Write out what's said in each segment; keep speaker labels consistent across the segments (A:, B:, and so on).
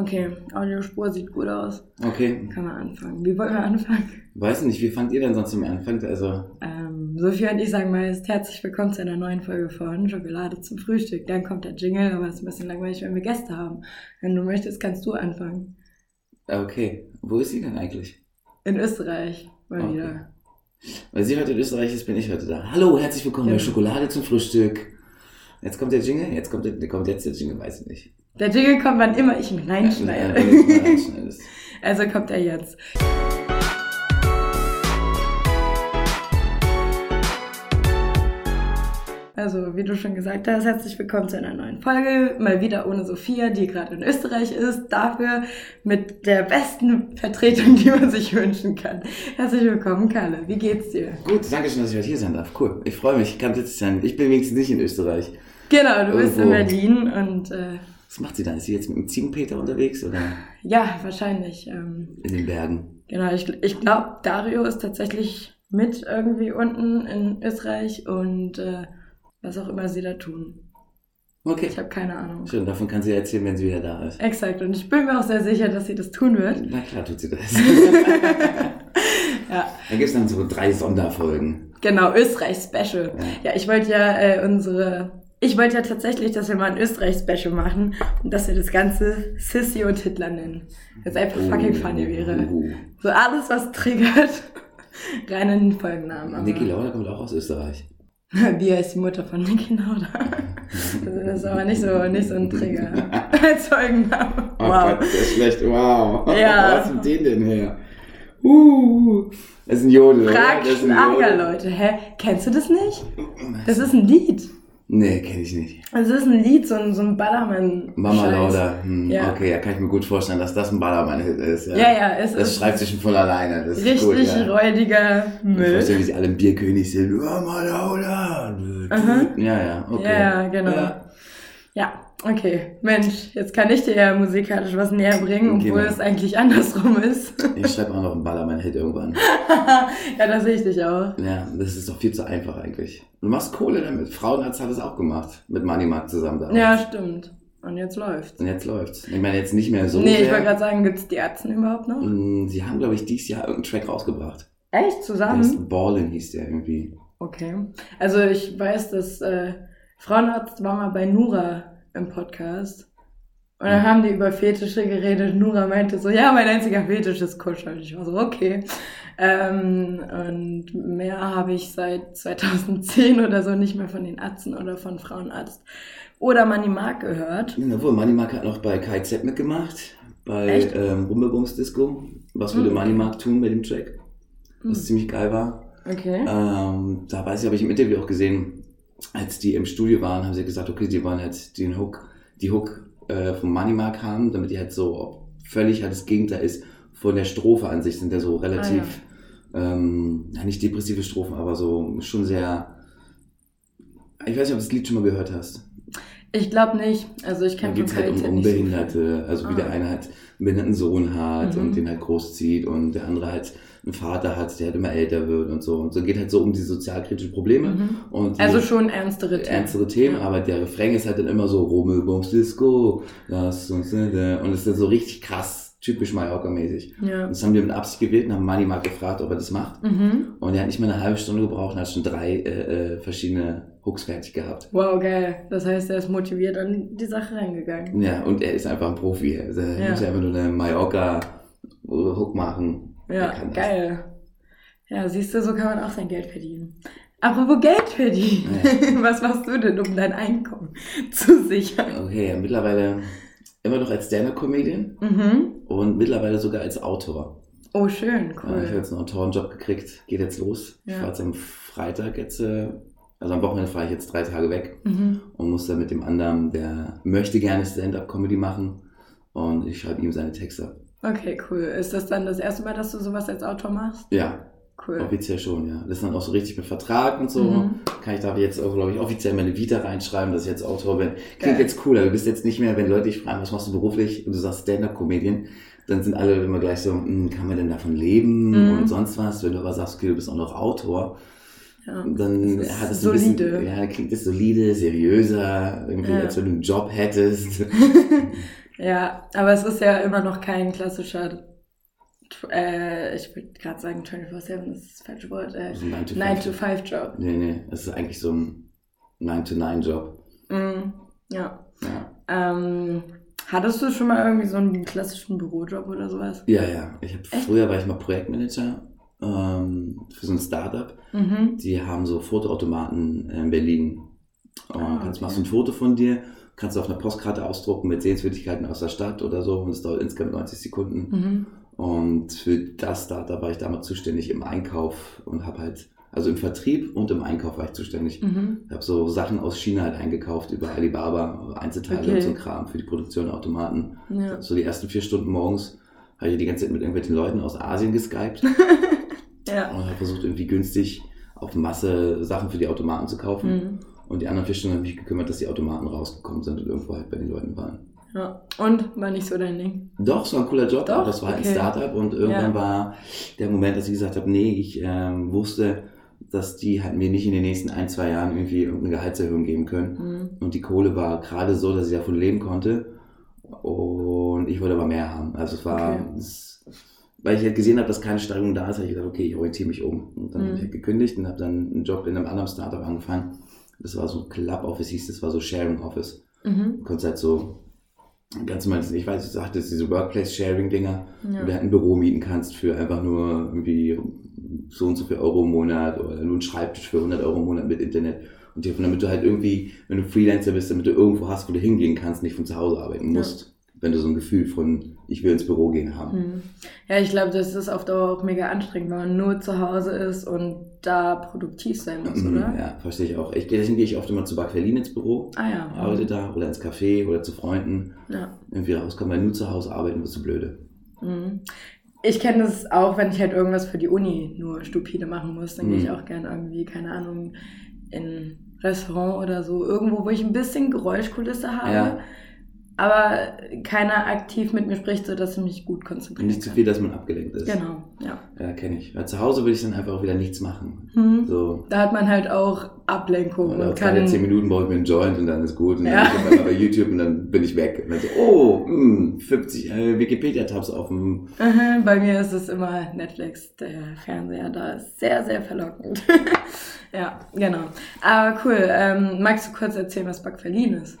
A: Okay, Audiospur sieht gut aus.
B: Okay.
A: Kann man anfangen. Wie wollen wir anfangen?
B: Weiß nicht, wie fangt ihr denn sonst zum Anfang? Also,
A: Ähm, Sophie und ich sagen meist herzlich willkommen zu einer neuen Folge von Schokolade zum Frühstück. Dann kommt der Jingle, aber es ist ein bisschen langweilig, wenn wir Gäste haben. Wenn du möchtest, kannst du anfangen.
B: okay. Wo ist sie denn eigentlich?
A: In Österreich mal
B: Okay.
A: wieder.
B: Weil sie heute in Österreich ist, bin ich heute da. Hallo, herzlich willkommen
A: Ja.
B: bei Schokolade zum Frühstück. Jetzt kommt der Jingle, jetzt kommt, der, kommt jetzt der Jingle, weiß ich nicht.
A: Der Jingle kommt, wann immer ich ihn reinschneide. Also kommt er jetzt. Also, wie du schon gesagt hast, herzlich willkommen zu einer neuen Folge. Mal wieder ohne Sophia, die gerade in Österreich ist. Dafür mit der besten Vertretung, die man sich wünschen kann. Herzlich willkommen, Kalle. Wie geht's dir?
B: Gut, danke schön, dass ich heute hier sein darf. Cool. Ich freue mich. Ich kann jetzt sein. Ich bin wenigstens nicht in Österreich.
A: Genau, du bist in. Berlin und äh,
B: Was macht sie da? Ist sie jetzt mit dem Ziegenpeter unterwegs oder
A: ja, wahrscheinlich. Ähm,
B: in den Bergen?
A: Genau, ich, ich glaube, Dario ist tatsächlich mit irgendwie unten in Österreich und äh, was auch immer sie da tun.
B: Okay.
A: Ich habe keine Ahnung.
B: Schön, davon kann sie erzählen, wenn sie wieder da ist.
A: Exakt, und ich bin mir auch sehr sicher, dass sie das tun wird.
B: Na klar tut sie das.
A: Ja,
B: Dann gibt es dann so drei Sonderfolgen.
A: genau, Österreich-Special.
B: Ja.
A: Ja, ich wollte ja äh, unsere. Ich wollte ja tatsächlich, dass wir mal ein Österreich-Special machen und dass wir das Ganze Sissy und Hitler nennen. Das einfach fucking funny wäre. So alles, was triggert, rein in den Folgennamen. aber-
B: Niki Lauda kommt auch aus Österreich.
A: Bia ist die Mutter von Niki Lauda. Das ist aber nicht so, nicht so ein Trigger. Als Folgenname.
B: Oh
A: Wow.
B: Gott, der ist schlecht. Wow.
A: Ja.
B: Was ist mit den denn her? Uh. Das ist ein Jodel.
A: Frag
B: Das
A: Schlager. Leute. Hä? Kennst du das nicht? Das ist ein Lied.
B: Nee, kenne ich nicht.
A: Also das ist ein Lied, so ein, so ein Ballermann.
B: Mama
A: Scheiß.
B: Lauda. Hm,
A: Ja.
B: Okay, ja, kann ich mir gut vorstellen, dass das ein Ballermann-Hit ist. Ja,
A: Ja, ja, es
B: Das
A: ist
B: schreibt sich schon von alleine. Das ist
A: richtig
B: gut, ja.
A: räudiger
B: Ich
A: Müll.
B: verstehe, wie sie alle im Bierkönig sind. Mama Lauda.
A: Aha.
B: Ja, ja, okay.
A: Ja, ja, genau.
B: Ja.
A: Ja, okay. Mensch, jetzt kann ich dir ja musikalisch was näher bringen, obwohl
B: Genau.
A: es eigentlich andersrum ist.
B: Ich schreibe auch noch einen Ballermann-Hit irgendwann.
A: ja, da sehe ich dich auch.
B: Ja, das ist doch viel zu einfach eigentlich. Du machst Kohle damit. Frauenarzt hat es auch gemacht. Mit Moneymark zusammen damals.
A: Ja, stimmt. Und jetzt läuft's.
B: Und jetzt läuft's. Ich meine, jetzt nicht mehr so
A: nee, ich
B: sehr.
A: wollte gerade sagen, gibt's die Ärzte überhaupt noch?
B: Mm, Sie haben, glaube ich, dieses Jahr irgendeinen Track rausgebracht.
A: Echt? Zusammen?
B: ist Ballin hieß der irgendwie.
A: Okay. Also ich weiß, dass äh, Frauenarzt war mal bei Nura im Podcast. Und dann
B: Mhm.
A: haben die über Fetische geredet. Nura meinte so, ja, mein einziger Fetisch ist Kuscheln. Ich war so, okay. Ähm, und mehr habe ich seit 2010 oder so nicht mehr von den Ärzten oder von Frauenarzt oder Manny Mark gehört.
B: Obwohl, Moneymark hat noch bei KZ mitgemacht. Bei
A: Echt?
B: ähm, Rumbebums Disco. Was würde
A: Mhm.
B: Moneymark tun bei dem Track? Was
A: Hm.
B: ziemlich geil war.
A: Okay.
B: Ähm, da weiß ich, habe ich im Interview auch gesehen, als die im Studio waren, haben sie gesagt, okay, die wollen halt den Hook, die Hook äh, vom Moneymark haben, damit die halt so völlig halt das Gegenteil ist von der Strophe an sich, sind ja so relativ, ähm, ja, nicht depressive Strophen, aber so schon sehr, ich weiß nicht, ob du das Lied schon mal gehört hast.
A: Ich glaube nicht. Also ich
B: Da
A: kenne
B: geht es halt um, um
A: so
B: also wie
A: Ah.
B: der eine halt einen behinderten Sohn hat
A: Mhm.
B: und den halt großzieht und der andere halt einen Vater hat, der halt immer älter wird und so. Und so geht halt so um die sozialkritischen Probleme.
A: Mhm.
B: Und
A: Also schon ernstere Themen.
B: ernstere Themen,
A: Ja.
B: aber der Refrain ist halt dann immer so Rummelbums Disco, lass uns und es ist dann so richtig krass, typisch Mallorca-mäßig.
A: Ja.
B: Und das haben wir mit Absicht gewählt und haben Money Mark gefragt, ob er das macht.
A: Mhm.
B: Und er hat nicht mal eine halbe Stunde gebraucht und hat schon drei äh, äh, verschiedene Hooks fertig gehabt.
A: Wow, geil. Das heißt, er ist motiviert an die Sache reingegangen.
B: Ja, und er ist einfach ein Profi. Also er
A: Ja.
B: muss ja einfach nur eine Mallorca-Hook machen.
A: Ja, geil. Ja, siehst du, so kann man auch sein Geld verdienen. Apropos Geld verdienen. Was machst du denn, um dein Einkommen zu sichern?
B: Okay, ja, mittlerweile immer noch als Stand-Up-Comedian
A: Mhm.
B: und mittlerweile sogar als Autor.
A: Oh, schön,
B: Ja, ich habe
A: cool.
B: jetzt einen Autorenjob gekriegt, geht jetzt los. Ich
A: Ja.
B: fahre jetzt am Freitag jetzt, äh, also am Wochenende fahre ich jetzt drei Tage weg
A: Mhm.
B: und muss dann mit dem anderen, der möchte gerne Stand-Up-Comedy machen und ich schreibe ihm seine Texte.
A: Okay, cool. Ist das dann das erste Mal, dass du sowas als Autor machst?
B: Ja,
A: Cool.
B: offiziell schon, ja. Das ist dann auch so richtig mit Vertrag und so.
A: Mhm.
B: Kann ich da jetzt auch, glaube ich, offiziell meine Vita reinschreiben, dass ich jetzt Autor bin. Klingt
A: Geil.
B: jetzt cooler. Du bist jetzt nicht mehr, wenn Leute dich fragen, was machst du beruflich und du sagst Stand-Up-Comedian, dann sind alle immer gleich so, "Hm, kann man denn davon leben
A: Mhm.
B: und sonst was. Wenn du aber sagst, okay, du bist auch noch Autor,
A: Ja.
B: dann
A: Das
B: hat es
A: solide.
B: ein bisschen, ja, klingt es solide, seriöser, irgendwie,
A: Ja.
B: als wenn du einen Job hättest.
A: Ja, aber es ist ja immer noch kein klassischer, äh, ich würde gerade sagen 24-7, das ist das falsche Wort, äh,
B: So ein
A: 9-to-5-Job.
B: Nee, nee, es ist eigentlich so ein 9-to-9-Job.
A: Mm, ja.
B: Ja.
A: Ähm, hattest du schon mal irgendwie so einen klassischen Bürojob oder sowas?
B: ja, ja. Ich hab,
A: Echt?
B: früher war ich mal Projektmanager ähm, für so ein Startup.
A: Mhm.
B: Die haben so Fotoautomaten in Berlin. Und
A: Ah,
B: kannst,
A: okay.
B: machst du ein Foto von dir, kannst du auf einer Postkarte ausdrucken mit Sehenswürdigkeiten aus der Stadt oder so und es dauert insgesamt 90 Sekunden.
A: Mhm.
B: Und für das Startup war ich damals zuständig im Einkauf und habe halt, also im Vertrieb und im Einkauf war ich zuständig.
A: Mhm.
B: Ich habe so Sachen aus China halt eingekauft über Alibaba, Einzelteile
A: Okay.
B: und so Kram für die Produktion der Automaten.
A: Ja.
B: So die ersten vier Stunden morgens habe ich die ganze Zeit mit irgendwelchen Leuten aus Asien geskypt
A: Ja.
B: und habe versucht irgendwie günstig auf Masse Sachen für die Automaten zu kaufen.
A: Mhm.
B: Und die anderen vier Stunden habe ich mich gekümmert, dass die Automaten rausgekommen sind und irgendwo halt bei den Leuten waren.
A: ja. Und war nicht so dein Ding.
B: Doch, es war ein cooler Job,
A: Doch?
B: aber das war ein
A: Okay.
B: Startup und irgendwann
A: Ja.
B: war der Moment, dass ich gesagt habe, nee, ich ähm, wusste, dass die halt mir nicht in den nächsten ein, zwei Jahren irgendwie irgendeine Gehaltserhöhung geben können.
A: Mhm.
B: Und die Kohle war gerade so, dass ich davon leben konnte. Und ich wollte aber mehr haben. Also es war,
A: Okay.
B: es, weil ich halt gesehen habe, dass keine Steigerung da ist, habe ich gedacht, okay, ich orientiere mich um. Und dann
A: Mhm.
B: habe ich halt gekündigt und habe dann einen Job in einem anderen Startup angefangen. Das war so Club Office, hieß das, war so Sharing Office.
A: Mhm.
B: Du konntest halt so ganz normal, ich weiß, du sagtest diese Workplace-Sharing-Dinger, wo du
A: Ja.
B: halt ein Büro mieten kannst für einfach nur irgendwie so und so viel Euro im Monat oder nur einen Schreibtisch für 100 Euro im Monat mit Internet. Und damit du halt irgendwie, wenn du Freelancer bist, damit du irgendwo hast, wo du hingehen kannst, nicht von zu Hause arbeiten
A: Ja.
B: musst. Wenn du so ein Gefühl von, ich will ins Büro gehen haben.
A: Mhm. Ja, ich glaube, das ist auf Dauer auch mega anstrengend, wenn man nur zu Hause ist und da produktiv sein muss,
B: Mhm,
A: oder?
B: Ja, verstehe ich auch. Ich, deswegen gehe ich oft immer zu Bakverlin ins Büro,
A: Ah ja.
B: arbeite da oder ins Café oder zu Freunden.
A: ja.
B: Irgendwie rauskommen, weil nur zu Hause arbeiten wirst du blöde.
A: Mhm. Ich kenne das auch, wenn ich halt irgendwas für die Uni nur stupide machen muss, dann gehe ich
B: Mhm.
A: auch gern irgendwie, keine Ahnung, in ein Restaurant oder so, irgendwo, wo ich ein bisschen Geräuschkulisse habe,
B: Ja.
A: Aber keiner aktiv mit mir spricht, sodass ich mich gut konzentrieren
B: Nicht zu viel, dass man abgelenkt ist.
A: Genau, ja.
B: Ja, kenne ich. Weil zu Hause würde ich dann einfach auch wieder nichts machen.
A: Mhm.
B: So.
A: Da hat man halt auch Ablenkung
B: Oder
A: und
B: keine
A: kann.
B: 10 Minuten brauche ich mir einen Joint und dann ist gut. Und dann
A: Ja.
B: bin ich bei YouTube und dann bin ich weg. Und dann so, oh, mh, 50 äh, Wikipedia-Tabs offen.
A: Aha, Bei mir ist es immer Netflix, der Fernseher da ist sehr, sehr verlockend. ja, genau. Aber cool. Ähm, magst du kurz erzählen, was Backverlin ist?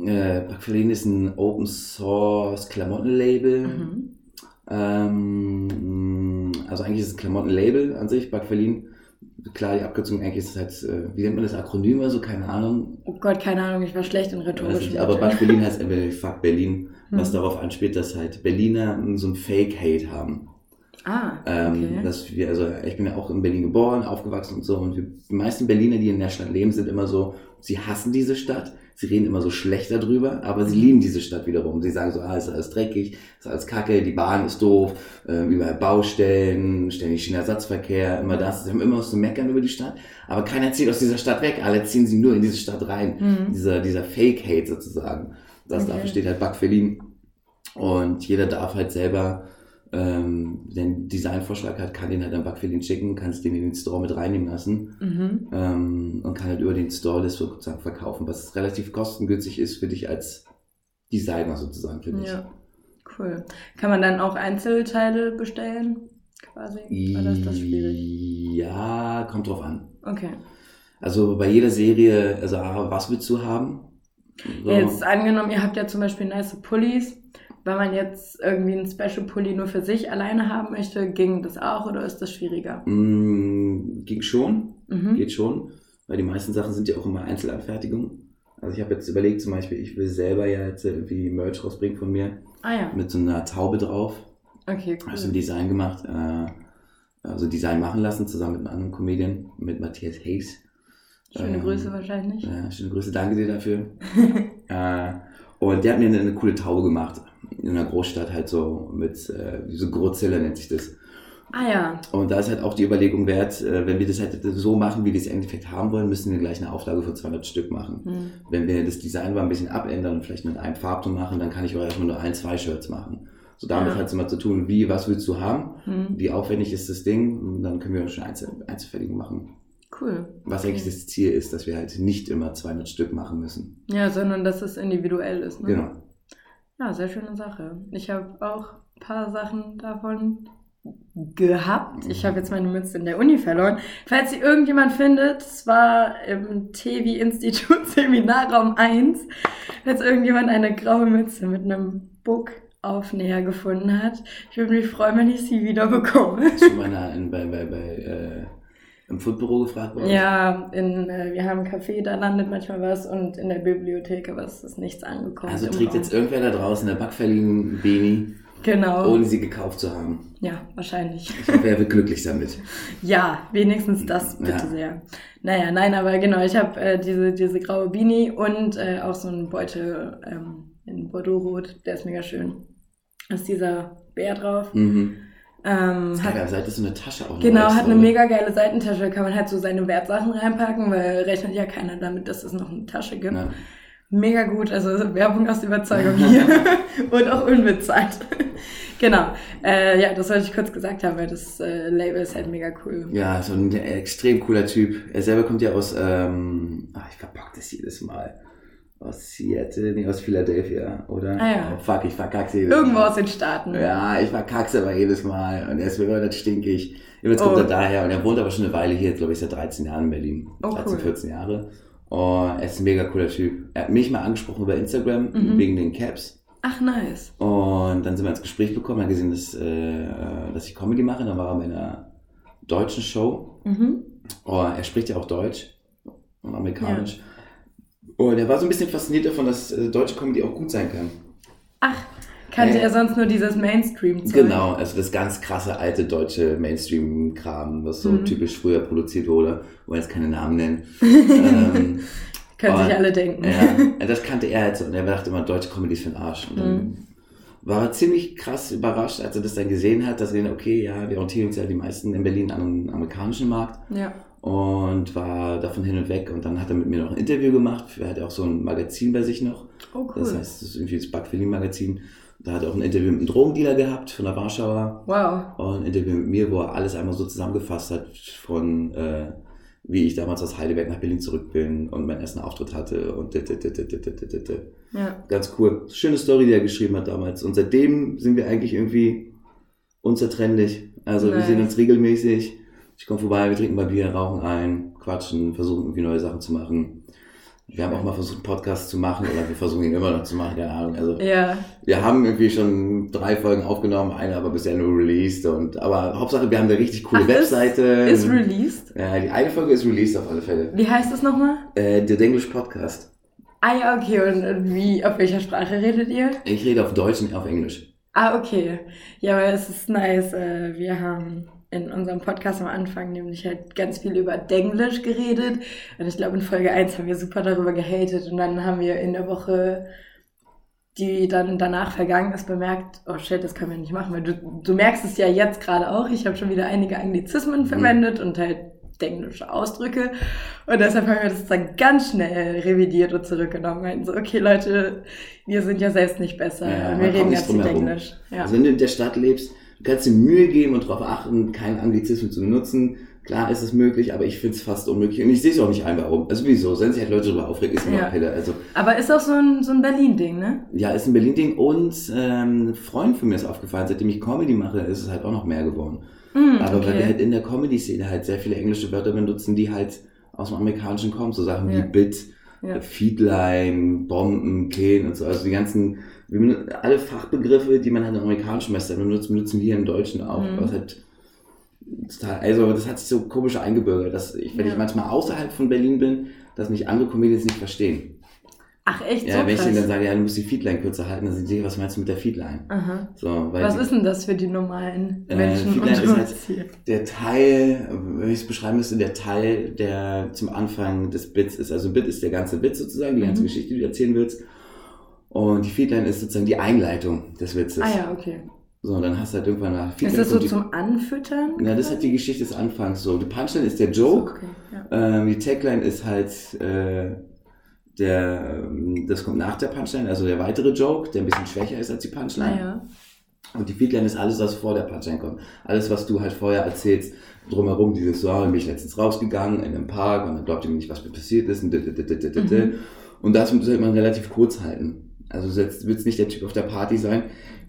B: Äh, Backverlin ist ein Open Source Klamottenlabel.
A: Mhm.
B: Ähm, also eigentlich ist es ein Klamottenlabel an sich, Backverlin. Klar, die Abkürzung eigentlich ist es halt, äh, wie nennt man das, Akronym oder so, keine Ahnung.
A: Oh Gott, keine Ahnung, ich war schlecht in rhetorischen
B: nicht, aber. Bad Berlin heißt entweder Fuck Berlin, was
A: Hm.
B: darauf anspielt, dass halt Berliner so ein Fake-Hate haben.
A: Ah,
B: Ähm,
A: okay.
B: dass wir, also ich bin ja auch in Berlin geboren, aufgewachsen und so, und die meisten Berliner, die in der Stadt leben, sind immer so, sie hassen diese Stadt, sie reden immer so schlecht darüber, aber sie lieben diese Stadt wiederum. Sie sagen so, ah, ist alles dreckig, ist alles kacke, die Bahn ist doof, äh, überall Baustellen, ständig Schienenersatzverkehr, immer das. Sie haben immer was zu meckern über die Stadt, aber keiner zieht aus dieser Stadt weg, alle ziehen sie nur in diese Stadt rein.
A: Mhm.
B: Dieser, dieser Fake-Hate sozusagen. Das
A: Okay.
B: dafür steht halt Backverlin. Und jeder darf halt selber, ähm, einen Designvorschlag hat, kann den halt an Backverlin schicken, kann es den in den Store mit reinnehmen lassen
A: Mhm.
B: ähm, und kann halt über den Store das sozusagen verkaufen, was relativ kostengünstig ist für dich als Designer sozusagen, finde ich.
A: Ja, cool. Kann man dann auch Einzelteile bestellen? Quasi? Oder ist das schwierig?
B: Ja, kommt drauf an.
A: Okay.
B: Also bei jeder Serie, also was willst du haben? So.
A: Jetzt angenommen, ihr habt ja zum Beispiel nice Pullis. Wenn man jetzt irgendwie einen Special Pulli nur für sich alleine haben möchte, ging das auch oder ist das schwieriger?
B: Mm, ging schon.
A: Mhm.
B: Geht schon, weil die meisten Sachen sind ja auch immer Einzelanfertigung. Also ich habe jetzt überlegt, zum Beispiel, ich will selber ja jetzt irgendwie Merch rausbringen von mir
A: Ah ja,
B: mit so einer Taube drauf.
A: okay,
B: Habe so ein
A: cool.
B: Design gemacht, äh, also Design machen lassen, zusammen mit einem anderen Comedian, mit Matthias Hayes.
A: Schöne
B: ähm,
A: Grüße wahrscheinlich.
B: Ja, schöne Grüße, danke dir dafür. äh, und der hat mir eine, eine coole Taube gemacht. In einer Großstadt halt so mit, äh, so Godzilla nennt sich das.
A: Ah ja,
B: Und da ist halt auch die Überlegung wert, äh, wenn wir das halt so machen, wie wir es im Endeffekt haben wollen, müssen wir gleich eine Auflage von 200 Stück machen.
A: hm.
B: Wenn wir das Design mal ein bisschen abändern und vielleicht mit einem Farbton machen, dann kann ich auch erstmal nur ein, zwei Shirts machen. So damit
A: Ja.
B: hat es immer zu tun, wie, was willst du haben,
A: Hm.
B: wie aufwendig ist das Ding, und dann können wir auch schon Einzel Einzelfertigung machen.
A: cool.
B: Was eigentlich das Ziel ist, dass wir halt nicht immer 200 Stück machen müssen.
A: Ja, sondern dass es individuell ist. Ne?
B: Genau.
A: Ja, sehr schöne Sache. Ich habe auch ein paar Sachen davon gehabt. Ich habe jetzt meine Mütze in der Uni verloren. Falls sie irgendjemand findet, es war im TEVI-Institut Seminarraum 1, falls irgendjemand eine graue Mütze mit einem Book-Aufnäher gefunden hat. Ich würde mich freuen, wenn ich sie wieder bekomme.
B: Mal in, bei, bei, bei, äh, im Foodbüro gefragt worden?
A: Ja, in, äh, wir haben ein Café, da landet manchmal was und in der Bibliothek, aber es ist nichts angekommen.
B: Also trägt
A: Raum.
B: jetzt irgendwer da draußen eine Backverliehen Beni,
A: Genau.
B: ohne sie gekauft zu haben.
A: Ja, wahrscheinlich.
B: Ich hoffe, er wird glücklich damit.
A: Ja, wenigstens das bitte
B: Ja.
A: sehr. Naja, nein, aber genau, ich habe äh, diese, diese graue Beanie und äh, auch so einen Beutel ähm, in Bordeaux-Rot, der ist mega schön. Da ist dieser Bär drauf.
B: Mhm.
A: Ähm,
B: Hat
A: hat,
B: der Seite so eine Tasche auch
A: genau, hat eine mega geile Seitentasche, kann man halt so seine Wertsachen reinpacken, weil rechnet ja keiner damit, dass es noch eine Tasche gibt.
B: Ja.
A: Mega gut, also Werbung aus Überzeugung hier und auch unbezahlt. genau, äh, ja, das wollte ich kurz gesagt haben, weil das äh, Label ist halt mega cool.
B: Ja, so ein extrem cooler Typ. Er selber kommt ja aus, ähm, ach, ich verpack das jedes Mal. Aus Seattle, nee, aus Philadelphia, oder?
A: Ah, ja.
B: Oh, fuck, ich verkack's jedes
A: Irgendwo
B: Mal.
A: aus den Staaten.
B: Ja, ich verkack's aber jedes Mal. Und er ist immer stinkig. Jetzt kommt
A: Oh.
B: er daher und er wohnt aber schon eine Weile hier, glaube ich, seit 13 Jahren in Berlin.
A: Oh,
B: 13,
A: cool.
B: 14 Jahre. Oh, er ist ein mega cooler Typ. Er hat mich mal angesprochen über Instagram
A: Mhm.
B: wegen den Caps.
A: Ach, nice.
B: Und dann sind wir ins Gespräch gekommen, er hat gesehen, dass, äh, dass ich Comedy mache. Dann war er bei einer deutschen Show.
A: Mhm.
B: Oh, er spricht ja auch Deutsch und Amerikanisch. Und er war so ein bisschen fasziniert davon, dass äh, deutsche Comedy auch gut sein kann.
A: Ach, kannte
B: Äh,
A: er sonst nur dieses Mainstream?
B: Genau, also das ganz krasse alte deutsche Mainstream-Kram, was so
A: Mhm.
B: typisch früher produziert wurde, wo wir jetzt keine Namen nennen. ähm,
A: Können
B: Oh,
A: sich alle denken.
B: ja, das kannte er halt so und er dachte immer, deutsche Comedy ist für den Arsch. Und dann
A: Mhm.
B: war er ziemlich krass überrascht, als er das dann gesehen hat, dass er, okay, ja, wir orientieren uns ja die meisten in Berlin an den amerikanischen Markt.
A: Ja.
B: Und war davon hin und weg. Und dann hat er mit mir noch ein Interview gemacht. Er hat auch so ein Magazin bei sich noch.
A: Oh, cool.
B: Das heißt, das ist irgendwie das Backfilm-Magazin. Da hat er auch ein Interview mit einem Drogendealer gehabt von der Warschauer.
A: wow.
B: Und ein Interview mit mir, wo er alles einmal so zusammengefasst hat von äh, wie ich damals aus Heidelberg nach Berlin zurück bin und meinen ersten Auftritt hatte und dit, dit, dit, dit, dit, dit, dit.
A: Ja.
B: ganz cool. Schöne Story, die er geschrieben hat damals. Und seitdem sind wir eigentlich irgendwie unzertrennlich. Also wir
A: Nice.
B: sehen uns regelmäßig. Ich komme vorbei, wir trinken mal Bier, rauchen ein, quatschen, versuchen irgendwie neue Sachen zu machen. Wir haben auch mal versucht, einen Podcast zu machen, oder wir versuchen ihn immer noch zu machen, keine Ahnung. Also
A: Ja.
B: wir haben irgendwie schon drei Folgen aufgenommen, eine aber bisher nur released. Und aber Hauptsache, wir haben eine richtig coole
A: Ach,
B: Webseite.
A: Ist released.
B: ja, die eine Folge ist released auf alle Fälle.
A: Wie heißt es nochmal?
B: Äh, der English Podcast.
A: Ah ja, okay. Und äh, wie, auf welcher Sprache redet ihr?
B: Ich rede auf Deutsch und auf Englisch.
A: Ah, okay. Ja, aber es ist nice. äh, Wir haben in unserem Podcast am Anfang nämlich halt ganz viel über Denglisch geredet. Und ich glaube, in Folge 1 haben wir super darüber gehatet. Und dann haben wir in der Woche, die dann danach vergangen ist, bemerkt, oh shit, das können wir nicht machen. Weil du, du merkst es ja jetzt gerade auch. Ich habe schon wieder einige Anglizismen verwendet und halt englische Ausdrücke. Und deshalb haben wir das dann ganz schnell revidiert und zurückgenommen. Meinten so, okay, Leute, wir sind ja selbst nicht besser.
B: Ja,
A: wir reden
B: nicht drum herum.
A: Englisch. Ja.
B: Also wenn du in der Stadt lebst, du kannst dir Mühe geben und darauf achten, keinen Anglizismus zu benutzen. Klar ist es möglich, aber ich finde es fast unmöglich. Und ich sehe es auch nicht ein, warum. Also wieso? Wenn sich halt Leute darüber aufregen, ist mir
A: Ja.
B: Pille. Also
A: Aber ist auch so ein, so ein Berlin-Ding, ne?
B: ja, ist ein Berlin-Ding. Und ähm, ein Freund von mir ist aufgefallen, seitdem ich Comedy mache, ist es halt auch noch mehr geworden.
A: Hm,
B: Aber weil wir halt
A: okay.
B: in der Comedy-Szene halt sehr viele englische Wörter benutzen, die halt aus dem Amerikanischen kommen. So Sachen
A: Ja.
B: wie Bit,
A: Ja.
B: Feedline, Bomben, Kehlen und so. Also die ganzen, wir benutzen alle Fachbegriffe, die man halt im amerikanischen Meister benutzt, benutzen wir im Deutschen auch.
A: Mhm.
B: Was halt total, also das hat sich so komisch eingebürgert, dass ich, wenn
A: Ja.
B: ich manchmal außerhalb von Berlin bin, dass mich andere Comedians nicht verstehen.
A: Ach, echt?
B: Ja,
A: so
B: wenn ich
A: krass.
B: denen dann sage, ja, du musst die Feedline kürzer halten, dann sind die, was meinst du mit der Feedline?
A: Aha.
B: So,
A: Was
B: die-
A: ist denn das für die normalen
B: Äh,
A: Menschen
B: Feedline ist halt-
A: hier?
B: der Teil, wenn ich es beschreiben müsste, der Teil, der zum Anfang des Bits ist. Also ein Bit ist der ganze Bit sozusagen, die ganze
A: Mhm.
B: Geschichte, die du erzählen willst. Und die Feedline ist sozusagen die Einleitung des Witzes.
A: Ah ja, okay.
B: So, und dann hast du halt irgendwann nach
A: Ist
B: Feedline
A: das so
B: die,
A: zum Anfüttern?
B: Ja, das hat die Geschichte des Anfangs so. Die Punchline ist der Joke.
A: Okay, ja.
B: Ähm, die Tagline ist halt äh, der, das kommt nach der Punchline, also der weitere Joke, der ein bisschen schwächer ist als die Punchline.
A: Ah ja.
B: Und die Feedline ist alles, was vor der Punchline kommt. Alles, was du halt vorher erzählst, drumherum, dieses, so, dann bin ich letztens rausgegangen in einem Park und dann glaubt ihr mir nicht, was mir passiert ist. Und, dit, dit, dit, dit, dit.
A: Mhm.
B: und das sollte man relativ kurz halten. Also du jetzt willst nicht der Typ auf der Party sein,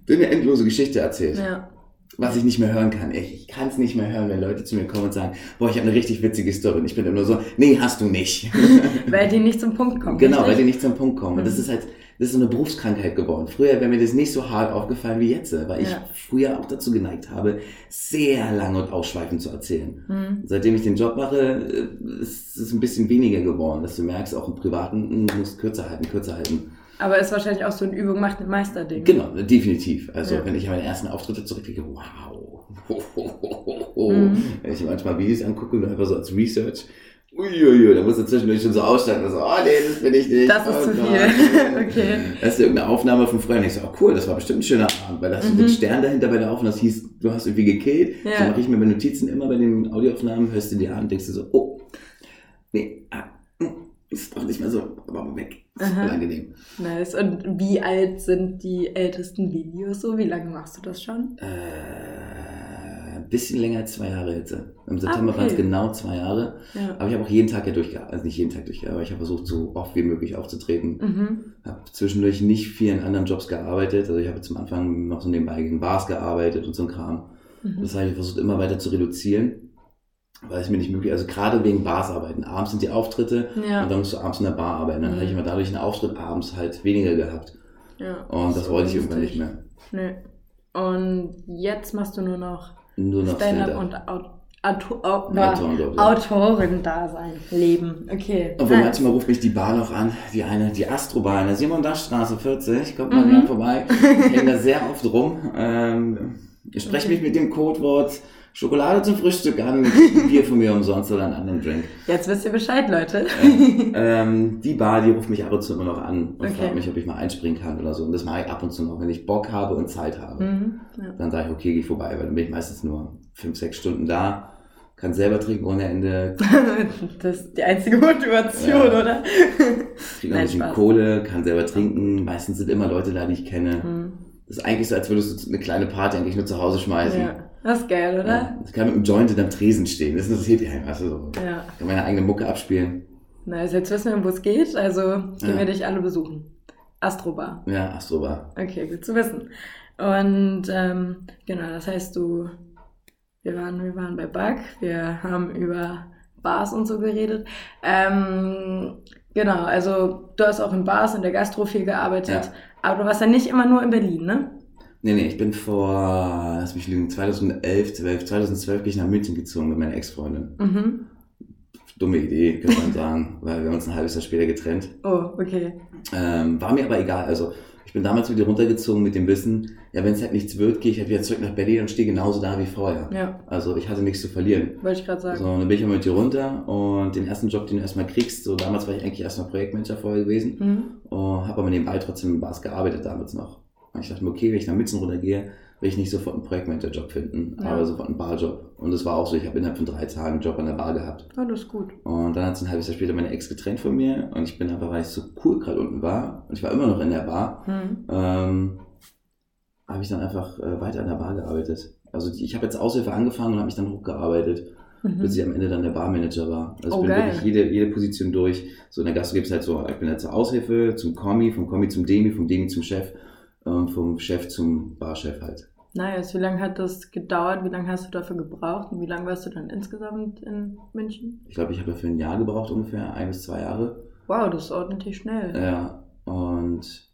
B: der eine endlose Geschichte erzählt.
A: Ja.
B: Was ich nicht mehr hören kann. Ich, ich kann es nicht mehr hören, wenn Leute zu mir kommen und sagen, boah, ich habe eine richtig witzige Story. Und ich bin immer so, nee, hast du nicht.
A: Weil die nicht zum Punkt kommen.
B: genau, weil die nicht zum Punkt kommen. Und das
A: Mhm.
B: ist halt, das ist so eine Berufskrankheit geworden. Früher wäre mir das nicht so hart aufgefallen wie jetzt, weil ich
A: Ja.
B: früher auch dazu geneigt habe, sehr lang und ausschweifend zu erzählen.
A: Hm.
B: Seitdem ich den Job mache, äh, ist es ein bisschen weniger geworden, dass du merkst, auch im Privaten, du musst kürzer halten, kürzer halten.
A: Aber ist wahrscheinlich auch so ein Übung macht den Meisterding.
B: Genau, definitiv. Also
A: Ja.
B: wenn ich an meine ersten Auftritte zurückblicke, wow.
A: Mhm.
B: Wenn ich manchmal Videos angucke und einfach so als Research, uiuiui, da musst du zwischendurch schon so aussteigen so, oh nee, das bin ich nicht.
A: Das ist
B: oh
A: zu
B: Gott.
A: viel. Okay.
B: Das ist irgendeine Aufnahme von früher und ich so, oh cool, das war bestimmt ein schöner Abend, weil da hast du
A: Mhm.
B: den Stern dahinter bei der Aufnahme, das hieß, du hast irgendwie gekillt.
A: Ja.
B: So mache ich mir bei Notizen immer bei den Audioaufnahmen, hörst du dir an und denkst du so, oh, nee, ah, hm, ist doch nicht mehr so, aber weg. Das ist
A: Aha.
B: voll angenehm.
A: Nice. Und wie alt sind die ältesten Videos so? Wie lange machst du das schon?
B: Äh, ein bisschen länger als zwei Jahre jetzt. Im September
A: Ah, okay.
B: waren es genau zwei Jahre.
A: Ja.
B: Aber ich habe auch jeden Tag ja durchgearbeitet, also nicht jeden Tag durchgearbeitet, aber ich habe versucht, so oft wie möglich aufzutreten.
A: Mhm.
B: Habe zwischendurch nicht viel in anderen Jobs gearbeitet. Also ich habe zum Anfang noch so nebenbei in Bars gearbeitet und so ein Kram.
A: Mhm.
B: Das habe ich versucht immer weiter zu reduzieren, weil es mir nicht möglich Also gerade wegen Bars arbeiten. Abends sind die Auftritte
A: Ja.
B: und dann musst du abends in der Bar arbeiten. Dann
A: Mhm.
B: habe ich immer dadurch einen Auftritt abends halt weniger gehabt.
A: ja.
B: Und das
A: So
B: wollte ich irgendwann nicht mehr.
A: Nö. Und jetzt machst du nur noch
B: Nur noch
A: Stand-up und Aut Auto Au
B: Ja, Autoren, glaub ich, ja.
A: Autorin-Dasein, Leben. Okay.
B: Obwohl
A: Nice.
B: manchmal ruft mich die Bar noch an, die eine, die Astrobar in der Simon-Dasch-Straße 40, kommt mal
A: Mhm.
B: vorbei, ich hänge da sehr oft rum, ähm, ich spreche
A: Okay.
B: mich mit dem Codewort Schokolade zum Frühstück an, ein Bier von mir umsonst oder einen anderen Drink.
A: Jetzt wisst ihr Bescheid, Leute.
B: Ähm, die Bar, die ruft mich ab und zu immer noch an und
A: Okay.
B: fragt mich, ob ich mal einspringen kann oder so. Und das mache ich ab und zu noch, wenn ich Bock habe und Zeit habe.
A: Mhm. Ja.
B: Dann sage ich, okay, ich vorbei, weil dann bin ich meistens nur fünf, sechs Stunden da, kann selber trinken ohne Ende,
A: Das ist die einzige Motivation,
B: Ja.
A: oder?
B: noch
A: Nein,
B: ein bisschen
A: Spaß.
B: Kohle, kann selber trinken. Meistens sind immer Leute da, die ich kenne.
A: Mhm.
B: Das ist eigentlich so, als würdest du eine kleine Party eigentlich nur zu Hause schmeißen.
A: Ja. Das ist geil, oder?
B: Ja. Ich kann mit einem Joint hinterm Tresen stehen. Das interessiert dich einfach so.
A: Ja.
B: Ich kann meine eigene Mucke abspielen.
A: Nice, jetzt wissen wir, wo es geht, also gehen
B: Ja.
A: wir dich alle besuchen. Astrobar.
B: Ja, Astrobar.
A: Okay, gut zu wissen. Und ähm, genau, das heißt, du, wir waren, wir waren bei Bug, wir haben über Bars und so geredet. Ähm, genau, also du hast auch in Bars, in der Gastro viel gearbeitet,
B: Ja.
A: aber du warst ja nicht immer nur in Berlin, ne?
B: Nee, nee, ich bin vor, lass mich lügen, 2011, 12, 2012 bin ich nach München gezogen mit meiner Ex-Freundin.
A: Mhm.
B: Dumme Idee, könnte man sagen, weil wir haben uns ein halbes Jahr später getrennt.
A: Oh, okay.
B: Ähm, war mir aber egal. Also ich bin damals wieder runtergezogen mit dem Wissen, ja, wenn es halt nichts wird, gehe ich halt wieder zurück nach Berlin und stehe genauso da wie vorher.
A: Ja,
B: Also ich hatte nichts zu verlieren.
A: wollte ich gerade sagen.
B: So, dann bin ich immer mit dir runter und den ersten Job, den du erstmal kriegst, so damals war ich eigentlich erstmal Projektmanager vorher gewesen
A: Mhm.
B: und habe aber nebenbei trotzdem in Bars gearbeitet damals noch. Und ich dachte mir, okay, wenn ich nach München runtergehe, will ich nicht sofort einen Projektmanager-Job finden,
A: Ja.
B: aber sofort einen Barjob. Und das war auch so, ich habe innerhalb von drei Tagen einen Job an der Bar gehabt.
A: Oh, das ist gut.
B: Und dann hat sich ein halbes Jahr später meine Ex getrennt von mir und ich bin einfach, weil ich so cool gerade unten war und ich war immer noch in der Bar,
A: Mhm.
B: ähm, habe ich dann einfach äh, weiter an der Bar gearbeitet. Also ich habe jetzt Aushilfe angefangen und habe mich dann hochgearbeitet, bis
A: Mhm.
B: ich am Ende dann der Barmanager war. Also
A: Oh,
B: ich bin
A: geil.
B: wirklich jede, jede Position durch. So in der Gastro gibt es halt so, ich bin halt zur Aushilfe, zum Kommi, vom Kommi zum Demi, vom Demi zum Chef vom Chef zum Barchef halt.
A: Nice. Wie lange hat das gedauert? Wie lange hast du dafür gebraucht? Und wie lange warst du dann insgesamt in München?
B: Ich glaube, ich habe dafür ein Jahr gebraucht ungefähr, ein bis zwei Jahre.
A: Wow, das ist ordentlich schnell.
B: Ja, und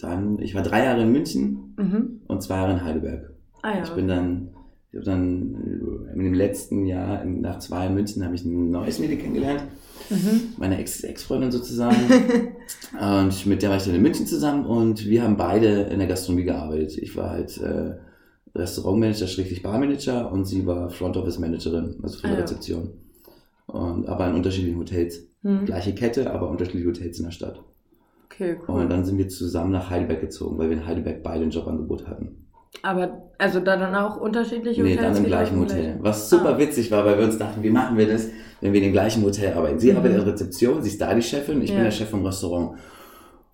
B: dann, ich war drei Jahre in München
A: Mhm.
B: und zwei Jahre in Heidelberg.
A: Ah ja.
B: Ich bin dann, ich habe dann in dem letzten Jahr, nach zwei Jahren in München, habe ich ein neues Mädel kennengelernt,
A: Mhm.
B: meine Ex- Ex-Freundin sozusagen. und mit der war ich dann in München zusammen und wir haben beide in der Gastronomie gearbeitet. Ich war halt äh, Restaurantmanager, schrägstrich Barmanager und sie war Front Office Managerin, also für die
A: Ah.
B: Rezeption. Und, aber in unterschiedlichen Hotels.
A: Mhm.
B: Gleiche Kette, aber unterschiedliche Hotels in der Stadt.
A: Okay, cool.
B: Und dann sind wir zusammen nach Heidelberg gezogen, weil wir in Heidelberg beide ein Jobangebot hatten.
A: Aber, also da dann auch unterschiedliche
B: Nee,
A: Hotels?
B: dann im gleichen Hotel. Was super
A: Ah.
B: witzig war, weil wir uns dachten, wie machen wir das, wenn wir in dem gleichen Hotel arbeiten? Sie
A: Mhm.
B: arbeitet in der Rezeption, sie ist da die Chefin, ich
A: Ja.
B: bin der Chef vom Restaurant.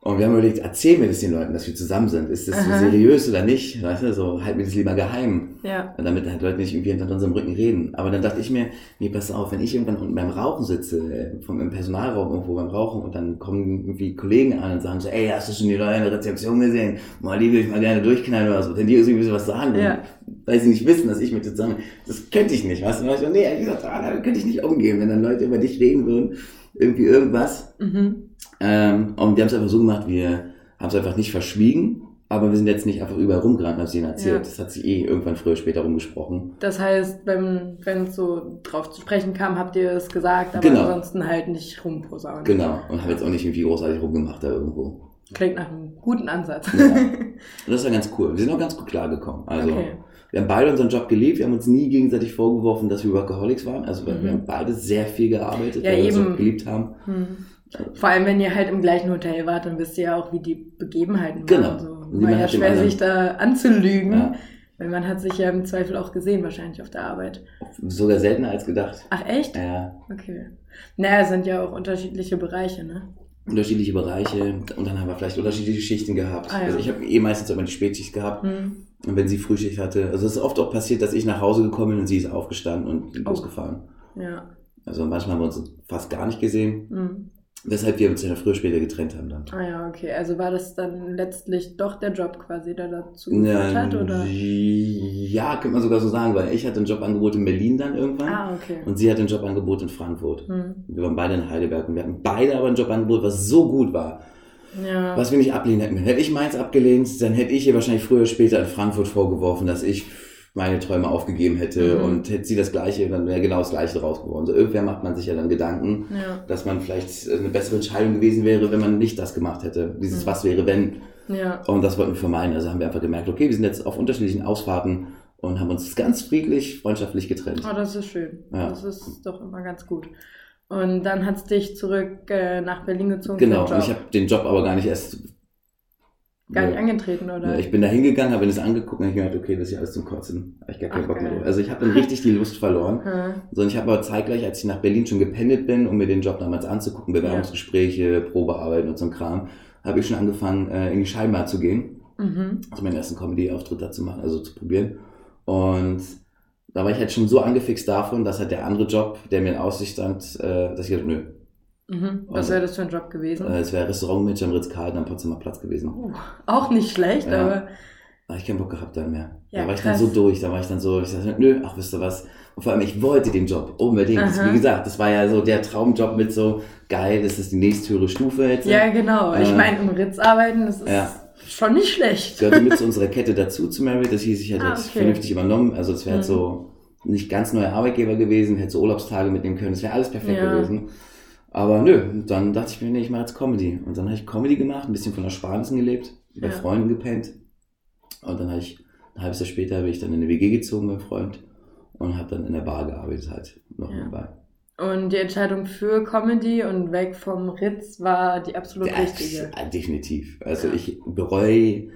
B: Und wir haben überlegt, erzählen wir das den Leuten, dass wir zusammen sind. Ist das so
A: Aha.
B: seriös oder nicht? Weißt du, so halten wir das lieber geheim.
A: Ja.
B: Damit halt Leute nicht irgendwie hinter unserem Rücken reden. Aber dann dachte ich mir, nee, pass auf, wenn ich irgendwann unten beim Rauchen sitze, äh, vom im Personalraum irgendwo beim Rauchen und dann kommen irgendwie Kollegen an und sagen so, ey, hast du schon die Leute in der Rezeption gesehen? Mal die will ich mal gerne durchknallen oder so. Wenn die irgendwie so was sagen,
A: Ja.
B: weil sie nicht wissen, dass ich mit dir zusammen bin. Das könnte ich nicht, weißt du? Und ich so, nee, ehrlich gesagt, ah, damit könnte ich nicht umgehen, wenn dann Leute über dich reden würden, irgendwie irgendwas.
A: Mhm.
B: Ähm, und wir haben es einfach so gemacht, wir haben es einfach nicht verschwiegen, aber wir sind jetzt nicht einfach überall rumgerannt und haben es ihnen erzählt.
A: Ja.
B: Das hat sich eh irgendwann früher später rumgesprochen.
A: Das heißt, wenn es so drauf zu sprechen kam, habt ihr es gesagt, aber
B: Genau.
A: ansonsten halt nicht rumposaunen.
B: Genau. Und haben jetzt auch nicht irgendwie großartig rumgemacht da irgendwo.
A: Klingt nach einem guten Ansatz.
B: Ja. Und das war ganz cool. Wir sind auch ganz gut klargekommen. Also,
A: Okay.
B: wir haben beide unseren Job geliebt. Wir haben uns nie gegenseitig vorgeworfen, dass wir Workaholics waren. Also, wir,
A: Mhm.
B: wir haben beide sehr viel gearbeitet,
A: Ja,
B: weil wir uns
A: eben.
B: auch geliebt haben.
A: Hm. Vor allem, wenn ihr halt im gleichen Hotel wart, dann wisst ihr ja auch, wie die Begebenheiten
B: Genau.
A: waren. So. War ja schwer, sich da anzulügen.
B: Ja.
A: Weil man hat sich ja im Zweifel auch gesehen, wahrscheinlich auf der Arbeit.
B: Sogar seltener als gedacht.
A: Ach echt?
B: Ja.
A: Okay. Naja, es sind ja auch unterschiedliche Bereiche, ne?
B: Unterschiedliche Bereiche. Und dann haben wir vielleicht unterschiedliche Schichten gehabt.
A: Ah, ja.
B: Also, ich habe eh meistens immer die Spätschicht gehabt.
A: Hm.
B: Und wenn sie Frühschicht hatte, also es ist oft auch passiert, dass ich nach Hause gekommen bin und sie ist aufgestanden und
A: Oh.
B: losgefahren.
A: Ja.
B: Also manchmal haben wir uns fast gar nicht gesehen,
A: Hm.
B: Weshalb wir uns ja früher später getrennt haben dann.
A: Ah ja, okay. Also war das dann letztlich doch der Job quasi, der dazu geführt hat, oder?
B: Ja, könnte man sogar so sagen, weil ich hatte ein Jobangebot in Berlin dann irgendwann
A: Ah, okay.
B: und sie hatte ein Jobangebot in Frankfurt.
A: Hm.
B: Wir waren beide in Heidelberg und wir hatten beide aber ein Jobangebot, was so gut war,
A: Ja.
B: was wir nicht ablehnen hätten. Hätte ich meins abgelehnt, dann hätte ich ihr wahrscheinlich früher später in Frankfurt vorgeworfen, dass ich meine Träume aufgegeben hätte
A: Mhm.
B: und hätte sie das Gleiche, dann wäre genau das Gleiche draus geworden. So irgendwer macht man sich ja dann Gedanken,
A: Ja.
B: dass man vielleicht eine bessere Entscheidung gewesen wäre, wenn man nicht das gemacht hätte. Dieses
A: Mhm.
B: Was wäre, wenn.
A: Ja.
B: Und das wollten wir vermeiden. Also haben wir einfach gemerkt, okay, wir sind jetzt auf unterschiedlichen Ausfahrten und haben uns ganz friedlich, freundschaftlich getrennt.
A: Oh, das ist schön.
B: Ja.
A: Das ist doch immer ganz gut. Und dann hat's dich zurück äh, nach Berlin gezogen
B: Genau, ich habe den Job aber gar nicht erst.
A: Gar nicht angetreten, oder?
B: Ja, ich bin da hingegangen, habe mir das angeguckt und ich gedacht, okay, das ist ja alles zum Kotzen. Hab ich gar keinen
A: Ach,
B: Bock mehr drauf. Also ich habe dann richtig die Lust verloren.
A: Hm.
B: So, und ich habe aber zeitgleich, als ich nach Berlin schon gependelt bin, um mir den Job damals anzugucken, Bewerbungsgespräche, Probearbeiten und so ein Kram, habe ich schon angefangen, äh, in die Scheinbar zu gehen.
A: Mhm.
B: also meinen ersten Comedy-Auftritt da zu machen, also zu probieren. Und da war ich halt schon so angefixt davon, dass halt der andere Job, der mir in Aussicht stand, äh, dass ich halt, nö,
A: Mhm. Was
B: Also-
A: wäre das für ein Job gewesen?
B: äh, es wäre Restaurantmanager am Ritz-Carlton am Potsdamer Platz gewesen.
A: Oh, auch nicht schlecht,
B: Ja.
A: aber
B: Da habe ich keinen Bock gehabt dann mehr.
A: Ja,
B: da war ich
A: krass.
B: dann so durch, da war ich dann so, ich dachte, nö, ach, wisst ihr was? Und vor allem, ich wollte den Job unbedingt.
A: Aha.
B: Wie gesagt, das war ja so der Traumjob mit so, geil, das ist die nächsthöhere Stufe jetzt.
A: ja, genau. Ich
B: Äh,
A: meine, im Ritz arbeiten, das ist
B: Ja.
A: schon nicht schlecht.
B: gehörte mit zu unserer Kette dazu zu Mary. Das hieß, ich hätte
A: Ah, okay.
B: vernünftig übernommen. Also es wäre halt
A: Mhm.
B: so nicht ganz neuer Arbeitgeber gewesen, hätte so Urlaubstage mitnehmen können. Das wäre alles perfekt
A: Ja.
B: gewesen. Aber nö, dann dachte ich mir, nee, ich mache jetzt Comedy. Und dann habe ich Comedy gemacht, ein bisschen von Ersparnissen gelebt, bei
A: Ja.
B: Freunden gepennt. Und dann habe ich, ein halbes Jahr später bin ich dann in eine WG gezogen beim Freund und habe dann in der Bar gearbeitet halt noch
A: Ja.
B: nebenbei.
A: Und die Entscheidung für Comedy und weg vom Ritz war die absolut
B: Ja,
A: richtige.
B: ja, definitiv. Also
A: Ja.
B: ich bereue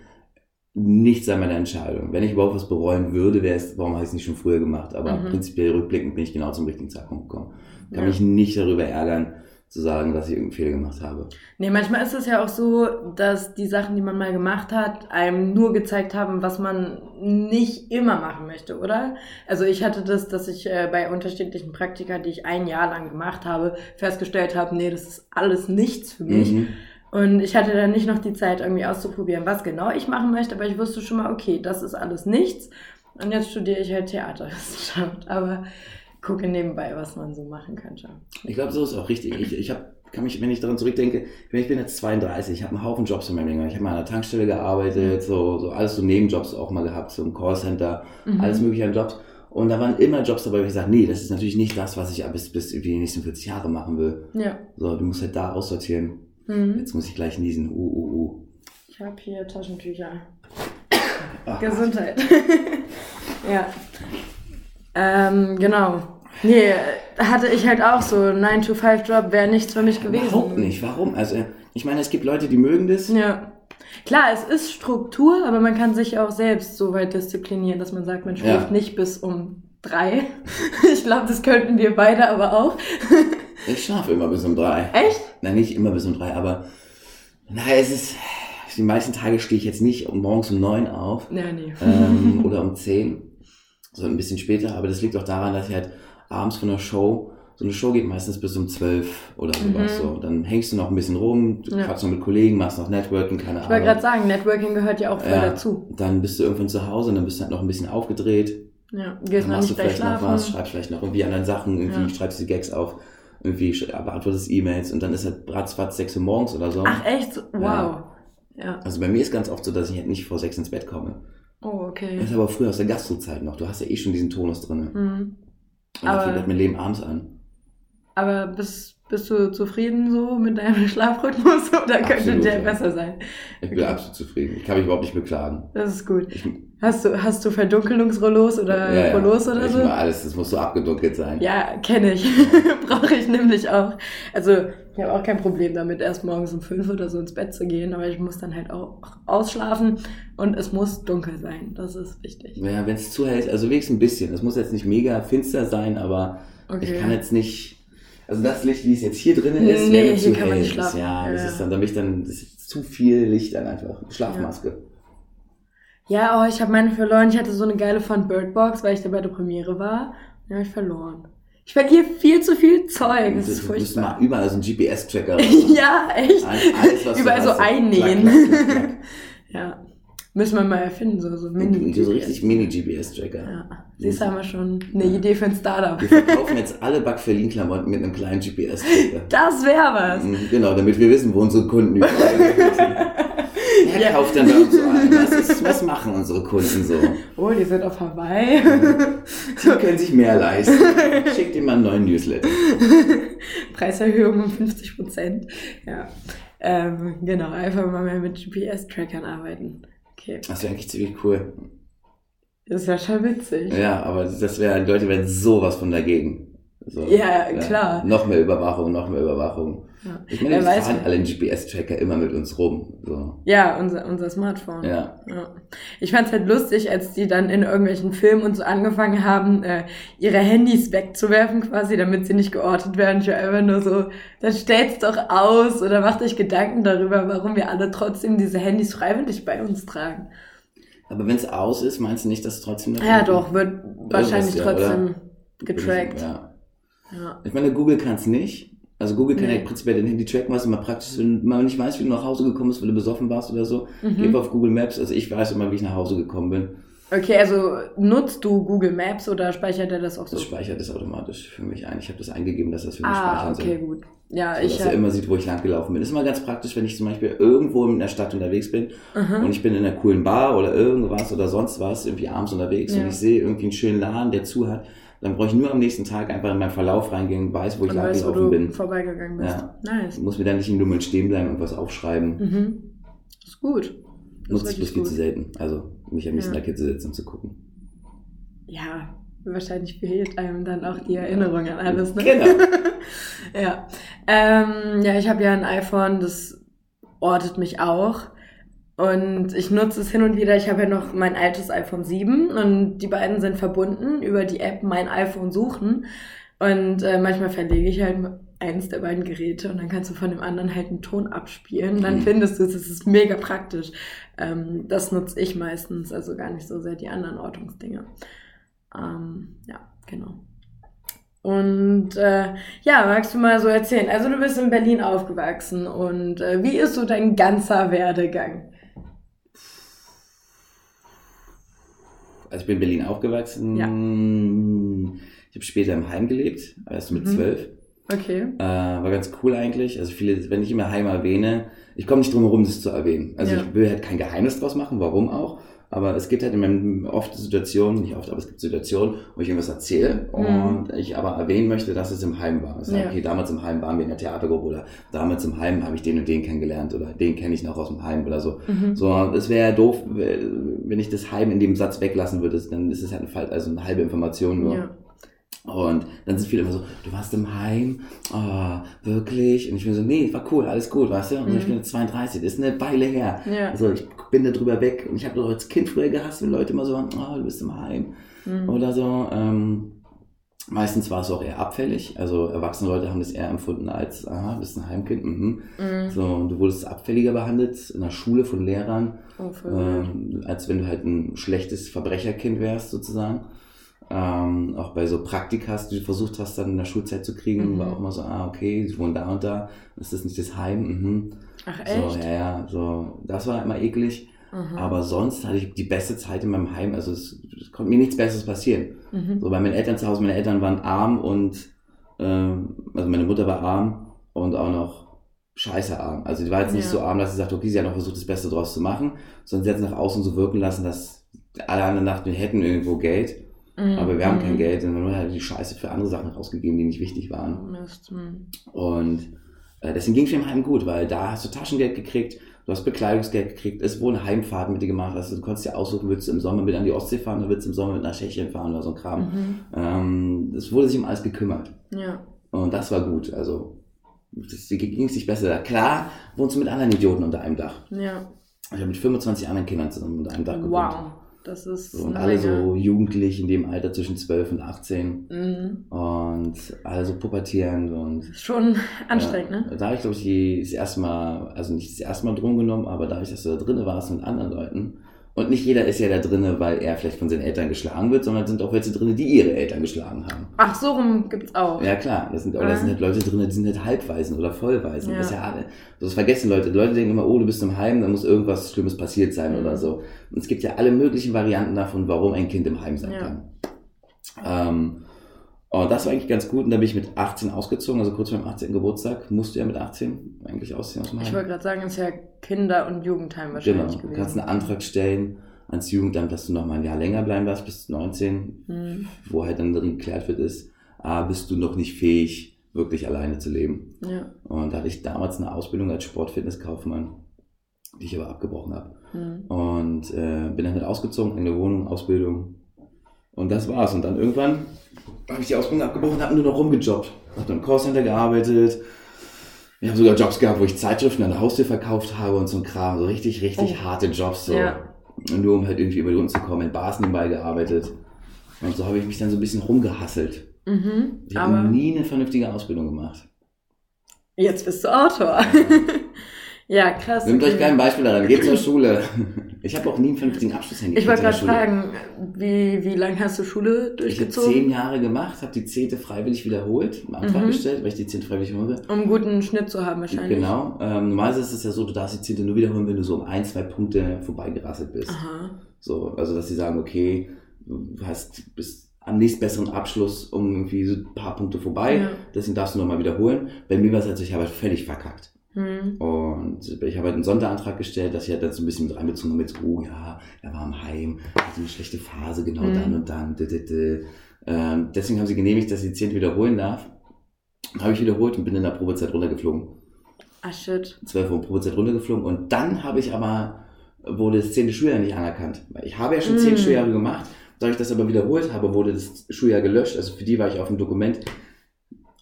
B: nichts an meiner Entscheidung. Wenn ich überhaupt was bereuen würde, wäre es, warum habe ich es nicht schon früher gemacht? Aber
A: Mhm.
B: prinzipiell rückblickend bin ich genau zum richtigen Zeitpunkt gekommen. Kann
A: Ja.
B: mich nicht darüber ärgern, zu sagen, dass ich irgendeinen Fehler gemacht habe.
A: Nee, manchmal ist es ja auch so, dass die Sachen, die man mal gemacht hat, einem nur gezeigt haben, was man nicht immer machen möchte, oder? Also ich hatte das, dass ich äh, bei unterschiedlichen Praktika, die ich ein Jahr lang gemacht habe, festgestellt habe, nee, das ist alles nichts für mich.
B: Mhm.
A: Und ich hatte dann nicht noch die Zeit, irgendwie auszuprobieren, was genau ich machen möchte, aber ich wusste schon mal, okay, das ist alles nichts. Und jetzt studiere ich halt Theaterwissenschaft, aber gucke nebenbei, was man so machen könnte.
B: Ich glaube, so ist auch richtig. Ich, ich hab, kann mich, wenn ich daran zurückdenke, ich bin jetzt 32, ich habe einen Haufen Jobs in meinem Leben. Ich habe mal an der Tankstelle gearbeitet, so, so alles so Nebenjobs auch mal gehabt, so im Callcenter,
A: Mhm.
B: alles mögliche an Jobs. Und da waren immer Jobs dabei, wo ich sage, nee, das ist natürlich nicht das, was ich bis, bis irgendwie die nächsten 40 Jahre machen will.
A: Ja.
B: So, du musst halt da aussortieren.
A: Mhm.
B: Jetzt muss ich gleich niesen. Uh, uh, uh.
A: Ich habe hier Taschentücher.
B: Ach,
A: Gesundheit. ja. Ähm, genau. Nee, hatte ich halt auch so. 9-to-5-Job wäre nichts für mich gewesen.
B: Überhaupt nicht. Warum? Also, ich meine, es gibt Leute, die mögen das.
A: Ja. Klar, es ist Struktur, aber man kann sich auch selbst so weit disziplinieren, dass man sagt, man schläft
B: Ja.
A: nicht bis um drei. Ich glaube, das könnten wir beide aber auch.
B: Ich schlafe immer bis um drei.
A: Echt?
B: Nein, nicht immer bis um drei, aber Naja, es ist, die meisten Tage stehe ich jetzt nicht morgens um neun auf
A: Ja, nee.
B: ähm, oder um zehn, so ein bisschen später, aber das liegt auch daran, dass ich halt abends von der Show, so eine Show geht meistens bis um zwölf oder sowas,
A: Mhm.
B: so. Dann hängst du noch ein bisschen rum, du
A: Ja.
B: quatschst noch mit Kollegen, machst noch Networking, keine
A: Ich wollte
B: Ahnung.
A: gerade sagen, Networking gehört ja auch voll
B: Ja.
A: dazu.
B: Dann bist du irgendwann zu Hause und dann bist du halt noch ein bisschen aufgedreht,
A: Ja, gehst
B: dann machst
A: nicht
B: du vielleicht noch was, schreibst vielleicht noch irgendwie anderen Sachen, irgendwie
A: Ja.
B: schreibst die Gags auf, irgendwie beantwortest E-Mails und dann ist halt ratzfatz sechs Uhr morgens oder so.
A: Ach echt? Wow. Ja.
B: Also bei mir ist ganz oft so, dass ich halt nicht vor sechs ins Bett komme.
A: Oh, okay.
B: Das ist aber früher aus der Gastrozeit noch. Du hast ja eh schon diesen Tonus drin.
A: Hm.
B: Und
A: Aber-
B: dann fängt mein Leben abends an.
A: Aber bist, bist du zufrieden so mit deinem Schlafrhythmus oder könnte
B: Absolut,
A: der
B: ja.
A: besser sein?
B: Ich bin
A: Okay.
B: absolut zufrieden. Ich kann mich überhaupt nicht beklagen.
A: Das ist gut.
B: Ich,
A: Hast du, hast du Verdunkelungsrollos oder Rollos oder
B: ich
A: so?
B: alles, das muss so abgedunkelt sein.
A: Ja, kenne ich. Brauche ich nämlich auch. Also, ich habe auch kein Problem damit, erst morgens um fünf oder so ins Bett zu gehen, aber ich muss dann halt auch ausschlafen und es muss dunkel sein. Das ist wichtig.
B: Ja, wenn es zu hell ist, also wenigstens ein bisschen. Es muss jetzt nicht mega finster sein, aber
A: Okay.
B: ich kann jetzt nicht. Also das Licht, wie es jetzt hier drinnen ist,
A: Nee,
B: wäre mir zu hell.
A: nicht schlafen.
B: Ja, das
A: Ja,
B: ist
A: ja.
B: dann, da bin ich dann, das ist zu viel Licht dann einfach. Schlafmaske.
A: Ja, oh, ich habe meine verloren. Ich hatte so eine geile von Birdbox, weil ich da bei der Premiere war. Die habe ich verloren. Ich verliere viel zu viel Zeug. Das ist
B: du müsstest
A: furchtbar.
B: mal überall so einen GPS-Tracker.
A: ja, echt.
B: Alles, du
A: Überall so einnähen.
B: klack, klack, klack.
A: Ja. Müssen wir mal erfinden, so, so
B: Mini so richtig Mini-GPS-Tracker.
A: Ja. Siehst du, haben wir schon eine Idee für ein Startup.
B: Wir verkaufen jetzt alle Backverlin-Klamotten mit einem kleinen GPS-Tracker.
A: Das wäre was.
B: Mhm, Genau, damit wir wissen, wo unsere Kunden überall sind. Wer
A: Ja.
B: kauft denn bei uns so ein? Was, ist, was machen unsere Kunden so?
A: Oh, die sind auf Hawaii.
B: Die können sich mehr leisten. Schickt ihm mal einen neuen Newsletter.
A: Preiserhöhung um 50 Prozent. Ja. Ähm, genau, einfach mal mehr mit GPS-Trackern arbeiten. Okay.
B: Das wäre eigentlich ziemlich cool.
A: Das ist ja schon witzig.
B: Ja, aber das wäre, Leute wären sowas von dagegen. So,
A: Ja, klar.
B: Noch mehr Überwachung, noch mehr Überwachung.
A: Ja.
B: Ich meine, wir fahren alle GPS-Tracker immer mit uns rum. So.
A: Ja, unser, unser Smartphone.
B: Ja.
A: Ja. Ich fand's halt lustig, als die dann in irgendwelchen Filmen und so angefangen haben, äh, ihre Handys wegzuwerfen quasi, damit sie nicht geortet werden. Ich war einfach nur so, dann stellt's doch aus oder macht euch Gedanken darüber, warum wir alle trotzdem diese Handys freiwillig bei uns tragen.
B: Aber wenn es aus ist, meinst du nicht, dass es trotzdem
A: Ja, doch, wird wahrscheinlich
B: ja,
A: trotzdem getrackt.
B: Ja.
A: Ja.
B: Ich meine, Google kann es nicht. Also Google kann
A: Nee.
B: ja prinzipiell dein Handy tracken, was immer praktisch ist, wenn man nicht weiß, wie du nach Hause gekommen bist, weil du besoffen warst oder so.
A: Mhm.
B: Geh auf Google Maps. Also ich weiß immer, wie ich nach Hause gekommen bin.
A: Okay, also nutzt du Google Maps oder speichert er das auch so?
B: Das speichert es automatisch für mich ein. Ich habe das eingegeben, dass das für mich
A: ah,
B: speichern
A: okay,
B: soll.
A: gut. Ja,
B: So,
A: ich
B: dass er immer sieht, wo ich lang gelaufen bin. Das ist immer ganz praktisch, wenn ich zum Beispiel irgendwo in der Stadt unterwegs bin
A: Mhm.
B: und ich bin in einer coolen Bar oder irgendwas oder sonst was, irgendwie abends unterwegs
A: Ja.
B: und ich sehe irgendwie einen schönen Laden, der zu hat, dann brauche ich nur am nächsten Tag einfach in meinen Verlauf reingehen und weiß, wo ich
A: und
B: lang
A: weißt, wo
B: gelaufen
A: du
B: bin.
A: vorbeigegangen bist.
B: Ja.
A: Nice.
B: Ich muss mir dann nicht in Nummeln stehen bleiben und was aufschreiben.
A: Mhm. Ist gut. Das
B: Nutze ich bloß viel zu selten. Also mich am liebsten
A: Ja.
B: Kette sitzen und zu gucken.
A: Ja, wahrscheinlich fehlt einem dann auch die Erinnerung an alles, ne?
B: Genau.
A: ja. Ähm, ja, ich habe ja ein iPhone, das ortet mich auch. Und ich nutze es hin und wieder. Ich habe ja noch mein altes iPhone 7 und die beiden sind verbunden über die App Mein iPhone suchen. Und äh, manchmal verlege ich halt eins der beiden Geräte und dann kannst du von dem anderen halt einen Ton abspielen. Dann
B: Mhm.
A: findest du es. Das ist mega praktisch. Ähm, das nutze ich meistens, also gar nicht so sehr die anderen Ortungsdinge. Ähm, ja, genau. Und äh, ja, magst du mal so erzählen? Also du bist in Berlin aufgewachsen und äh, wie ist so dein ganzer Werdegang?
B: Also ich bin in Berlin aufgewachsen. Ich habe später im Heim gelebt, erst mit
A: Mhm.
B: zwölf.
A: Okay.
B: Äh, war ganz cool eigentlich. Also viele, wenn ich immer Heim erwähne, ich komme nicht drum herum, das zu erwähnen. Also
A: Ja.
B: ich will halt kein Geheimnis draus machen, warum auch. Aber es gibt halt in oft Situationen, nicht oft, aber es gibt Situationen, wo ich irgendwas erzähle
A: Mhm.
B: und ich aber erwähnen möchte, dass es im Heim war. Ich sage,
A: Ja.
B: okay, damals im Heim waren wir in der Theatergruppe oder damals im Heim habe ich den und den kennengelernt oder den kenne ich noch aus dem Heim oder so.
A: Mhm.
B: So, es wäre doof, wenn ich das Heim in dem Satz weglassen würde, dann ist es halt eine, Fall- also eine halbe Information nur.
A: Ja.
B: Und dann sind viele immer so, du warst im Heim, oh, wirklich? Und ich bin so, nee, war cool, alles gut, weißt du? Und
A: Mhm.
B: ich bin jetzt 32, das ist eine Weile her.
A: Ja.
B: Also ich bin da drüber weg. Und ich habe doch als Kind früher gehasst, wenn Leute immer so, oh, du bist im Heim
A: Mhm.
B: oder so. Ähm, Meistens war es auch eher abfällig. Also erwachsene Leute haben das eher empfunden als, aha, bist ein Heimkind. Mhm.
A: Mhm.
B: So, und du wurdest abfälliger behandelt in der Schule von Lehrern,
A: Oh,
B: ähm, als wenn du halt ein schlechtes Verbrecherkind wärst, sozusagen. Ähm, auch bei so Praktikas, die du versucht hast, dann in der Schulzeit zu kriegen,
A: Mhm.
B: war auch immer so, ah, okay, sie wohnen da und da, ist das nicht das Heim? Mhm.
A: Ach
B: So,
A: echt?
B: ja, ja, so, das war immer eklig.
A: Mhm.
B: Aber sonst hatte ich die beste Zeit in meinem Heim, also es, es konnte mir nichts Besseres passieren.
A: Mhm.
B: So bei meinen Eltern zu Hause, meine Eltern waren arm und, ähm, also meine Mutter war arm und auch noch scheiße arm. Also die war jetzt nicht
A: Ja.
B: so arm, dass sie sagt, okay, sie hat noch versucht, das Beste draus zu machen, sondern sie hat es nach außen so wirken lassen, dass alle anderen dachten, wir hätten irgendwo Geld,
A: Mhm.
B: aber wir haben kein
A: Mhm.
B: Geld und dann hat die Scheiße für andere Sachen rausgegeben, die nicht wichtig waren.
A: Mist. Mhm.
B: Und äh, deswegen ging es mir im Heim gut, weil da hast du Taschengeld gekriegt, du hast Bekleidungsgeld gekriegt, es wurden Heimfahrten mit dir gemacht, also du konntest dir aussuchen, willst du im Sommer mit an die Ostsee fahren oder willst du im Sommer mit nach Tschechien fahren oder so ein Kram.
A: Mhm.
B: Ähm, es wurde sich um alles gekümmert.
A: Ja.
B: Und das war gut. Also es ging es sich besser. Klar wohnst du mit anderen Idioten unter einem Dach.
A: Ja.
B: Ich habe mit 25 anderen Kindern zusammen unter einem Dach gewohnt.
A: Wow. Das ist.
B: So, und alle so jugendlich in dem Alter zwischen 12 und 18
A: Mhm.
B: und alle so pubertierend und
A: schon anstrengend,
B: ja,
A: ne?
B: Da habe ich, glaube ich, das erste Mal, also nicht das erste Mal drum genommen, aber dadurch, dass du da drinnen warst mit anderen Leuten. Und nicht jeder ist ja da drinnen, weil er vielleicht von seinen Eltern geschlagen wird, sondern es sind auch welche drinnen, die ihre Eltern geschlagen haben.
A: Ach, so rum gibt's auch.
B: Ja klar, das sind, aber da sind halt Leute drin, die sind halt Halbweisen oder Vollweisen.
A: Ja.
B: Das ist ja alle. Das vergessen Leute. Die Leute denken immer, oh, du bist im Heim, da muss irgendwas Schlimmes passiert sein
A: Mhm.
B: oder so. Und es gibt ja alle möglichen Varianten davon, warum ein Kind im Heim sein
A: Ja.
B: kann. Ähm, und das war eigentlich ganz gut. Und da bin ich mit 18 ausgezogen, also kurz vor meinem 18. Geburtstag. Musste ja mit 18 eigentlich ausziehen aus.
A: Ich wollte gerade sagen, ist ja Kinder- und Jugendheim wahrscheinlich
B: genau. Du
A: gewesen.
B: kannst einen Antrag stellen ans Jugendamt, dass du noch mal ein Jahr länger bleiben darfst, bis 19
A: Mhm.
B: wo halt dann drin geklärt wird, ist, ah, bist du noch nicht fähig, wirklich alleine zu leben.
A: Ja.
B: Und da hatte ich damals eine Ausbildung als Sportfitnesskaufmann, die ich aber abgebrochen habe.
A: Mhm.
B: Und äh, bin dann halt ausgezogen, eine Wohnung, Ausbildung. Und das war's. Und dann irgendwann habe ich die Ausbildung abgebrochen und habe nur noch rumgejobbt. Habe dann im Callcenter gearbeitet. Ich habe sogar Jobs gehabt, wo ich Zeitschriften an der Haustür verkauft habe und so ein Kram. So richtig, richtig
A: Oh.
B: harte Jobs. So.
A: Ja.
B: Nur um halt irgendwie über die Runden zu kommen, in Bars nebenbei gearbeitet. Und so habe ich mich dann so ein bisschen rumgehasselt.
A: Mhm.
B: Ich habe nie eine vernünftige Ausbildung gemacht.
A: jetzt bist du Autor. ja, krass.
B: Nehmt euch kein Beispiel daran, geht zur Schule. Ich habe auch nie einen vernünftigen Abschluss hingekriegt.
A: Ich wollte gerade fragen, wie, wie lange hast du Schule
B: Ich habe
A: durchgezogen?
B: zehn Jahre gemacht, habe die zehnte freiwillig wiederholt, einen Antrag
A: Mhm.
B: gestellt, weil ich die zehnte freiwillig hole.
A: Um einen guten Schnitt zu haben wahrscheinlich.
B: Genau. Ähm, normalerweise ist es ja so, du darfst die zehnte nur wiederholen, wenn du so um ein, zwei Punkte vorbeigerasselt bist.
A: Aha.
B: So, also dass sie sagen, okay, du hast bist am nächstbesseren Abschluss um irgendwie so ein paar Punkte vorbei,
A: Ja.
B: deswegen darfst du nochmal wiederholen. Bei mir war es halt so, ich habe halt völlig verkackt.
A: Hm.
B: Und ich habe halt einen Sonderantrag gestellt, dass ich halt dann so ein bisschen mit reinbezogen habe, jetzt, oh ja, er war im Heim, hatte eine schlechte Phase, genau
A: Mhm.
B: dann und dann. d, d, d. Ähm, deswegen haben sie genehmigt, dass ich die 10 wiederholen darf. Habe ich wiederholt und bin in der Probezeit runtergeflogen.
A: Ah, shit.
B: 12 Wochen Probezeit runtergeflogen. Und dann habe ich aber, wurde das 10. Schuljahr nicht anerkannt. Weil ich habe ja schon 10
A: Mhm.
B: Schuljahre gemacht. Da ich das aber wiederholt habe, wurde das Schuljahr gelöscht. Also für die war ich auf dem Dokument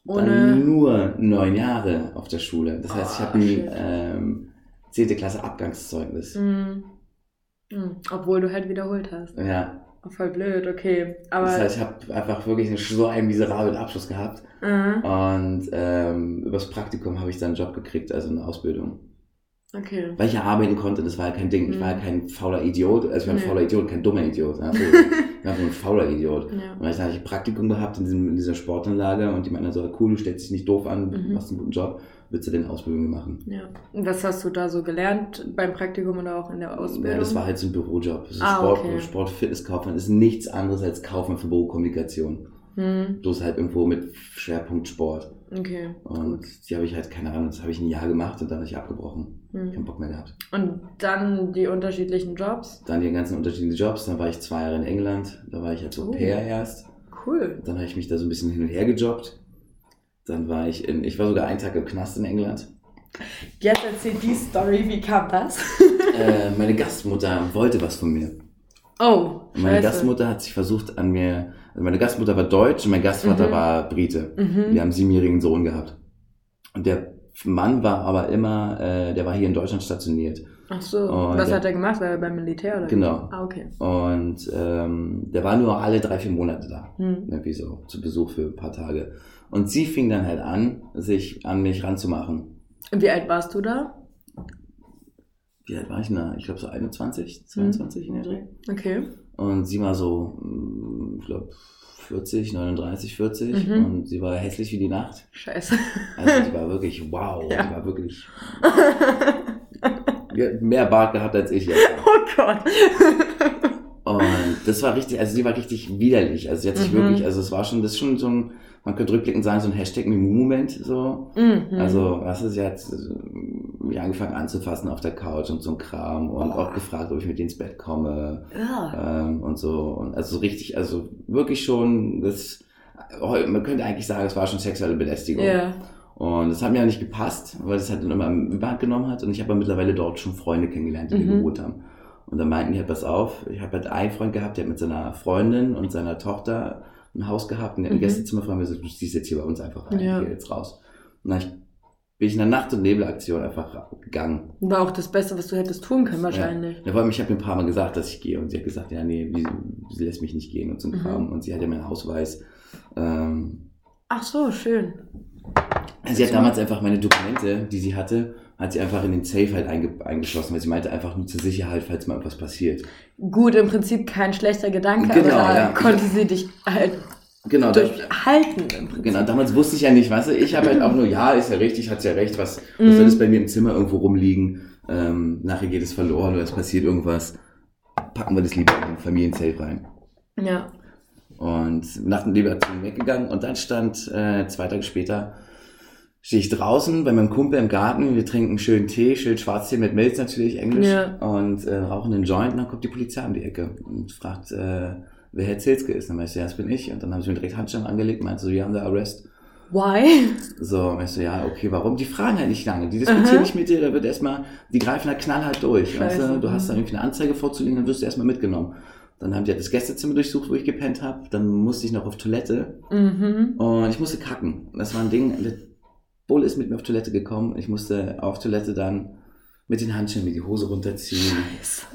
A: Ohne.
B: dann nur neun Jahre auf der Schule. Das heißt, ich
A: Ah,
B: habe ein ähm, 10. Klasse Abgangszeugnis.
A: Hm. Hm. Obwohl du halt wiederholt hast.
B: Ja,
A: Oh, voll blöd, okay. Aber.
B: das heißt, ich habe einfach wirklich so einen miserablen Abschluss gehabt.
A: Aha.
B: Und ähm, übers Praktikum habe ich dann einen Job gekriegt, also eine Ausbildung.
A: okay.
B: Weil ich ja arbeiten konnte, das war ja kein Ding. Ich
A: Mhm.
B: war ja kein fauler Idiot, also ich war ein
A: Nee.
B: fauler Idiot, kein dummer Idiot. Ja, so. ich war so ein fauler Idiot.
A: Ja.
B: Und dann habe ich ein Praktikum gehabt in, diesem, in dieser Sportanlage und die meinten so, cool, du stellst dich nicht doof an, du
A: Mhm.
B: machst einen guten Job, willst du denn Ausbildung machen?
A: ja. Und was hast du da so gelernt beim Praktikum oder auch in der Ausbildung?
B: Ja, das war halt so ein Bürojob. Ist
A: Ah,
B: Sport,
A: okay.
B: Sport, Fitnesskaufmann ist nichts anderes als Kaufmann für Bürokommunikation.
A: Hm.
B: Bloß halt irgendwo mit Schwerpunkt Sport.
A: Okay.
B: Und
A: Gut.
B: die habe ich halt, keine Ahnung, das habe ich ein Jahr gemacht und dann habe ich abgebrochen.
A: Hm.
B: Keinen Bock mehr gehabt.
A: Und dann die unterschiedlichen Jobs.
B: Dann die ganzen unterschiedlichen Jobs. Dann war ich zwei Jahre in England. Da war ich als Au
A: Oh.
B: pair erst.
A: Cool.
B: Dann habe ich mich da so ein bisschen hin und her gejobbt. Dann war ich in, ich war sogar einen Tag im Knast in England.
A: Jetzt erzähl die Story, wie kam das?
B: äh, meine Gastmutter wollte was von mir.
A: Oh,
B: Und meine
A: scheiße.
B: Gastmutter hat sich versucht an mir, also meine Gastmutter war deutsch und mein Gastvater
A: Mhm.
B: war Brite.
A: Mhm.
B: Wir haben einen siebenjährigen Sohn gehabt. Und der Mann war aber immer, äh, der war hier in Deutschland stationiert.
A: Ach so,
B: Und
A: was
B: der-
A: hat er gemacht? War er beim Militär oder? wie?
B: Genau.
A: Ah, okay.
B: Und ähm, der war nur alle drei, vier Monate da.
A: Hm.
B: Irgendwie so, zu Besuch für ein paar Tage. Und sie fing dann halt an, sich an mich ranzumachen.
A: Und wie alt warst du da?
B: Wie alt war ich denn da? Ich glaube so 21, 22 in der Dreh.
A: Okay.
B: Und sie war so, mm, ich glaube, 40, 39, 40.
A: Mhm.
B: Und sie war hässlich wie die Nacht.
A: Scheiße.
B: Also sie war wirklich, wow,
A: Ja.
B: sie war wirklich, die mehr Bart gehabt als ich jetzt.
A: oh Gott.
B: Und das war richtig, also sie war richtig widerlich. Also sie hat sich
A: Mhm.
B: wirklich, also es war schon, das ist schon so ein, man könnte rückblickend sagen, so ein Hashtag Mimu-Moment, so.
A: Mhm.
B: Also, du, sie hat äh, mich angefangen anzufassen auf der Couch und so ein Kram und
A: Oh.
B: auch gefragt, ob ich mit ins Bett komme.
A: Ja.
B: ähm, und so. Und also so richtig, also wirklich schon, das, man könnte eigentlich sagen, es war schon sexuelle Belästigung.
A: Ja.
B: Und das hat mir ja nicht gepasst, weil das halt dann immer Überhand genommen hat. Und ich habe ja mittlerweile dort schon Freunde kennengelernt, die
A: Mhm.
B: hier gewohnt haben. Und dann meinten die halt, pass auf, ich habe halt einen Freund gehabt, der hat mit seiner Freundin und seiner Tochter ein Haus gehabt ein
A: Mhm.
B: Gästezimmer von mir gesagt, du ziehst jetzt hier bei uns einfach rein,
A: Ja.
B: geh jetzt raus. Und dann bin ich in der Nacht- und Nebelaktion einfach gegangen.
A: War auch das Beste, was du hättest tun können, wahrscheinlich.
B: Ja, vor allem, ich habe ihr ein paar Mal gesagt, dass ich gehe und sie hat gesagt, ja, nee, wie, sie lässt mich nicht gehen und so ein
A: Mhm.
B: Kram. Und sie hat ja meinen Ausweis. Ähm,
A: Ach so, schön.
B: sie hat
A: So.
B: damals einfach meine Dokumente, die sie hatte, hat sie einfach in den Safe halt einge eingeschlossen, weil sie meinte einfach nur zur Sicherheit, falls mal irgendwas passiert.
A: Gut, im Prinzip kein schlechter Gedanke,
B: Genau,
A: aber da
B: ja.
A: konnte sie dich halt
B: Genau,
A: durchhalten im Prinzip.
B: genau, damals wusste ich ja nicht, weißt du, ich habe halt auch nur, ja, ist ja richtig, hat ja recht, was, was
A: Mhm.
B: soll das bei mir im Zimmer irgendwo rumliegen, ähm, nachher geht es verloren oder es passiert irgendwas, packen wir das lieber in den Familiensafe rein.
A: Ja.
B: Und nach dem Liberation weggegangen und dann stand äh, zwei Tage später, stehe ich draußen bei meinem Kumpel im Garten, wir trinken schön Tee, schön Schwarztee mit Milz natürlich, Englisch,
A: Ja.
B: und äh, rauchen einen Joint und dann kommt die Polizei um die Ecke und fragt, äh, wer Herr Zilske ist. Dann meinte ich, ja, das bin ich. Und dann haben sie mir direkt Handschellen angelegt, meinte so, wir haben da Arrest.
A: Why?
B: So, und ich so, ja, okay, warum? Die fragen halt nicht lange. Die diskutieren
A: Aha.
B: nicht mit dir, da wird erstmal, die greifen da knallhart durch. Weißt du? du hast da irgendwie eine Anzeige vorzulegen, dann wirst du erstmal mitgenommen. Dann haben die halt das Gästezimmer durchsucht, wo ich gepennt habe. Dann musste ich noch auf Toilette
A: Mhm.
B: und ich musste kacken. Das war ein Ding, Bull ist mit mir auf Toilette gekommen. Ich musste auf Toilette dann mit den Handschellen mir die Hose runterziehen.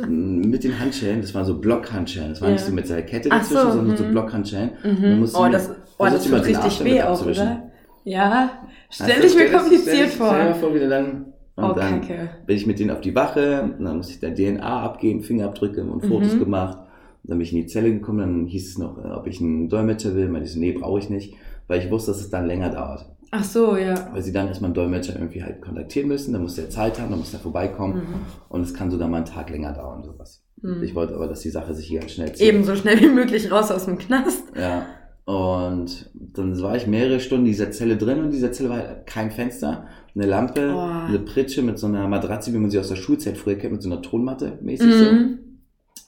B: Mit den Handschellen, das waren so Blockhandschellen. Das war
A: Ja.
B: nicht so mit der Kette dazwischen,
A: so,
B: sondern so
A: mhm.
B: Blockhandschellen.
A: Mhm. Oh,
B: mir-
A: das, oh, das tut richtig weh auch, oder? Ja. Stell
B: Also
A: dich mir kompliziert vor.
B: Stell dir vor, wie du dann, und
A: Oh,
B: dann
A: Kacke.
B: bin ich mit denen auf die Wache, und dann musste ich da DNA abgeben, Fingerabdrücke und Fotos
A: Mhm.
B: gemacht. Und dann bin ich in die Zelle gekommen, dann hieß es noch, äh, ob ich einen Dolmetscher will. Ich so, nee, brauche ich nicht, weil ich wusste, dass es dann länger dauert.
A: Ach so, ja.
B: Weil sie dann erstmal einen Dolmetscher irgendwie halt kontaktieren müssen, dann muss der Zeit haben, dann muss der vorbeikommen
A: Mhm.
B: und es kann sogar mal einen Tag länger dauern, sowas.
A: Mhm.
B: Ich wollte aber, dass die Sache sich hier ganz schnell zieht.
A: Eben so schnell wie möglich raus aus dem Knast.
B: Ja. Und dann war ich mehrere Stunden in dieser Zelle drin und in dieser Zelle war halt kein Fenster, eine Lampe,
A: Oh.
B: eine Pritsche mit so einer Matratze, wie man sie aus der Schulzeit früher kennt, mit so einer Tonmatte mäßig so.
A: Mhm.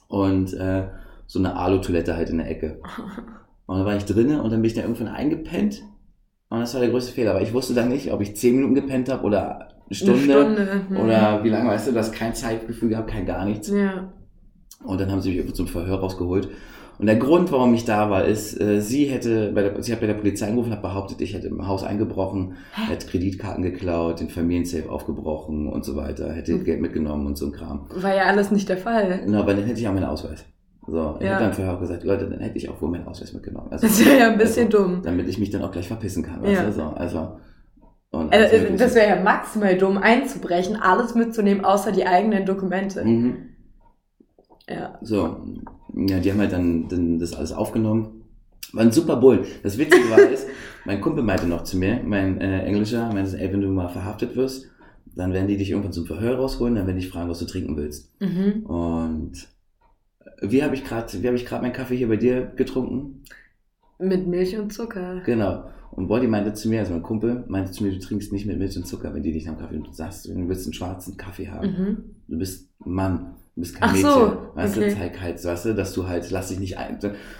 B: Und äh, so eine Alu-Toilette halt in der Ecke. Und dann war ich drinnen und dann bin ich da irgendwann eingepennt. Und das war der größte Fehler, weil ich wusste dann nicht, ob ich zehn Minuten gepennt habe oder eine Stunde,
A: Eine Stunde. Mhm.
B: oder wie lange, weißt du, hast kein Zeitgefühl gehabt, kein gar nichts.
A: Ja.
B: Und dann haben sie mich irgendwo zum Verhör rausgeholt. Und der Grund, warum ich da war, ist, äh, sie hätte, bei der, sie hat bei der Polizei angerufen, hat behauptet, ich hätte im Haus eingebrochen, hätte Kreditkarten geklaut, den Familiensafe aufgebrochen und so weiter, hätte
A: Mhm.
B: Geld mitgenommen und so ein Kram.
A: War ja alles nicht der Fall.
B: Na, aber dann hätte ich auch meinen Ausweis. So, ich
A: Ja.
B: habe beim Verhör auch gesagt, Leute, dann hätte ich auch wohl meinen Ausweis mitgenommen. Also,
A: Das wäre ja ein bisschen
B: also,
A: dumm.
B: Damit ich mich dann auch gleich verpissen kann, weißt
A: Ja.
B: du? So, also, und
A: Also,
B: Mögliche.
A: das wäre ja maximal dumm, einzubrechen, alles mitzunehmen, außer die eigenen Dokumente.
B: Mhm.
A: Ja.
B: So, ja, die haben halt dann, dann das alles aufgenommen. War ein super Bull. Das Witzige war ist, mein Kumpel meinte noch zu mir, mein äh, Englischer, meinte, ey, wenn du mal verhaftet wirst, dann werden die dich irgendwann zum Verhör rausholen, dann werden die dich fragen, was du trinken willst.
A: Mhm.
B: Und wie habe ich gerade, wie habe ich gerade meinen Kaffee hier bei dir getrunken?
A: Mit Milch und Zucker.
B: Genau. Und Body meinte zu mir, also mein Kumpel, meinte zu mir, du trinkst nicht mit Milch und Zucker, wenn die dich am Kaffee und du sagst, du willst einen schwarzen Kaffee haben.
A: Mhm.
B: Du bist Mann, du bist kein
A: Ach
B: Mädchen.
A: so,
B: weißt
A: okay.
B: du, zeig halt, weißt du, dass du halt, lass dich nicht ein.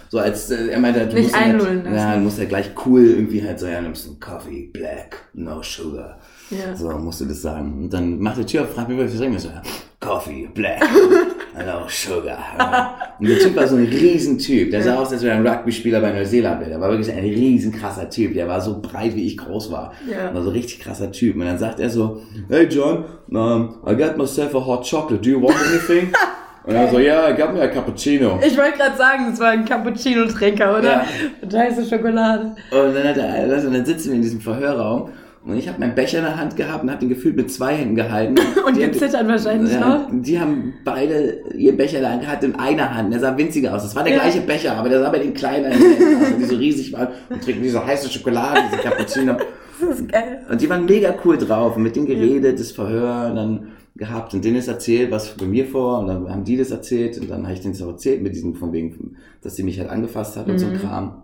B: So als, äh, er meinte, du
A: Nicht
B: musst ihn halt,
A: einlullen lassen.
B: Ja, du musst ja gleich cool irgendwie halt so, ja, nimmst einen Coffee, black, no sugar.
A: Ja.
B: So musst du das sagen. Und dann macht die Tür auf, fragt mich, was ich trinken. Ja, Coffee, black, Alter, auch Sugar. Und der Typ war so ein Riesentyp. Der sah aus, als wäre ein Rugby-Spieler bei Neuseeland wäre. Der war wirklich ein riesen krasser Typ. Der war so breit, wie ich groß war.
A: Ja.
B: War so richtig krasser Typ. Und dann sagt er so, hey John, um, I got myself a hot chocolate. Do you want anything? Und er so, ja, yeah, gab mir a cappuccino.
A: Ich wollte gerade sagen, das war ein Cappuccino-Trinker, oder?
B: Ja.
A: Und heiße Schokolade.
B: Und dann, hat er, also dann sitzen wir in diesem Verhörraum und ich habe meinen Becher in der Hand gehabt und habe den gefühlt mit zwei Händen gehalten.
A: Und
B: Die
A: zittern wahrscheinlich
B: Ja,
A: noch.
B: die haben beide ihr Becher in der Hand gehabt in einer Hand. Der sah winziger aus. Das war der
A: Ja.
B: gleiche Becher, aber der sah bei den kleinen Händen aus, die so riesig waren und trinken diese heiße Schokolade, diese Cappuccino.
A: Das ist geil.
B: Und die waren mega cool drauf und mit denen geredet, das Verhör dann gehabt und denen ist erzählt, was bei mir vor und dann haben die das erzählt und dann habe ich denen das auch erzählt mit diesem von wegen, dass sie mich halt angefasst hat und so ein
A: Mhm.
B: Kram.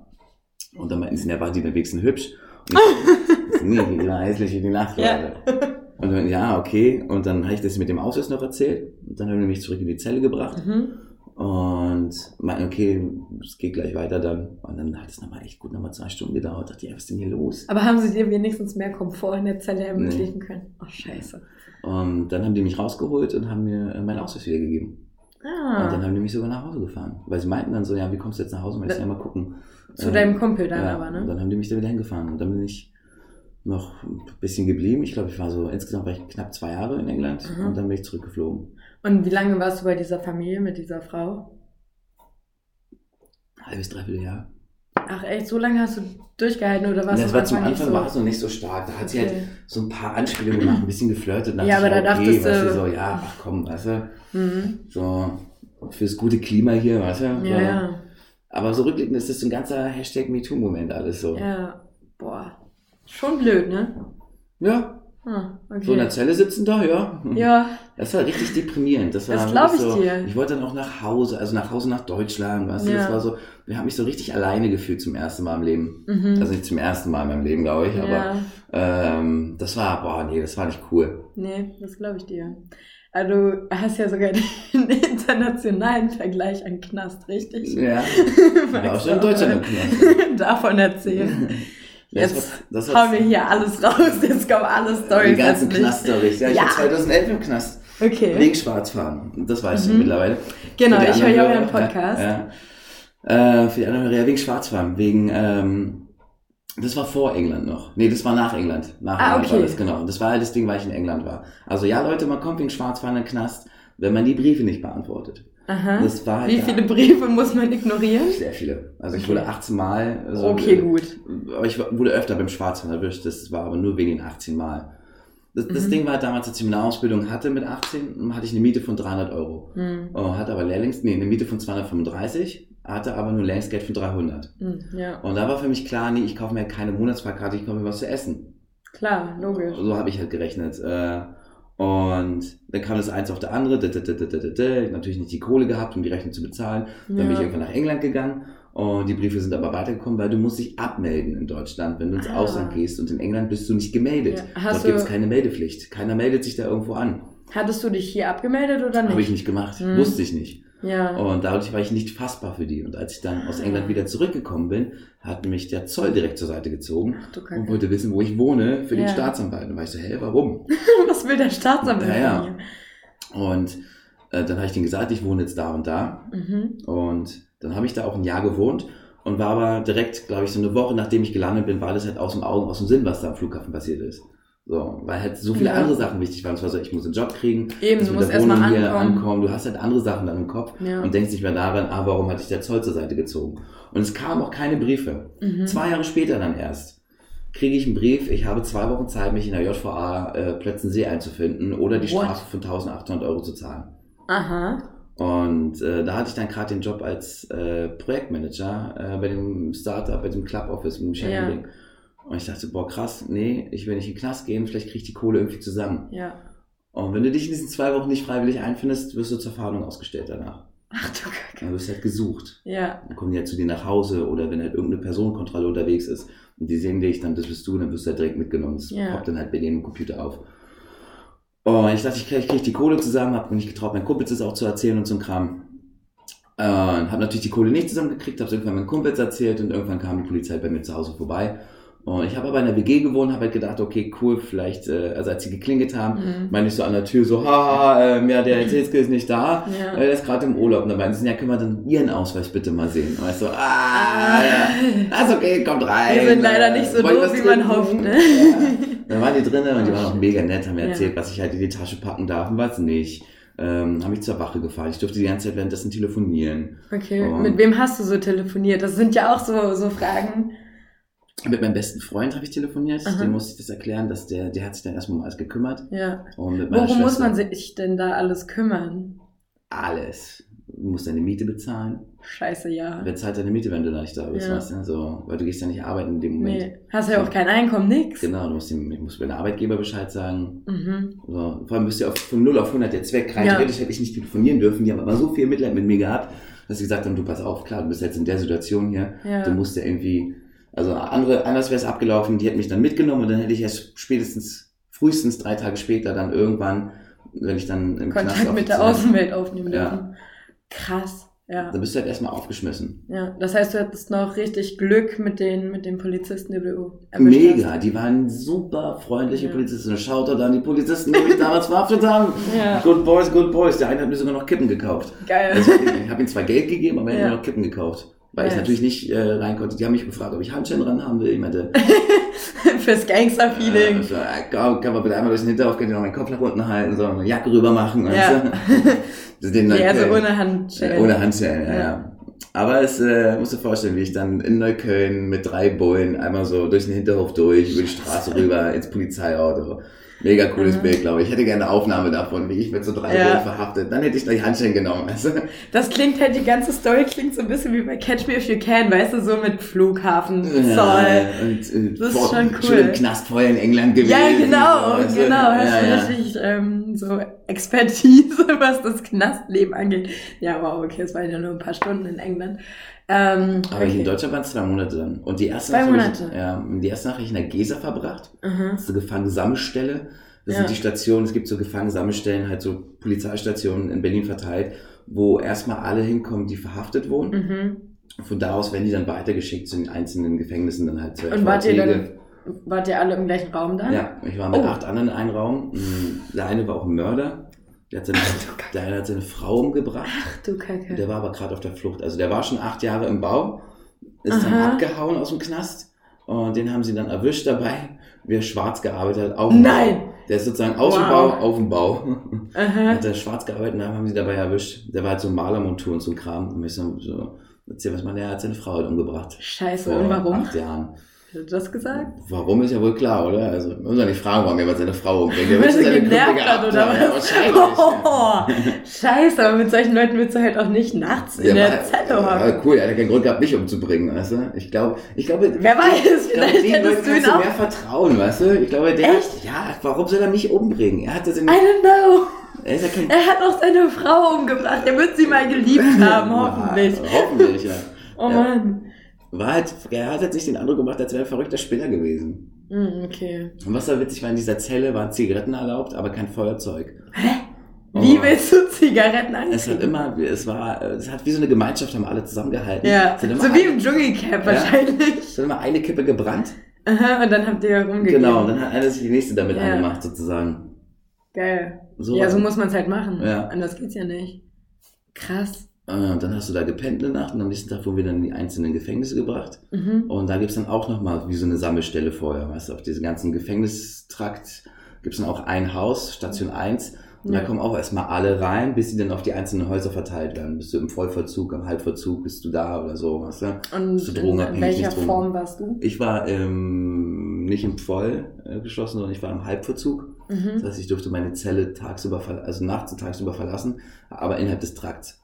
B: Und dann meinten sie, der war die wenigstens hübsch. Ich, nee, die war hässlich wie die Nacht.
A: Ja.
B: Leute. Und dann, ja, okay. Und dann habe ich das mit dem Ausschuss noch erzählt. Und dann haben die mich zurück in die Zelle gebracht.
A: Mhm.
B: Und meinten, okay, es geht gleich weiter dann. Und dann hat es nochmal echt gut nochmal zwei Stunden gedauert. dachte ich, ja, was ist denn hier los?
A: Aber haben sie dir wenigstens mehr Komfort in der Zelle ermöglichen können? Oh, scheiße.
B: Und dann haben die mich rausgeholt und haben mir äh, meinen Ausweis wiedergegeben. Und dann
A: Ah,
B: haben die mich sogar nach Hause gefahren. Weil sie meinten dann so, ja, wie kommst du jetzt nach Hause? Und ich ja mal gucken.
A: zu
B: Äh,
A: deinem Kumpel dann
B: ja,
A: aber,
B: Und
A: ne?
B: dann haben die mich da wieder hingefahren. Und dann bin ich noch ein bisschen geblieben. Ich glaube, ich war so, insgesamt war ich knapp zwei Jahre in England.
A: Mhm.
B: Und dann bin ich zurückgeflogen.
A: Und wie lange warst du bei dieser Familie mit dieser Frau?
B: Halbes, dreiviertel Jahr.
A: Ach echt, so lange hast du durchgehalten oder was?
B: Das war zum Anfang war es noch nicht so stark. Da hat sie halt
A: Okay.
B: so ein paar Anspielungen gemacht, ein bisschen geflirtet.
A: Ja,
B: dachte
A: aber da
B: okay,
A: dachtest
B: weißt
A: du-
B: so, ja, ach komm, weißt du,
A: Mhm.
B: so fürs gute Klima hier, weißt du. So.
A: Ja, ja.
B: Aber so rückblickend ist das so ein ganzer Hashtag MeToo-Moment alles so.
A: Ja. Boah. Schon blöd, ne?
B: Ja,
A: Ah, okay.
B: so in der Zelle sitzen da, ja.
A: ja,
B: Das war richtig deprimierend. Das war
A: Das glaub
B: wirklich
A: ich
B: so,
A: dir.
B: Ich wollte dann auch nach Hause, also nach Hause nach Deutschland, weißt du,
A: Ja.
B: das war so, ich habe mich so richtig alleine gefühlt zum ersten Mal im Leben.
A: mhm.
B: Also nicht zum ersten Mal in meinem Leben, glaube ich, aber
A: ja.
B: ähm, das war, boah, nee, das war nicht cool.
A: Nee, das glaube ich dir. Also, du hast ja sogar den internationalen Vergleich an Knast, richtig?
B: Ja, war auch schon in Deutschland im Knast.
A: Davon erzählen.
B: Das
A: Jetzt
B: war- das
A: hauen
B: war
A: wir hier alles raus, jetzt kommen alle Storys.
B: die ganzen
A: nicht.
B: Knast-Stories. Ja, ich
A: Ja.
B: war 2011 im Knast.
A: Okay.
B: Wegen Schwarzfahren. Das weiß ich
A: Mhm.
B: mittlerweile.
A: Genau, ich höre ja euren Podcast.
B: Ja, ja. Äh, für die anderen ja, wegen Schwarzfahren. Wegen, ähm, das war vor England noch. Nee, das war nach England. Nach
A: Ah,
B: England
A: okay.
B: war das, genau. Das war halt das Ding, weil ich in England war. Also ja, Leute, man kommt wegen Schwarzfahren in den Knast, wenn man die Briefe nicht beantwortet.
A: Aha.
B: Das war halt
A: Wie
B: da-
A: viele Briefe muss man ignorieren?
B: Sehr viele. Also ich wurde 18 Mal. Also,
A: okay,
B: äh,
A: gut.
B: Aber ich wurde öfter beim Schwarzfahren erwischt. Das war aber nur wegen den 18 Mal. Das, das
A: Mhm.
B: Ding war damals, als ich eine Ausbildung hatte mit 18, hatte ich eine Miete von 300 Euro.
A: Hm.
B: Oh, hatte aber Lehrlings, nee, eine Miete von 235, hatte aber nur Lehrlingsgeld von 300.
A: Hm, Ja,
B: Und da war für mich klar, nee, ich kaufe mir keine Monatsfahrkarte, ich kaufe mir was zu essen.
A: klar, logisch.
B: So habe ich halt gerechnet. Und dann kam das eins auf der andere, da, da, da, da, da, da, da. natürlich nicht die Kohle gehabt, um die Rechnung zu bezahlen. Dann bin ich
A: Ja.
B: irgendwann nach England gegangen und die Briefe sind aber weitergekommen, weil du musst dich abmelden in Deutschland, wenn du ins
A: Ah.
B: Ausland gehst und in England bist du nicht gemeldet.
A: Ja.
B: Dort gibt es keine Meldepflicht. Keiner meldet sich da irgendwo an.
A: Hattest du dich hier abgemeldet oder nicht?
B: Habe ich nicht gemacht,
A: Hm.
B: wusste ich nicht.
A: Ja.
B: Und dadurch war ich nicht fassbar für die. Und als ich dann aus
A: Ah.
B: England wieder zurückgekommen bin, hat mich der Zoll direkt zur Seite gezogen
A: Ach
B: und wollte wissen, wo ich wohne für den
A: Ja.
B: Staatsanwalt. Und war ich so, hä, warum?
A: Was will der Staatsanwalt
B: Ja, ja.
A: von
B: Und äh, dann habe ich denen gesagt, ich wohne jetzt da und da.
A: Mhm.
B: Und dann habe ich da auch ein Jahr gewohnt und war aber direkt, glaube ich, so eine Woche nachdem ich gelandet bin, war das halt aus dem Augen, aus dem Sinn, was da am Flughafen passiert ist. So, weil halt so viele
A: Ja.
B: andere Sachen wichtig waren. Es war so, ich muss einen Job kriegen,
A: Eben, du musst erstmal ankommen.
B: ankommen. Du hast halt andere Sachen dann im Kopf
A: Ja.
B: und denkst nicht mehr daran, ah, warum hat dich der Zoll zur Seite gezogen? Und es kamen auch keine Briefe.
A: Mhm.
B: Zwei Jahre später dann erst kriege ich einen Brief, ich habe zwei Wochen Zeit, mich in der JVA äh, Plötzensee einzufinden oder die
A: What?
B: Strafe von 1800 Euro zu zahlen.
A: Aha.
B: Und äh, da hatte ich dann gerade den Job als äh, Projektmanager äh, bei dem Startup, bei dem Club Office mit dem Sharing. Und ich dachte, boah, krass, nee, ich will nicht in den Knast gehen, vielleicht kriege ich die Kohle irgendwie zusammen.
A: Ja.
B: Und wenn du dich in diesen zwei Wochen nicht freiwillig einfindest, wirst du zur Fahndung ausgestellt danach.
A: Ach du Kacke.
B: Dann wirst du halt gesucht.
A: Ja.
B: Dann kommen die halt zu dir nach Hause oder wenn halt irgendeine Personenkontrolle unterwegs ist und die sehen dich, dann das bist du, dann wirst du halt direkt mitgenommen. Das
A: Ja.
B: poppt dann halt bei denen im Computer auf. Und ich dachte, ich kriege krieg die Kohle zusammen, habe mir nicht getraut, meinen Kumpels das auch zu erzählen und so ein Kram. Äh, habe natürlich die Kohle nicht zusammengekriegt, habe es irgendwann meinen Kumpels erzählt und irgendwann kam die Polizei bei mir zu Hause vorbei Und ich habe aber in der WG gewohnt, habe halt gedacht, okay, cool, vielleicht, äh, also als sie geklingelt haben,
A: Mhm.
B: meine ich so an der Tür so, haha, ähm, ja, der Zetzke ist nicht da,
A: Ja.
B: äh, der ist gerade im Urlaub. Und dann meinen sie, ja, können wir dann ihren Ausweis bitte mal sehen? Und ich so, ah, ja, das ist okay, kommt rein.
A: Wir sind leider nicht so doof, wie man hofft, ne?
B: Ja. Dann waren die drinnen und die waren auch mega nett, haben mir
A: Ja.
B: erzählt, was ich halt in die Tasche packen darf und was nicht. Ähm, haben mich zur Wache gefahren. Ich durfte die ganze Zeit währenddessen telefonieren.
A: Okay,
B: Und-
A: mit wem hast du so telefoniert? Das sind ja auch so, so Fragen.
B: Mit meinem besten Freund habe ich telefoniert.
A: Aha.
B: Dem musste ich das erklären, dass der, der hat sich dann erstmal um alles gekümmert.
A: Ja. Worum muss man sich denn da alles kümmern?
B: Alles. Du musst deine Miete bezahlen.
A: Scheiße, ja.
B: Wer zahlt deine Miete, wenn du da nicht da bist?
A: Ja.
B: Weißt du? so, weil du gehst ja nicht arbeiten in dem Moment.
A: Nee, hast ja auch kein Einkommen, nix.
B: Genau, du musst dem, ich muss deinem Arbeitgeber Bescheid sagen.
A: Mhm.
B: So, vor allem bist du ja auf, von 0 auf 100 jetzt weg. Rein
A: Ja.
B: theoretisch hätte ich nicht telefonieren dürfen. Die haben aber so viel Mitleid mit mir gehabt, dass sie gesagt haben, du pass auf, klar, du bist jetzt in der Situation hier.
A: Ja.
B: Du musst ja irgendwie, also andere, anders wäre es abgelaufen, die hätten mich dann mitgenommen und dann hätte ich erst spätestens, frühestens drei Tage später dann irgendwann, wenn ich dann im Knast
A: Kontakt mit der Außenwelt aufnehmen
B: Ja.
A: dürfen. Krass. Ja.
B: Dann bist du halt erstmal aufgeschmissen.
A: Ja. Das heißt, du hattest noch richtig Glück mit den, mit den Polizisten, die du
B: Mega, die waren super freundliche
A: Ja.
B: Polizisten. Shoutout an die Polizisten, die mich damals verhaftet haben.
A: hast. Ja.
B: Good boys, good boys. Der eine hat mir sogar noch Kippen gekauft.
A: Geil.
B: Also, ich habe ihm zwar Geld gegeben, aber er hat
A: Ja.
B: mir noch Kippen gekauft. Weil ich
A: Nice.
B: natürlich nicht äh, rein konnte. Die haben mich gefragt, ob ich Handschellen dran haben will. Ich meinte,
A: Fürs
B: äh,
A: Gangster-Feeling.
B: so, äh, kann, kann man bitte einmal durch den Hinterhof, könnt ihr noch meinen Kopf nach unten halten, so eine Jacke rüber machen.
A: Ja.
B: Ist den
A: Nee, also ohne Handschellen.
B: Äh, Ohne Handschellen, ja.
A: Ja.
B: ja. Aber es äh, musst du dir vorstellen, wie ich dann in Neukölln mit drei Bullen einmal so durch den Hinterhof durch, über die Straße rüber ins Polizeiauto. Mega cooles
A: Mhm.
B: Bild, glaube ich. Ich hätte gerne eine Aufnahme davon, wie ich mit so drei
A: Ja.
B: Bullen verhaftet. Dann hätte ich gleich Handschellen genommen. Du?
A: Das klingt halt, die ganze Story klingt so ein bisschen wie bei Catch Me If You Can, weißt du, so mit Flughafen,
B: Ja,
A: Zoll.
B: und, äh,
A: Das ist schon cool.
B: Schon im Knast vorher in England gewesen.
A: Ja, genau,
B: du?
A: genau. Hast
B: Ja,
A: du
B: ja.
A: richtig ähm, so Expertise, was das Knastleben angeht. Ja, wow, okay, es waren ja nur ein paar Stunden in England. Ähm,
B: Aber hier in
A: okay.
B: Deutschland waren es zwei Monate dann. Und die erste
A: Zwei
B: Nacht habe
A: Monate?
B: Ich, ja, die erste Nacht habe ich in der Gesa verbracht.
A: Mhm.
B: Das ist eine Gefangensammelstelle. Das
A: Ja.
B: sind die Stationen, es gibt so Gefangensammelstellen, halt so Polizeistationen in Berlin verteilt, wo erstmal alle hinkommen, die verhaftet wurden.
A: Mhm.
B: Von da aus werden die dann weitergeschickt zu den einzelnen Gefängnissen dann halt
A: Und wart ihr dann, wart ihr alle im gleichen Raum dann?
B: Ja, ich war mit
A: Oh.
B: acht anderen in einem Raum. Der eine war auch ein Mörder. Der hat seine, der eine hat seine Frau umgebracht.
A: Ach du Kacke.
B: Der war aber gerade auf der Flucht. Also der war schon acht Jahre im Bau, ist dann
A: Aha.
B: abgehauen aus dem Knast und den haben sie dann erwischt dabei, wie er schwarz gearbeitet hat auf dem
A: Nein!
B: Bau. Der ist sozusagen aus dem
A: Wow.
B: Bau auf dem Bau.
A: Aha.
B: Hat er schwarz gearbeitet und dann haben sie dabei erwischt. Der war halt so Malermontur und so ein Kram. Und ich so, so erzähl was mal, der hat seine Frau halt umgebracht.
A: Scheiße, und warum?
B: acht Jahren.
A: Er das gesagt?
B: Warum ist ja wohl klar, oder? Also, man muss ja nicht fragen, warum jemand seine Frau umbringt. Der wird
A: sie
B: seine
A: genervt hat, oder.
B: Ja,
A: was?
B: wahrscheinlich.
A: Oh, scheiße, aber mit solchen Leuten willst du halt auch nicht nachts in
B: Ja,
A: der
B: war-
A: Zelle
B: ja,
A: hocken.
B: cool, er hat ja keinen Grund gehabt, mich umzubringen, weißt du? Ich glaube, ich glaube.
A: Wer weiß,
B: ich glaube,
A: vielleicht hättest du ihn auch-
B: mehr vertrauen, weißt du? Ich glaube, der.
A: Echt?
B: Ja, warum soll er mich umbringen? Er hat das in.
A: I don't know.
B: Er ist ja.
A: Er hat auch seine Frau umgebracht. Er wird sie mal geliebt haben, hoffentlich.
B: Ja, hoffentlich, ja.
A: Oh
B: Ja.
A: Mann.
B: War halt, er hat jetzt nicht den Eindruck gemacht, als wäre er ein verrückter Spinner gewesen.
A: Hm, okay.
B: Und was da witzig war, in dieser Zelle waren Zigaretten erlaubt, aber kein Feuerzeug.
A: Wie
B: Oh.
A: willst du Zigaretten
B: Es hat immer, es war, es hat wie so eine Gemeinschaft, haben alle zusammengehalten.
A: Ja, so wie
B: eine,
A: im Dschungelcamp
B: Ja.
A: wahrscheinlich.
B: es hat immer eine Kippe gebrannt.
A: Aha, und dann habt ihr rumgegeben.
B: Genau, und dann hat einer sich die nächste damit
A: Ja.
B: angemacht, sozusagen.
A: Geil.
B: So,
A: ja, so muss man es halt machen.
B: Ja.
A: Anders geht's ja nicht. Krass.
B: Und dann hast du da gepennt eine Nacht und am nächsten Tag wurden wir dann in die einzelnen Gefängnisse gebracht.
A: Mhm.
B: Und da gibt's dann auch nochmal wie so eine Sammelstelle vorher. Weißt du, auf diesem ganzen Gefängnistrakt gibt's dann auch ein Haus, Station 1. Und
A: Ja.
B: da kommen auch erstmal alle rein, bis sie dann auf die einzelnen Häuser verteilt werden. Bist du im Vollverzug, im Halbverzug, bist du da oder so, weißt du?
A: Und
B: Bist du
A: in, welcher Form warst du?
B: Ich war ähm, nicht im Voll äh, geschlossen, sondern ich war im Halbverzug. Das
A: Mhm.
B: heißt, ich durfte meine Zelle tagsüber, also nachts und tagsüber verlassen, aber innerhalb des Trakts.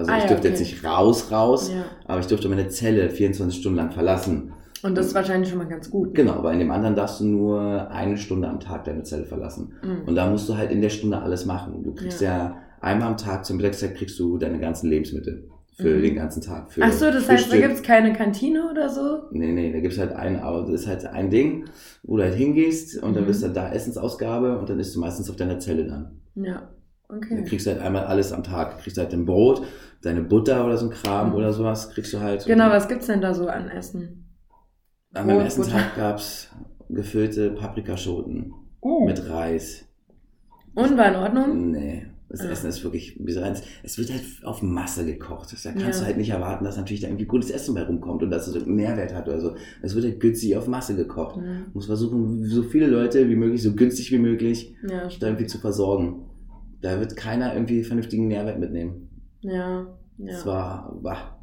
B: Also
A: Ah,
B: ich
A: ja,
B: durfte
A: okay.
B: jetzt nicht raus, raus,
A: Ja.
B: aber ich durfte meine Zelle 24 Stunden lang verlassen.
A: Und das ist wahrscheinlich schon mal ganz gut.
B: Genau, aber in dem anderen darfst du nur eine Stunde am Tag deine Zelle verlassen.
A: Mhm.
B: Und da musst du halt in der Stunde alles machen. Du kriegst ja, einmal am Tag zur Mittagszeit kriegst du deine ganzen Lebensmittel für
A: Mhm.
B: den ganzen Tag. Für
A: Ach so, das heißt, da
B: Frühstück.
A: gibt's keine Kantine oder so?
B: Nee, nee, da gibt's halt ein, aber das ist halt ein Ding, wo du halt hingehst und dann
A: Mhm.
B: bist du da Essensausgabe und dann isst du meistens auf deiner Zelle dann.
A: Ja.
B: Du
A: Okay.
B: kriegst halt einmal alles am Tag. Du kriegst halt dein Brot, deine Butter oder so ein Kram
A: Mhm.
B: oder sowas, kriegst du halt.
A: Genau, was gibt's denn da so an Essen?
B: An meinem
A: Brot,
B: ersten. Tag gab's gefüllte Paprikaschoten
A: Uh.
B: mit Reis.
A: Und war in Ordnung?
B: Nee, das
A: Ah.
B: Essen ist wirklich, eins, es wird halt auf Masse gekocht. Da kannst
A: Ja.
B: du halt nicht erwarten, dass natürlich da irgendwie gutes Essen bei rumkommt und dass es einen Mehrwert hat oder so. Es wird halt günstig auf Masse gekocht.
A: Mhm.
B: Muss versuchen, so viele Leute wie möglich, so günstig wie möglich,
A: Ja,
B: da irgendwie zu versorgen. Da wird keiner irgendwie vernünftigen Mehrwert mitnehmen.
A: Ja, ja.
B: Das war, bah,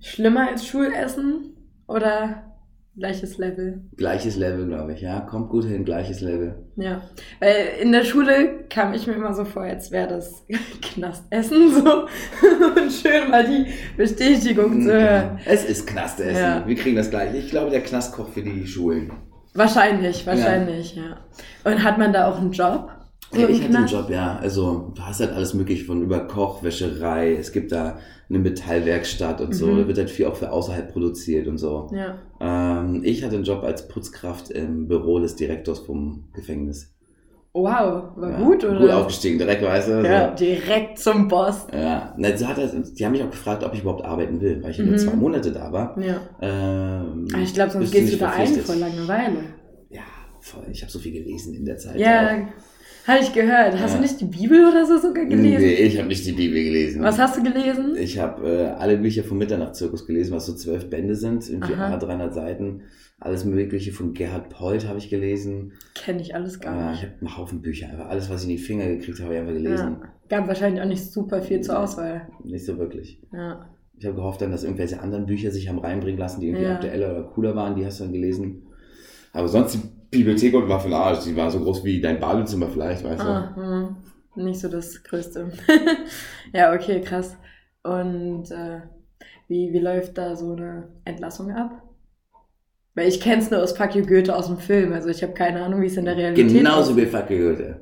A: Schlimmer als Schulessen oder gleiches Level?
B: gleiches Level, glaube ich, ja. Kommt gut hin, gleiches Level.
A: Ja, weil in der Schule kam ich mir immer so vor, als wäre das Knastessen so und schön mal die Bestätigung zu hören.
B: Es ist Knastessen.
A: Ja.
B: Wir kriegen das gleich. Ich glaube, der Knast kocht für die Schulen.
A: Wahrscheinlich, wahrscheinlich, ja. Und hat man da auch einen Job? So im
B: ich hatte einen? Job, ja. Also, du hast halt alles mögliche von über Koch, Wäscherei. Es gibt da eine Metallwerkstatt und so.
A: Mhm.
B: Da wird halt viel auch für außerhalb produziert und so.
A: Ja.
B: Ähm, ich hatte einen Job als Putzkraft im Büro des Direktors vom Gefängnis.
A: Wow, war
B: ja.
A: gut, oder?
B: Gut aufgestiegen, direkt, weißt du.
A: Ja,
B: So.
A: direkt zum Boss.
B: Ja, Na, so hat er, die haben mich auch gefragt, ob ich überhaupt arbeiten will, weil ich
A: Mhm.
B: nur zwei Monate da war.
A: Ja.
B: Ähm,
A: Aber ich glaube, sonst gehst du da ein vor Langeweile.
B: Ja, voll. Ich habe so viel gelesen in der Zeit.
A: Ja,
B: auch.
A: Habe ich gehört. Hast
B: Ja.
A: du nicht die Bibel oder so sogar gelesen?
B: Nee, ich habe nicht die Bibel gelesen.
A: Was hast du gelesen?
B: Ich habe äh, alle Bücher vom Mitternachtszirkus gelesen, was so zwölf Bände sind, irgendwie
A: Aha.
B: a 300 Seiten. Alles Mögliche von Gerhard Polt habe ich gelesen.
A: Kenne ich alles gar
B: Äh,
A: nicht.
B: ich habe einen Haufen Bücher, einfach alles, was ich in die Finger gekriegt habe, habe ich einfach gelesen.
A: Ja. Gab wahrscheinlich auch nicht super viel zur Auswahl.
B: Nicht so wirklich.
A: Ja.
B: Ich habe gehofft dann, dass irgendwelche anderen Bücher sich haben reinbringen lassen, die irgendwie
A: Ja.
B: aktueller oder cooler waren, die hast du dann gelesen. Aber sonst die Bibliothek und den Arsch. Die war so groß wie dein Badezimmer vielleicht, weißt du.
A: Ah, hm. Nicht so das Größte. ja, okay, krass. Und äh, wie, wie läuft da so eine Entlassung ab? Weil ich kenne es nur aus Fuck You Goethe aus dem Film. Also ich habe keine Ahnung, wie es in der Realität
B: Genauso
A: ist.
B: wie Fuck you, Goethe.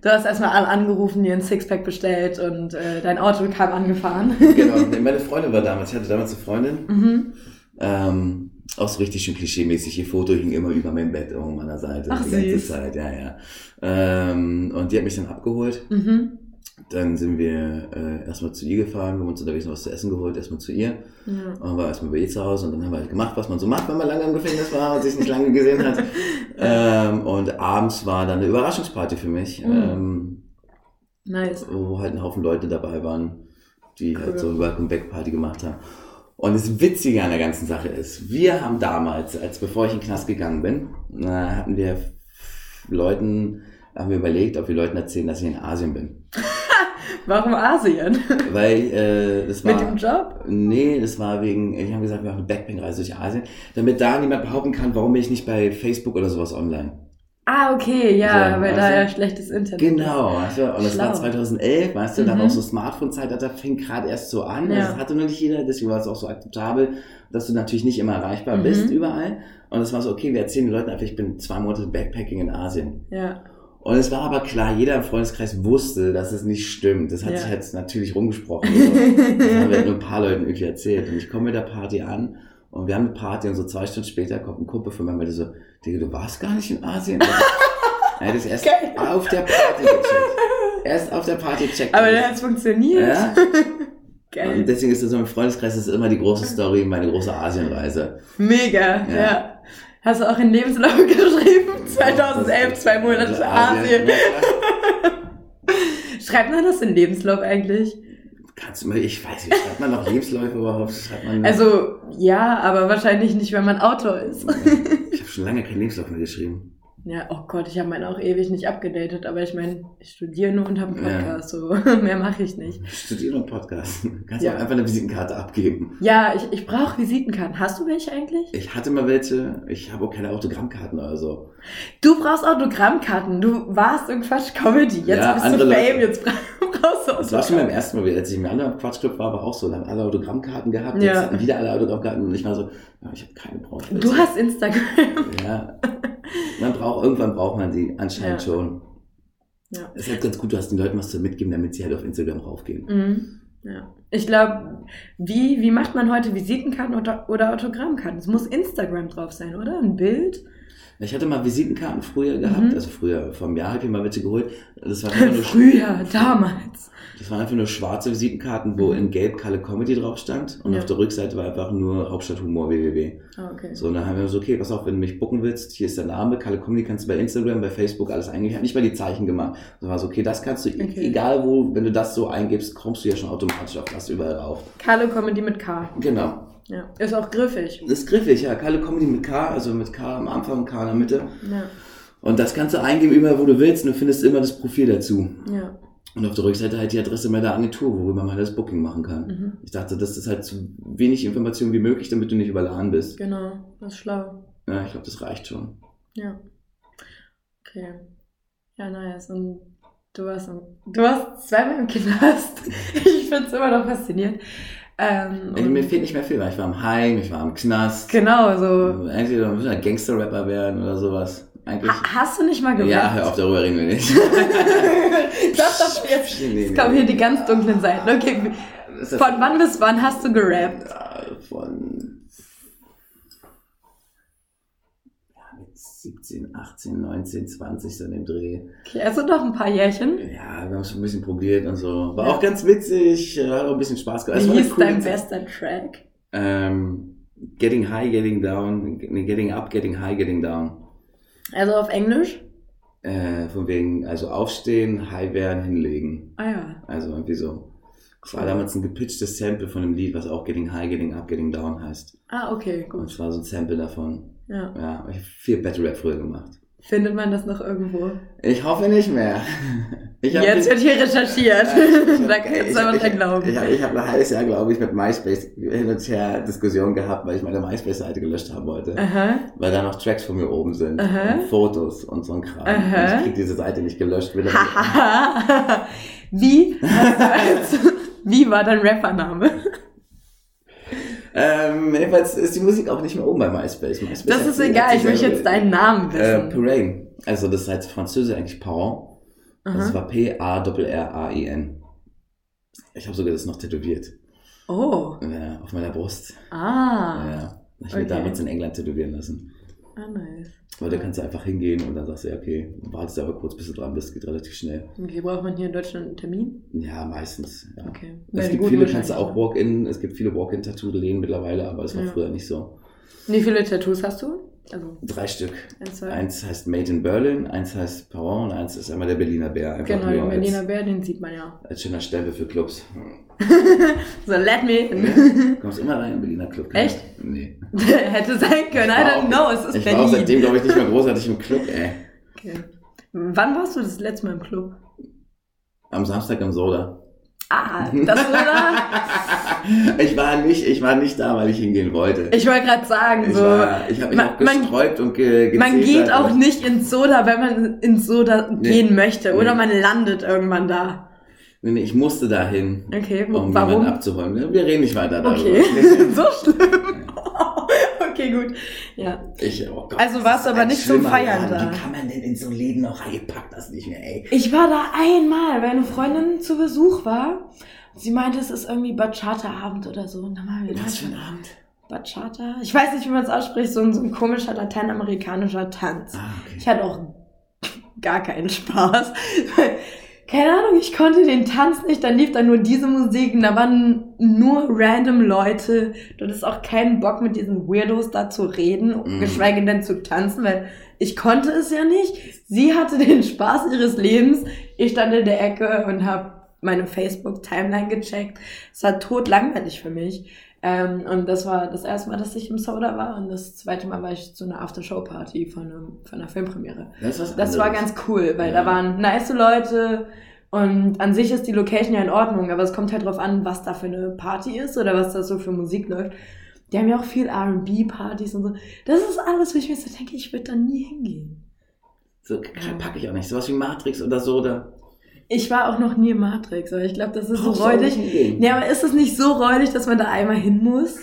A: Du hast erstmal alle angerufen, dir ein Sixpack bestellt und äh, dein Auto kam angefahren.
B: Genau, meine Freundin war damals, ich hatte damals eine Freundin,
A: mhm.
B: ähm, auch so richtig schön klischee-mäßig. Ihr Foto hing immer über meinem Bett um meiner Seite
A: Ach,
B: die ganze
A: süß.
B: Zeit, ja, ja. Ähm, und die hat mich dann abgeholt.
A: Mhm.
B: Dann sind wir äh, erstmal zu ihr gefahren, haben uns unterwegs noch was zu essen geholt, erstmal zu ihr.
A: Ja.
B: Und war erstmal bei ihr zu Hause und dann haben wir halt gemacht, was man so macht, wenn man lange im Gefängnis war und sich nicht lange gesehen hat. ähm, und abends war dann eine Überraschungsparty für mich,
A: Mhm.
B: ähm,
A: Nice.
B: wo halt ein Haufen Leute dabei waren, die
A: Cool.
B: halt so eine Welcome-Back-Party gemacht haben. Und das Witzige an der ganzen Sache ist, wir haben damals, als bevor ich in den Knast gegangen bin, äh, hatten wir Leuten, haben wir überlegt, ob wir Leuten erzählen, dass ich in Asien bin.
A: Warum Asien?
B: Weil äh, das war...
A: Mit dem Job?
B: Nee, das war wegen, die haben gesagt, wir machen eine Backpack-Reise durch Asien, damit da niemand behaupten kann, warum bin ich nicht bei Facebook oder sowas online.
A: Ah, okay, ja,
B: So,
A: weil da ja schlechtes Internet
B: Genau, weißt du? und das war
A: Schlau.
B: 2011, weißt du, da
A: Mhm.
B: war auch so Smartphone-Zeitalter, fing gerade erst so an,
A: Ja.
B: das hatte nur nicht jeder, deswegen war es auch so akzeptabel, dass du natürlich nicht immer erreichbar
A: Mhm.
B: bist überall. Und es war so, okay, wir erzählen den Leuten einfach, ich bin zwei Monate Backpacking in Asien.
A: Ja.
B: Und es war aber klar, jeder im Freundeskreis wusste, dass es nicht stimmt. Das hat
A: Ja.
B: sich jetzt natürlich rumgesprochen. Das haben wir halt nur ein paar Leuten irgendwie erzählt. Und ich komme mit der Party an und wir haben eine Party und so zwei Stunden später kommt ein Kumpel von mir und meinte so, Digga, du warst gar nicht in Asien. er hat es erst
A: Geil.
B: auf der Party gecheckt. Erst auf der Party gecheckt.
A: Aber dann hat es funktioniert.
B: ja?
A: Geil.
B: Und deswegen ist das so im Freundeskreis das ist immer die große Story, meine große Asienreise.
A: Mega, ja.
B: Ja.
A: Hast du auch in Lebenslauf geschrieben? 2011, zwei Monate Asien.
B: Klar.
A: Schreibt man das in Lebenslauf eigentlich?
B: Kannst du ich weiß nicht, schreibt man noch Lebensläufe überhaupt?
A: Also, ja, aber wahrscheinlich nicht, wenn man Autor ist.
B: ich habe schon lange keinen Lebenslauf mehr geschrieben.
A: Ja, oh Gott, ich habe meinen auch ewig nicht abgedatet, aber ich meine, ich studiere nur und habe einen
B: Ja.
A: Podcast, so mehr mache ich nicht.
B: Ich studiere einen Podcast. Kannst
A: Ja.
B: auch einfach eine Visitenkarte abgeben.
A: Ja, ich, ich brauche Visitenkarten. Hast du welche eigentlich?
B: Ich hatte mal welche, ich habe auch keine Autogrammkarten oder so.
A: Du brauchst Autogrammkarten. Du warst in Quatsch Comedy. Jetzt
B: Ja,
A: bist du
B: andere
A: Fame,
B: Leute.
A: jetzt bra- brauchst du
B: Das war schon beim ersten Mal, als ich im anderen Quatschclub war, war auch so. Da haben alle Autogrammkarten gehabt,
A: Ja.
B: jetzt hatten wieder alle Autogrammkarten und ich war so, ja, ich habe keine brauche ich
A: Du hast Instagram.
B: Ja. Man braucht, irgendwann braucht man die, anscheinend
A: Ja.
B: schon.
A: Ja.
B: Es ist halt ganz gut, du hast den Leuten was zu mitgeben, damit sie halt auf Instagram raufgehen.
A: Mhm. Ja. Ich glaube, wie, wie macht man heute Visitenkarten oder, oder Autogrammkarten? Es muss Instagram drauf sein, oder? Ein Bild?
B: Ich hatte mal Visitenkarten früher gehabt,
A: Mhm.
B: also früher, einem Jahr habe ich mal welche geholt. Das waren einfach nur,
A: Früher, damals.
B: das waren einfach nur schwarze Visitenkarten, wo in Gelb Kalle Comedy drauf stand und
A: Ja.
B: auf der Rückseite war einfach nur Hauptstadthumor www.
A: Ah, okay.
B: So, und dann haben wir so, okay, pass auf, wenn du mich bucken willst, hier ist der Name, Kalle Comedy kannst du bei Instagram, bei Facebook alles eingeben. Ich habe nicht mal die Zeichen gemacht. So war so, okay, das kannst du,
A: Okay.
B: egal wo, wenn du das so eingibst, kommst du ja schon automatisch auf das überall rauf.
A: Carlo Comedy mit K.
B: Genau.
A: Ja. Ist auch griffig.
B: Ist griffig, ja. Kalle Comedy mit K, also mit K am Anfang und K in der Mitte.
A: Ja.
B: Und das kannst du eingeben überall, wo du willst und du findest immer das Profil dazu.
A: Ja.
B: Und auf der Rückseite halt die Adresse meiner Agentur, worüber man das Booking machen kann.
A: Mhm.
B: Ich dachte, das ist halt so wenig Information wie möglich, damit du nicht überladen bist.
A: Genau. Das ist schlau.
B: Ja, ich glaube, das reicht schon.
A: Ja. Okay. Ja, nice. Und du warst, du warst zweimal im Knast. ich finde es immer noch faszinierend. Ähm, und-
B: mir fehlt nicht mehr viel, weil ich war im Heim, ich war im Knast.
A: genau, so.
B: Eigentlich wir müssen ja Gangster-Rapper werden oder sowas. Eigentlich.
A: Ha hast du nicht mal gerappt?
B: Ja, hör auf, darüber reden wir nicht.
A: das doch jetzt.
B: Nee,
A: Jetzt kommen hier die ganz dunklen Seiten. Okay. Von wann bis wann hast du gerappt?
B: Von ja, mit 17, 18, 19, 20 so in dem Dreh.
A: Okay, also noch ein paar Jährchen.
B: Ja, wir haben es ein bisschen probiert und so. War
A: Ja.
B: auch ganz witzig, äh, hat auch ein bisschen Spaß gemacht. Es
A: Wie hieß dein bester Track?
B: Ähm, getting high, getting down, getting up, getting high, getting down.
A: Also auf Englisch?
B: Äh, von wegen, also aufstehen, high werden, hinlegen.
A: Ah ja.
B: Also irgendwie so. Es war damals ein gepitchtes Sample von einem Lied, was auch Getting High, Getting Up, Getting Down heißt.
A: Ah, okay,
B: Und
A: gut.
B: es war so ein Sample davon.
A: Ja.
B: Ja, ich habe viel Battle Rap früher gemacht.
A: Findet man das noch irgendwo?
B: Ich hoffe nicht mehr. Ich
A: Jetzt wird hier recherchiert. da
B: Ey,
A: kannst
B: ich,
A: du aber
B: ich,
A: dran glauben.
B: Ich, ich habe ein halbes Jahr, glaube ich, mit MySpace hin und her Diskussionen gehabt, weil ich meine MySpace-Seite gelöscht haben wollte.
A: Aha.
B: Weil da noch Tracks von mir oben sind.
A: Aha.
B: Und Fotos und so ein Kram.
A: Aha.
B: Und ich krieg diese Seite nicht gelöscht. Will.
A: Wie? Wie war dein Rappername?
B: Ähm, jedenfalls ist die Musik auch nicht mehr oben bei MySpace. MySpace
A: Das ist egal, ich möchte jetzt deinen Namen
B: Äh,
A: wissen.
B: Parain. Also das heißt Französisch eigentlich Parent. Das
A: Aha.
B: war P-A-R-R-A-I-N. Ich habe sogar das noch tätowiert.
A: Oh.
B: Ja, auf meiner Brust.
A: Ah.
B: Ja. Ich mir
A: Okay.
B: damals in England tätowieren lassen.
A: Ah, nice.
B: Weil da kannst du einfach hingehen und dann sagst du, ja, okay, wartest aber kurz, bis du dran bist, geht relativ schnell.
A: Okay, braucht man hier in Deutschland einen Termin?
B: Ja, meistens. Ja.
A: Okay.
B: Es
A: Ja,
B: gibt viele, kannst du auch
A: ja.
B: Walk-in, es gibt viele Walk-in-Tattoo-Läden mittlerweile, aber es war
A: Ja.
B: früher nicht so.
A: Wie viele Tattoos hast du? Also,
B: Drei Stück.
A: eins,
B: heißt Made in Berlin, eins heißt Parent und eins ist einmal der Berliner Bär. Einfach
A: Genau, den Berliner
B: als,
A: Bär, den sieht man ja.
B: als schöner Stempel für Clubs.
A: So, let me in.
B: Kommst immer rein in den Berliner Club.
A: Echt?
B: Nee.
A: Hätte sein können, I
B: war
A: don't
B: auch-
A: know, es ist
B: Ich war auch
A: Berlin.
B: seitdem, glaube ich, nicht mehr großartig im Club, ey.
A: Okay. Wann warst du das letzte Mal im Club?
B: Am Samstag im Soda.
A: Ah, das oder?
B: ich war nicht, ich war nicht da, weil ich hingehen wollte.
A: Ich wollte gerade sagen,
B: Ich,
A: so.
B: war, ich habe mich
A: man-
B: auch gesträubt und ge
A: Man geht auch nicht ins Soda, wenn man ins Soda
B: Nee.
A: gehen möchte. Oder
B: Nee.
A: man landet irgendwann da.
B: Nee, nee, ich musste dahin,
A: Okay,
B: um
A: warum?
B: abzuholen. Wir reden nicht weiter darüber.
A: Okay, so schlimm. Okay, gut. Ja.
B: Ich, oh Gott,
A: Also warst
B: ist
A: du aber nicht zum Feiern
B: Laden.
A: da?
B: Wie kann man denn in so Läden noch reingepackt das nicht mehr, ey?
A: Ich war da einmal, weil eine Freundin zu Besuch war. Sie meinte, es ist irgendwie Bachata-Abend oder so. Und dann waren wir.
B: Was für ein Abend?
A: Bachata? Ich weiß nicht, wie man es ausspricht. So ein, so ein komischer lateinamerikanischer Tanz.
B: Ah, okay.
A: Ich hatte auch gar keinen Spaß. Keine Ahnung, ich konnte den Tanz nicht, dann lief da nur diese Musik und da waren nur random Leute. Du hattest auch keinen Bock mit diesen Weirdos da zu reden,
B: Mhm.
A: geschweige denn zu tanzen, weil ich konnte es ja nicht. Sie hatte den Spaß ihres Lebens. Ich stand in der Ecke und habe meine Facebook-Timeline gecheckt. Es war tot langweilig für mich. Ähm, und das war das erste Mal, dass ich im Soda war und das zweite Mal war ich zu einer After-Show-Party von, einem, von einer Filmpremiere.
B: Das, ist
A: Das war ganz cool, weil
B: Ja.
A: da waren nice Leute und an sich ist die Location ja in Ordnung, aber es kommt halt drauf an, was da für eine Party ist oder was da so für Musik läuft. Die haben ja auch viel R&B-Partys und so. Das ist alles, wo ich mir so denke, ich würde da nie hingehen.
B: So packe ich auch nicht. Sowas wie Matrix oder so. Da
A: Ich war auch noch nie im Matrix, aber ich glaube, das ist so
B: brauchst
A: räudig. Nee, aber ist es nicht so räudig, dass man da einmal hin muss?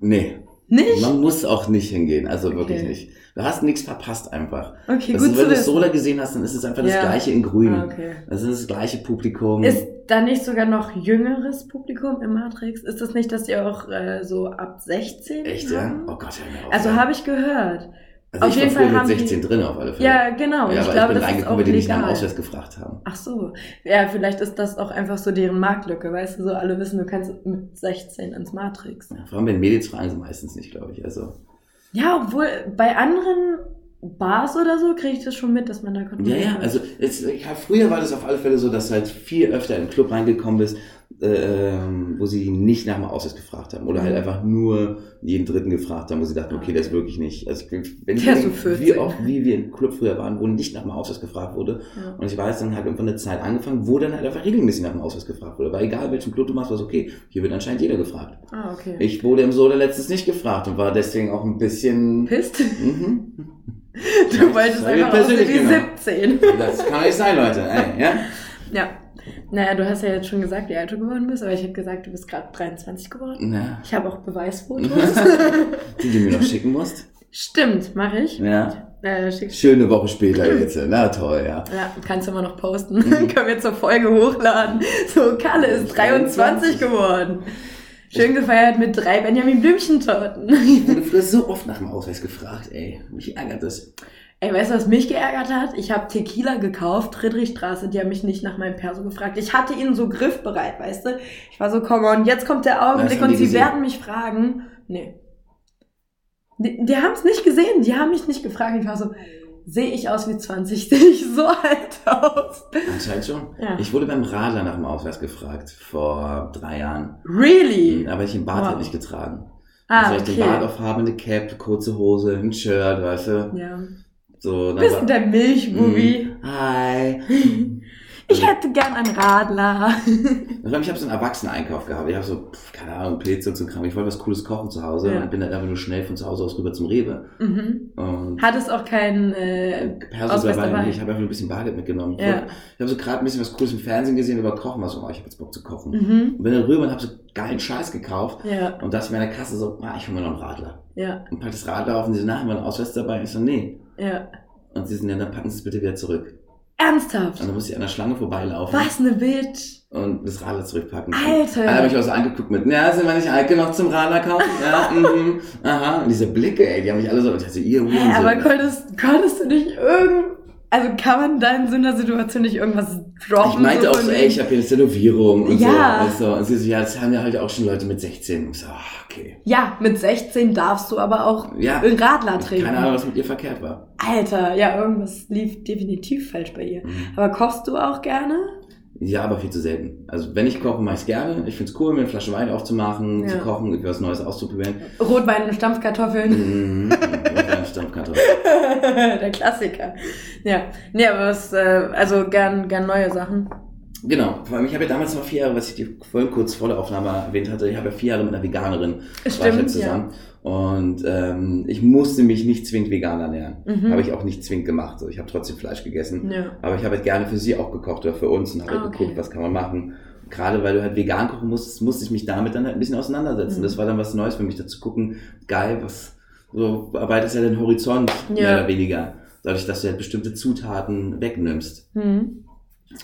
B: Nee,
A: Nicht?
B: man muss auch nicht hingehen. Also wirklich
A: Okay.
B: nicht. Du hast nichts verpasst einfach.
A: Okay,
B: Also,
A: gut
B: wenn
A: zu
B: du
A: wissen.
B: Soda gesehen hast, dann ist es einfach das
A: Ja.
B: gleiche in grün.
A: Ah, okay.
B: Das ist das gleiche Publikum.
A: Ist da nicht sogar noch jüngeres Publikum im Matrix? Ist das nicht, dass die auch äh, so ab 16
B: Echt, ja?
A: haben?
B: Oh Gott, mir auf.
A: Also habe ich gehört.
B: Also
A: auf
B: ich
A: jeden
B: war
A: Fall haben
B: mit
A: die-
B: 16 drin auf alle Fälle.
A: Ja, genau.
B: Ja,
A: ich
B: aber
A: glaube,
B: ich bin reingekommen,
A: auch
B: weil die nicht nach dem. Ausweis gefragt haben.
A: Ach so. Ja, vielleicht ist das auch einfach so deren Marktlücke, weißt du, so alle wissen, du kannst mit 16 ins Matrix.
B: Ja, vor allem, wenn Mädels fragen sie meistens nicht, glaube ich. Also,
A: Ja, obwohl bei anderen Bars oder so kriege ich das schon mit, dass man da
B: ja,
A: kontrolliert
B: ja,
A: wird.
B: also es, ja, früher war das auf alle Fälle so, dass du halt viel öfter in den Club reingekommen bist, ähm, wo sie nicht nach dem Ausweis gefragt haben. Oder halt
A: Mhm.
B: einfach nur jeden Dritten gefragt haben, wo sie dachten, okay, das ist wirklich nicht. Also, wenn ich
A: so
B: denke,
A: 14.
B: wie oft, wie wir im Club früher waren, wo nicht nach dem Ausweis gefragt wurde.
A: Ja.
B: Und ich weiß, dann halt irgendwann eine Zeit angefangen, wo dann halt einfach regelmäßig nach dem Ausweis gefragt wurde. Weil egal welchen Club du machst, war es okay. Hier wird anscheinend jeder gefragt.
A: Ah, okay.
B: Ich wurde im Soda letztens nicht gefragt und war deswegen auch ein bisschen.
A: Pisst?
B: Mhm.
A: Du wolltest einfach
B: persönlich
A: wie
B: genommen.
A: 17.
B: Das kann nicht sein, Leute. Ey, ja?
A: Ja. Naja, du hast ja jetzt schon gesagt, wie alt du geworden bist, aber ich habe gesagt, du bist gerade 23 geworden.
B: Na,
A: Ich habe auch Beweisfotos.
B: die du mir noch schicken musst.
A: Stimmt, mache ich.
B: Ja.
A: Äh,
B: Schöne Woche später jetzt. Na toll, ja.
A: Ja, kannst du immer noch posten.
B: Mhm.
A: Können wir zur Folge hochladen. So, Kalle ist 23 geworden. Schön gefeiert mit drei Benjamin Blümchentorten.
B: Ich wurde so oft nach dem Ausweis gefragt, ey. Mich ärgert das.
A: Ey, weißt du, was mich geärgert hat? Ich habe Tequila gekauft, Friedrichstraße, die haben mich nicht nach meinem Perso gefragt. Ich hatte ihn so griffbereit, weißt du? Ich war so, komm on, jetzt kommt der Augenblick und sie werden mich fragen. Nee. Die, die haben es nicht gesehen, die haben mich nicht gefragt. Ich war so, sehe ich aus wie 20? Sehe ich so alt aus?
B: Anscheinend schon.
A: Ja.
B: Ich wurde beim Radler nach dem Ausweis gefragt. Vor drei Jahren.
A: Really?
B: Aber ich den Bart
A: Wow.
B: halt nicht getragen.
A: Ah,
B: also ich den
A: okay.
B: Bart aufhabe, eine Cap, kurze Hose, ein Shirt, weißt du.
A: Ja.
B: So, dann
A: Bist
B: war-
A: du der Milchbubi?
B: Mm, Hi.
A: Ich hätte gern einen Radler.
B: Das war, ich habe so einen Erwachsenen-Einkauf gehabt. Ich habe so, pf, keine Ahnung, Pilze und so Kram. Ich wollte was Cooles kochen zu Hause
A: Ja.
B: und bin dann einfach nur schnell von zu Hause aus rüber zum Rewe.
A: mhm.
B: Und
A: Hattest auch keinen äh,
B: Perso
A: Ausweis
B: dabei.
A: dabei.
B: Ich habe einfach ein bisschen Bargeld mitgenommen. Ich,
A: Ja.
B: ich habe so gerade ein bisschen was Cooles im Fernsehen gesehen über Kochen. Was so, oh, ich habe jetzt Bock zu kochen.
A: Mhm.
B: Und bin dann rüber und habe so geilen Scheiß gekauft.
A: Ja,
B: Und dachte mir in der Kasse so, ah, ich hole mir noch einen Radler.
A: ja,
B: Und pack das Radler auf und sie so, na, haben wir einen Ausweis dabei? Ich so, nee.
A: Ja.
B: Und sie sind ja, dann packen sie es bitte wieder zurück.
A: Ernsthaft?
B: Und dann musste ich an der Schlange vorbeilaufen
A: Was ne Bitch.
B: und das Radler zurückpacken.
A: Alter.
B: Dann habe ich auch so angeguckt mit, na, sind wir nicht alt genug zum Radler kaufen? Ja, mhm, aha. Und diese Blicke, ey, die haben mich alle so, dachte, ihr
A: Hä, aber
B: Hurensohn.
A: konntest, konntest du nicht irgend... Also kann man da in so einer Situation nicht irgendwas droppen?
B: Ich meinte
A: so
B: auch so, ey, ich habe hier eine Tätowierung und
A: Ja.
B: so. Und, so. und sie so, ja, das haben ja halt auch schon Leute mit 16. Und ich so, ah, okay.
A: Ja, mit 16 darfst du aber auch
B: Ja.
A: einen Radler trinken.
B: Keine Ahnung, was mit ihr verkehrt war.
A: Alter, ja, irgendwas lief definitiv falsch bei ihr.
B: Mhm.
A: Aber kochst du auch gerne?
B: Ja, aber viel zu selten. Also wenn ich koche, mache ich es gerne. Ich find's cool, mir eine Flasche Wein aufzumachen,
A: Ja.
B: zu kochen, irgendwie was Neues auszuprobieren.
A: Rotwein und Stampfkartoffeln.
B: Mhm. Und.
A: Der Klassiker. Ja. Nee, aber was, äh, also gern, gern neue Sachen.
B: Genau, vor allem, ich habe ja damals noch vier Jahre, was ich dir vorhin kurz vor der Aufnahme erwähnt hatte, ich habe ja vier Jahre mit einer Veganerin war ich ja
A: Stimmt,
B: zusammen. Und ähm, ich musste mich nicht zwingend vegan ernähren.
A: Mhm.
B: Habe ich auch nicht zwingend gemacht. So, ich habe trotzdem Fleisch gegessen.
A: Ja.
B: Aber ich habe halt gerne für sie auch gekocht oder für uns und habe
A: Ah,
B: halt
A: okay.
B: geguckt, was kann man machen. Gerade weil du halt vegan kochen musst, musste ich mich damit dann halt ein bisschen auseinandersetzen.
A: Mhm.
B: Das war dann was Neues für mich, da zu gucken, geil, was so erweiterst ja den Horizont
A: Ja.
B: mehr oder weniger. Dadurch, dass du halt bestimmte Zutaten wegnimmst.
A: Hm.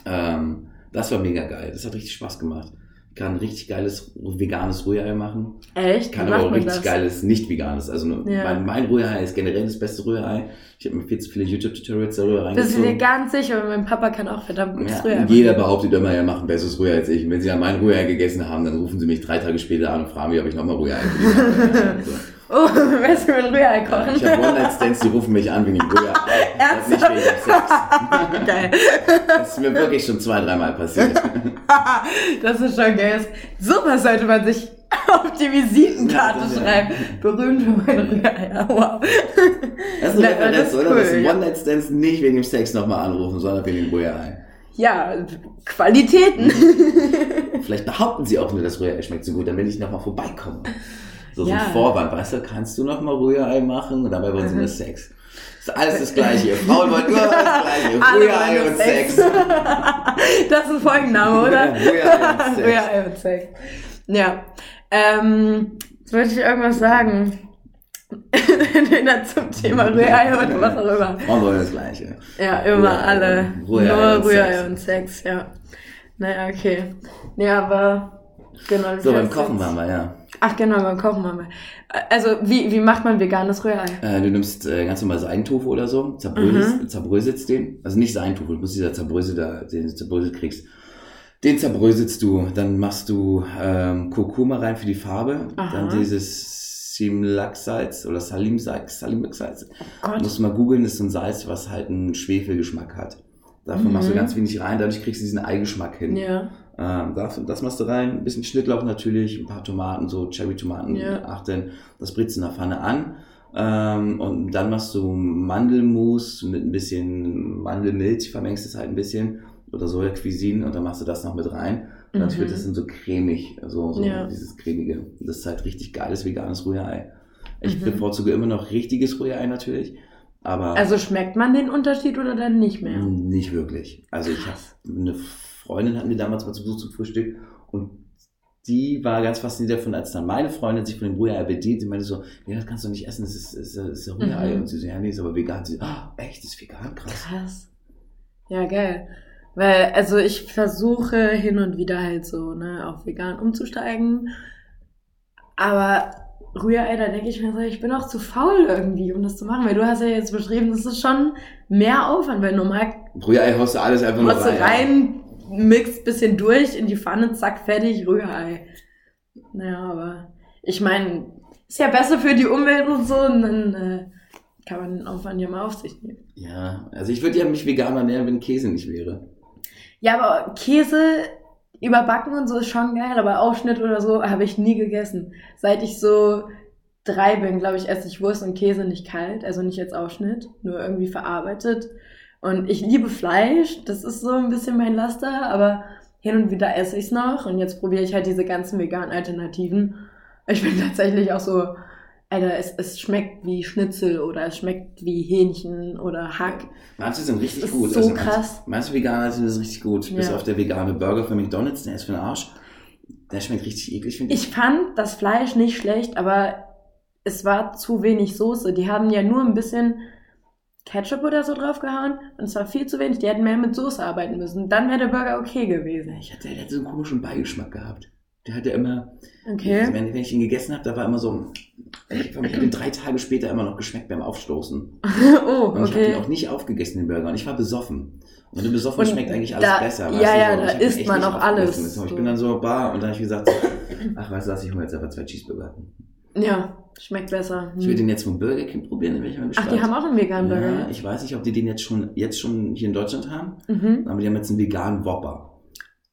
B: Ähm, das war mega geil. Das hat richtig Spaß gemacht. Ich kann ein richtig geiles veganes Rührei machen.
A: Echt?
B: Ich
A: Wie
B: kann
A: macht
B: aber auch richtig
A: das?
B: geiles nicht veganes. Also
A: Ja.
B: mein, mein Rührei ist generell das beste Rührei. Ich habe mir viel zu viele YouTube-Tutorials darüber
A: Das ist mir
B: reingezogen.
A: ganz sicher, weil mein Papa kann auch verdammt gutes
B: Ja,
A: Rührei machen.
B: jeder behauptet immer, er macht ein besseres Rührei als ich. Und wenn sie an mein Rührei gegessen haben, dann rufen sie mich drei Tage später an und fragen mich, ob ich nochmal Rührei habe.
A: Oh, weißt du, mit Rührei kochen?
B: Ich habe One-Night-Stands, die rufen mich an wegen dem Rührei. Und nicht wegen Sex.
A: Geil.
B: Das ist mir wirklich schon zwei, dreimal passiert.
A: Das ist schon geil. Sowas sollte man sich auf die Visitenkarte
B: Ja, ist ja-
A: schreiben. Berühmt für mein Rührei. Wow.
B: Das ist eine Referenz, oder?
A: cool,
B: Dass
A: ja.
B: One-Night-Stands nicht wegen dem Sex nochmal anrufen, sondern wegen dem Rührei.
A: Ja, Qualitäten.
B: Vielleicht behaupten sie auch nur, das Rührei schmeckt so gut, dann will ich nochmal vorbeikommen. So, so
A: Ja.
B: ein Vorwand, weißt du, kannst du nochmal Rührei machen? Und dabei wollen sie
A: Mhm.
B: nur Sex. Das ist alles das Gleiche. Frauen wollt nur das Gleiche. Rührei
A: wollen
B: und
A: Sex.
B: Sex.
A: Das ist ein Folgenname, oder?
B: Rührei und Sex.
A: Und. Ja. Ähm, jetzt wollte ich irgendwas sagen. zum Thema Rührei oder was auch immer.
B: Frauen wollen das Gleiche.
A: Ja, immer
B: Rührei,
A: alle.
B: Rührei
A: Nur
B: und
A: Rührei
B: Sex.
A: und Sex, ja. Naja, okay. Ja, aber genau.
B: So, beim Kochen waren wir, ja.
A: Ach genau, beim Kochen waren wir. Also, wie, wie macht man veganes Rührei?
B: Äh, du nimmst äh, ganz normal Seidentofu oder so, zerbröselst,
A: Mhm.
B: zerbröselst den. Also nicht Seidentofu, du musst dieser Zerbrösel da, den du zerbröselt kriegst. Den zerbröselst du, dann machst du ähm, Kurkuma rein für die Farbe,
A: Aha.
B: dann dieses Simlak-Salz oder Salim-Salz, Salim-Salz.
A: Oh.
B: Musst du mal googeln, das ist so ein Salz, was halt einen Schwefelgeschmack hat. Davon
A: Mhm.
B: machst du ganz wenig rein, dadurch kriegst du diesen Eigengeschmack hin.
A: Ja.
B: Ähm, das, das machst du rein, ein bisschen Schnittlauch natürlich, ein paar Tomaten, so Cherry-Tomaten,
A: Ja.
B: achten. Das britzt in der Pfanne an. Ähm, und dann machst du Mandelmus mit ein bisschen Mandelmilch, vermengst es halt ein bisschen. Oder Soja Cuisine und dann machst du das noch mit rein. Und dann
A: Mhm.
B: wird das dann so cremig, so, so
A: Ja.
B: dieses cremige. Das ist halt richtig geiles veganes Rührei. Ich
A: Mhm.
B: bevorzuge immer noch richtiges Rührei natürlich. Aber
A: Also schmeckt man den Unterschied oder dann nicht mehr?
B: nicht wirklich. Also ich habe eine Freundin hatten wir damals mal zu Besuch zum Frühstück und die war ganz fasziniert davon, als dann meine Freundin sich von dem Rührei bedient. Sie meinte so, ja, das kannst du nicht essen, das ist, ist, ist ja Rührei.
A: Mhm.
B: Und sie so, ja, nee, ist aber vegan. Sie so, ah, echt, das ist vegan, krass.
A: Krass. Ja, geil. Weil, also ich versuche hin und wieder halt so, ne, auf vegan umzusteigen. Aber Rührei, da denke ich mir so, ich bin auch zu faul irgendwie, um das zu machen. Weil du hast ja jetzt beschrieben, das ist schon mehr Aufwand, weil normal
B: Rührei haust du alles einfach nur rein.
A: rein, mixt bisschen durch in die Pfanne, zack, fertig, Rührei. Naja, aber ich meine, ist ja besser für die Umwelt und so, und dann äh, kann man den Aufwand ja mal auf sich nehmen.
B: Ja, also ich würde ja mich vegan ernähren, wenn Käse nicht wäre.
A: Ja, aber Käse überbacken und so ist schon geil, aber Aufschnitt oder so habe ich nie gegessen. Seit ich so drei bin, glaube ich, esse ich Wurst und Käse nicht kalt, also nicht als Aufschnitt, nur irgendwie verarbeitet. Und ich liebe Fleisch, das ist so ein bisschen mein Laster, aber hin und wieder esse ich es noch und jetzt probiere ich halt diese ganzen veganen Alternativen. Ich bin tatsächlich auch so, Alter, es, es schmeckt wie Schnitzel oder es schmeckt wie Hähnchen oder Hack.
B: Manche sind richtig
A: Das ist
B: gut.
A: so
B: also
A: krass.
B: Manche, Veganer sind das richtig gut. Bis
A: Ja.
B: auf der vegane Burger von McDonalds, der ist für den Arsch. Der schmeckt richtig eklig, finde ich.
A: Ich fand das Fleisch nicht schlecht, aber es war zu wenig Soße. Die haben ja nur ein bisschen Ketchup oder so draufgehauen und es war viel zu wenig. Die hätten mehr mit Soße arbeiten müssen. Dann wäre der Burger okay gewesen.
B: Ich hatte, der hat so einen komischen Beigeschmack gehabt. Der hatte immer,
A: Okay.
B: wenn, ich ihn gegessen habe, da war immer so, ich habe ihn drei Tage später immer noch geschmeckt beim Aufstoßen.
A: oh,
B: Und ich habe ihn auch nicht aufgegessen, den Burger. Und ich war besoffen. Und wenn du besoffen
A: Und
B: schmeckt eigentlich alles
A: da-
B: besser.
A: ja, ja,
B: so.
A: da isst man auch alles.
B: So, Ich bin dann so bar und dann habe ich gesagt, ach was, ich hole jetzt einfach zwei Cheeseburger.
A: Ja, schmeckt besser.
B: Ich will den jetzt vom Burger King probieren, dann bin ich mal
A: Hm. Ach,
B: gespannt.
A: die haben auch einen veganen
B: ja,
A: Burger.
B: ich weiß nicht, ob die den jetzt schon, jetzt schon hier in Deutschland haben,
A: Mhm.
B: aber die haben jetzt einen veganen Whopper.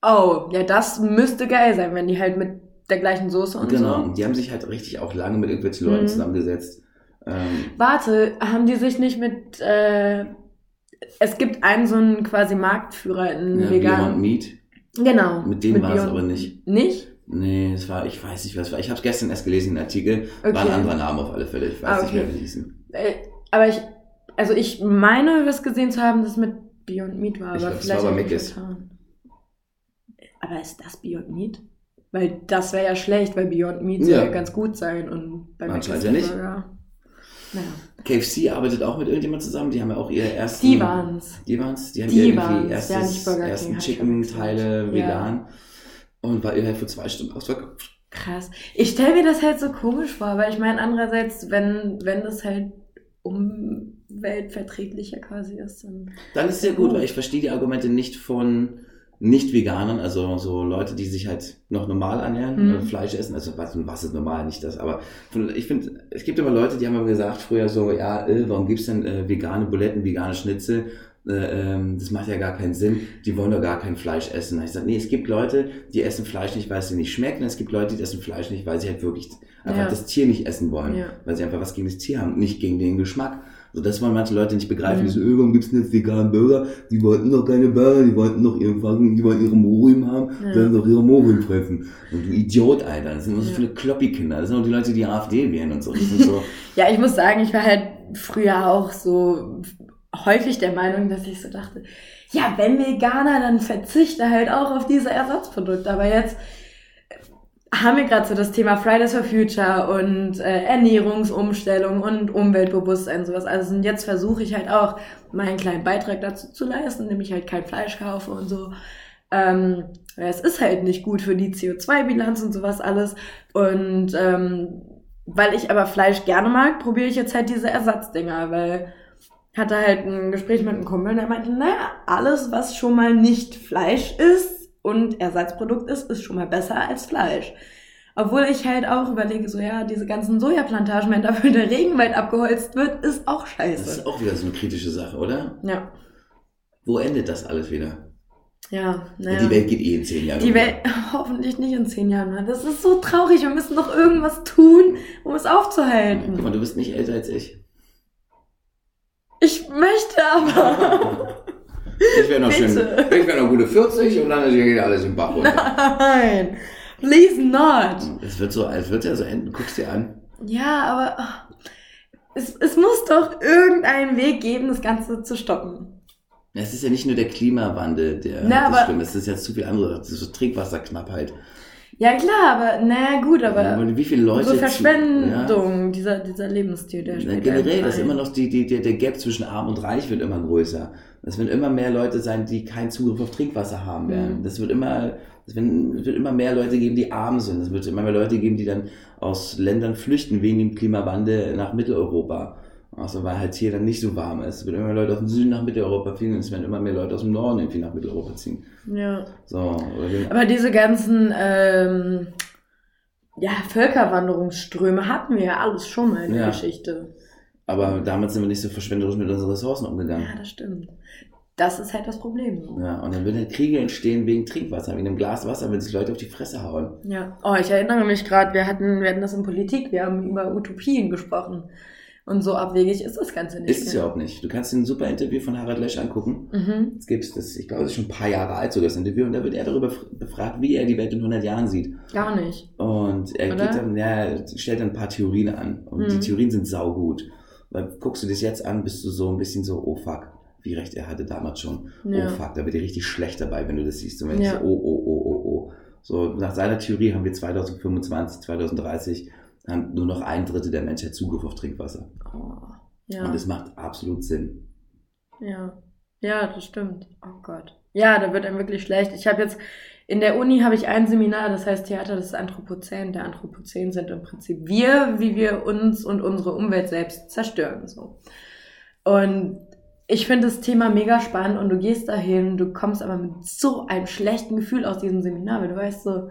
A: Oh, ja, das müsste geil sein, wenn die halt mit der gleichen Soße und
B: genau,
A: so.
B: und die haben sich halt richtig auch lange mit irgendwelchen Leuten
A: Mhm.
B: zusammengesetzt. Ähm,
A: Warte, haben die sich nicht mit, äh, es gibt einen so einen quasi Marktführer in
B: ja,
A: vegan.
B: Beyond Meat.
A: Genau.
B: Mit dem war es aber nicht.
A: Nicht?
B: Nee, es war, ich weiß nicht, was es war. Ich habe es gestern erst gelesen, den Artikel. War ein
A: Okay.
B: anderer Name auf alle Fälle. Ich weiß
A: Ah,
B: nicht mehr,
A: okay.
B: wie hießen.
A: Äh, aber ich, also ich meine, was gesehen zu haben, dass mit Beyond Meat war,
B: Ich
A: aber
B: glaub, es
A: vielleicht
B: war
A: ich
B: Mc's.
A: vertan. Aber ist das Beyond Meat? Weil das wäre ja schlecht, weil Beyond Meat soll
B: Ja.
A: ja ganz gut sein und bei
B: Anscheinend ja nicht.
A: Burger. Naja.
B: KFC arbeitet auch mit irgendjemand zusammen. Die haben ja auch ihre ersten.
A: Die waren's.
B: Die waren's. Die haben
A: Die
B: irgendwie
A: waren's.
B: erstes,
A: Ja,
B: ersten
A: ich
B: Chicken-Teile vegan. Und war innerhalb von zwei Stunden ausverkauft.
A: Krass. Ich stelle mir das halt so komisch vor, weil ich meine, andererseits, wenn, wenn das halt umweltverträglicher quasi ist, dann.
B: Dann ist sehr gut, weil ich verstehe die Argumente nicht von Nicht-Veganern, also so Leute, die sich halt noch normal ernähren,
A: Mhm.
B: äh, Fleisch essen, also was, was ist normal, nicht das, aber von, ich finde, es gibt immer Leute, die haben immer gesagt früher so, ja, äh, warum gibt's denn äh, vegane Buletten, vegane Schnitzel? Äh, ähm, das macht ja gar keinen Sinn, die wollen doch gar kein Fleisch essen. Ich sage, nee, es gibt Leute, die essen Fleisch nicht, weil es ihnen nicht schmeckt, und es gibt Leute, die essen Fleisch nicht, weil sie halt wirklich einfach
A: Ja.
B: das Tier nicht essen wollen,
A: Ja.
B: weil sie einfach was gegen das Tier haben, nicht gegen den Geschmack. So, das wollen manche Leute nicht begreifen.
A: Mhm.
B: So, äh, warum gibt's denn jetzt veganen Burger? Die wollten doch keine Burger, die wollten doch ihren fucking, die wollten ihre Morim haben,
A: Ja.
B: sollen doch ihre Morim fressen. Und du Idiot, Alter. Das sind nur so
A: Ja.
B: viele Kloppi-Kinder. Das sind auch die Leute, die AfD wählen und so. So,
A: Ja, ich muss sagen, ich war halt früher auch so häufig der Meinung, dass ich so dachte, ja, wenn Veganer, dann verzichte halt auch auf diese Ersatzprodukte. Aber jetzt, haben wir gerade so das Thema Fridays for Future und äh, Ernährungsumstellung und Umweltbewusstsein sowas. Also und jetzt versuche ich halt auch meinen kleinen Beitrag dazu zu leisten, indem ich halt kein Fleisch kaufe und so. Ähm, es ist halt nicht gut für die CO2-Bilanz und sowas alles. Und ähm, weil ich aber Fleisch gerne mag, probiere ich jetzt halt diese Ersatzdinger, weil hatte halt ein Gespräch mit einem Kumpel und der meinte, naja, alles, was schon mal nicht Fleisch ist und Ersatzprodukt ist, ist schon mal besser als Fleisch. Obwohl ich halt auch überlege, so ja, diese ganzen Sojaplantagen, wenn dafür der Regenwald abgeholzt wird, ist auch scheiße.
B: Das ist auch wieder so eine kritische Sache, oder?
A: Ja.
B: Wo endet das alles wieder?
A: Ja, naja.
B: Die Welt geht eh in zehn Jahren.
A: Die. Welt, hoffentlich nicht in zehn Jahren mehr. Das ist so traurig. Wir müssen doch irgendwas tun, um es aufzuhalten.
B: Guck mal, du bist nicht älter als ich.
A: Ich möchte aber.
B: Ich wäre noch schön.
A: Bitte.
B: Ich wäre noch gute 40 und dann geht alles im Bach runter.
A: Nein. Please not.
B: Es wird so, es wird ja so enden. Guck's dir an.
A: Ja, aber oh, es, es muss doch irgendeinen Weg geben, das Ganze zu stoppen.
B: Es ist ja nicht nur der Klimawandel, der
A: Na,
B: das
A: aber-
B: stimmt. Es ist ja zu viel andere. Das ist so Trinkwasserknappheit.
A: Ja klar, aber naja gut, aber
B: Aber wie viele Leute
A: so Verschwendung, dieser, dieser Lebensstil, der
B: Ja, generell, das
A: ein.
B: immer noch die, die, der, der Gap zwischen Arm und Reich wird immer größer. Es werden immer mehr Leute sein, die keinen Zugriff auf Trinkwasser haben werden.
A: Mhm.
B: Das wird immer, es wird immer mehr Leute geben, die arm sind. Es wird immer mehr Leute geben, die dann aus Ländern flüchten wegen dem Klimawandel nach Mitteleuropa. Also weil halt hier dann nicht so warm ist. Es wird immer mehr Leute aus dem Süden nach Mitteleuropa fliegen und es werden immer mehr Leute aus dem Norden irgendwie nach Mitteleuropa ziehen.
A: Ja.
B: So,
A: Aber diese ganzen ähm, ja, Völkerwanderungsströme hatten wir ja alles schon mal in der
B: Ja.
A: Geschichte.
B: aber damals sind wir nicht so verschwenderisch mit unseren Ressourcen umgegangen.
A: Ja, das stimmt. Das ist halt das Problem. so.
B: Ja, und dann würden halt Kriege entstehen wegen Trinkwasser, wegen einem Glas Wasser, wenn sich Leute auf die Fresse hauen.
A: Ja. Oh, ich erinnere mich gerade, wir hatten, wir hatten das in Politik, wir haben über Utopien gesprochen. Und so abwegig ist das Ganze nicht.
B: Ist es ja auch nicht. Du kannst dir ein super Interview von Harald Lesch angucken.
A: Mhm.
B: Es gibt das, ich glaube, das ist schon ein paar Jahre alt, so das Interview, und da wird er darüber befragt, wie er die Welt in 100 Jahren sieht.
A: Gar nicht.
B: Und er dann, ja, er stellt dann ein paar Theorien an. Und die
A: Mhm.
B: Theorien sind saugut. Weil guckst du das jetzt an, bist du so ein bisschen so, oh fuck, wie recht er hatte damals schon.
A: Ja.
B: Oh fuck, da wird dir richtig schlecht dabei, wenn du das siehst. Und wenn
A: Ja.
B: so, oh, oh, oh, oh, oh. So, nach seiner Theorie haben wir 2025, 2030 haben nur noch ein Drittel der Menschheit Zugriff auf Trinkwasser.
A: Oh. Ja.
B: Und das macht absolut Sinn.
A: Ja. Ja, das stimmt. Oh Gott. Ja, da wird einem wirklich schlecht. Ich habe jetzt, in der Uni habe ich ein Seminar, das heißt Theater des Anthropozän. Der Anthropozän sind im Prinzip wir, wie wir uns und unsere Umwelt selbst zerstören. So. Und ich finde das Thema mega spannend und du gehst dahin, du kommst aber mit so einem schlechten Gefühl aus diesem Seminar, weil du weißt so,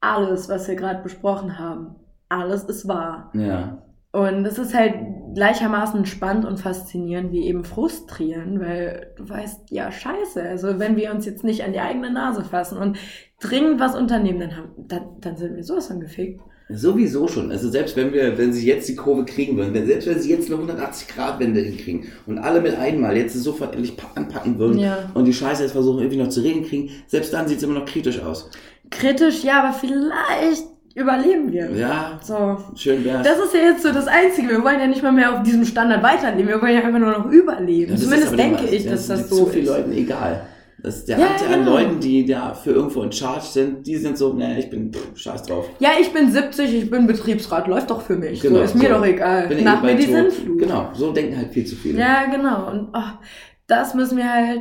A: alles, was wir gerade besprochen haben, alles ist wahr.
B: Ja.
A: Und es ist halt gleichermaßen spannend und faszinierend wie eben frustrierend, weil du weißt, ja, scheiße, also wenn wir uns jetzt nicht an die eigene Nase fassen und dringend was unternehmen, dann, haben, dann, dann sind wir sowas von gefickt.
B: Sowieso schon. Also selbst wenn wir, wenn sie jetzt die Kurve kriegen würden, wenn, selbst wenn sie jetzt eine 180-Grad-Wende hinkriegen und alle mit einmal jetzt sofort endlich pa- anpacken würden
A: Ja.
B: und die Scheiße jetzt versuchen irgendwie noch zu reden kriegen, selbst dann sieht es immer noch kritisch aus.
A: Kritisch, ja, aber vielleicht überleben wir.
B: Ja,
A: So.
B: schön wär's.
A: Das ist ja jetzt so das Einzige. Wir wollen ja nicht mal mehr auf diesem Standard weiterleben. Wir wollen ja einfach nur noch überleben.
B: Ja, das
A: Zumindest denke ich, dass
B: ist
A: das
B: zu
A: so
B: vielen
A: ist.
B: Leuten egal. Das ist der
A: Ja,
B: Anteil an
A: genau.
B: Leuten, die da für irgendwo in Charge sind, die sind so, ne, ich bin pff, scheiß drauf.
A: Ja, ich bin 70, ich bin Betriebsrat, läuft doch für mich.
B: Genau,
A: so, ist mir
B: so.
A: doch egal.
B: Bin eh
A: Nach mir
B: bald
A: die
B: tot.
A: Sintflut.
B: Genau, so denken halt viel zu viele.
A: Ja, genau. Und oh, das müssen wir halt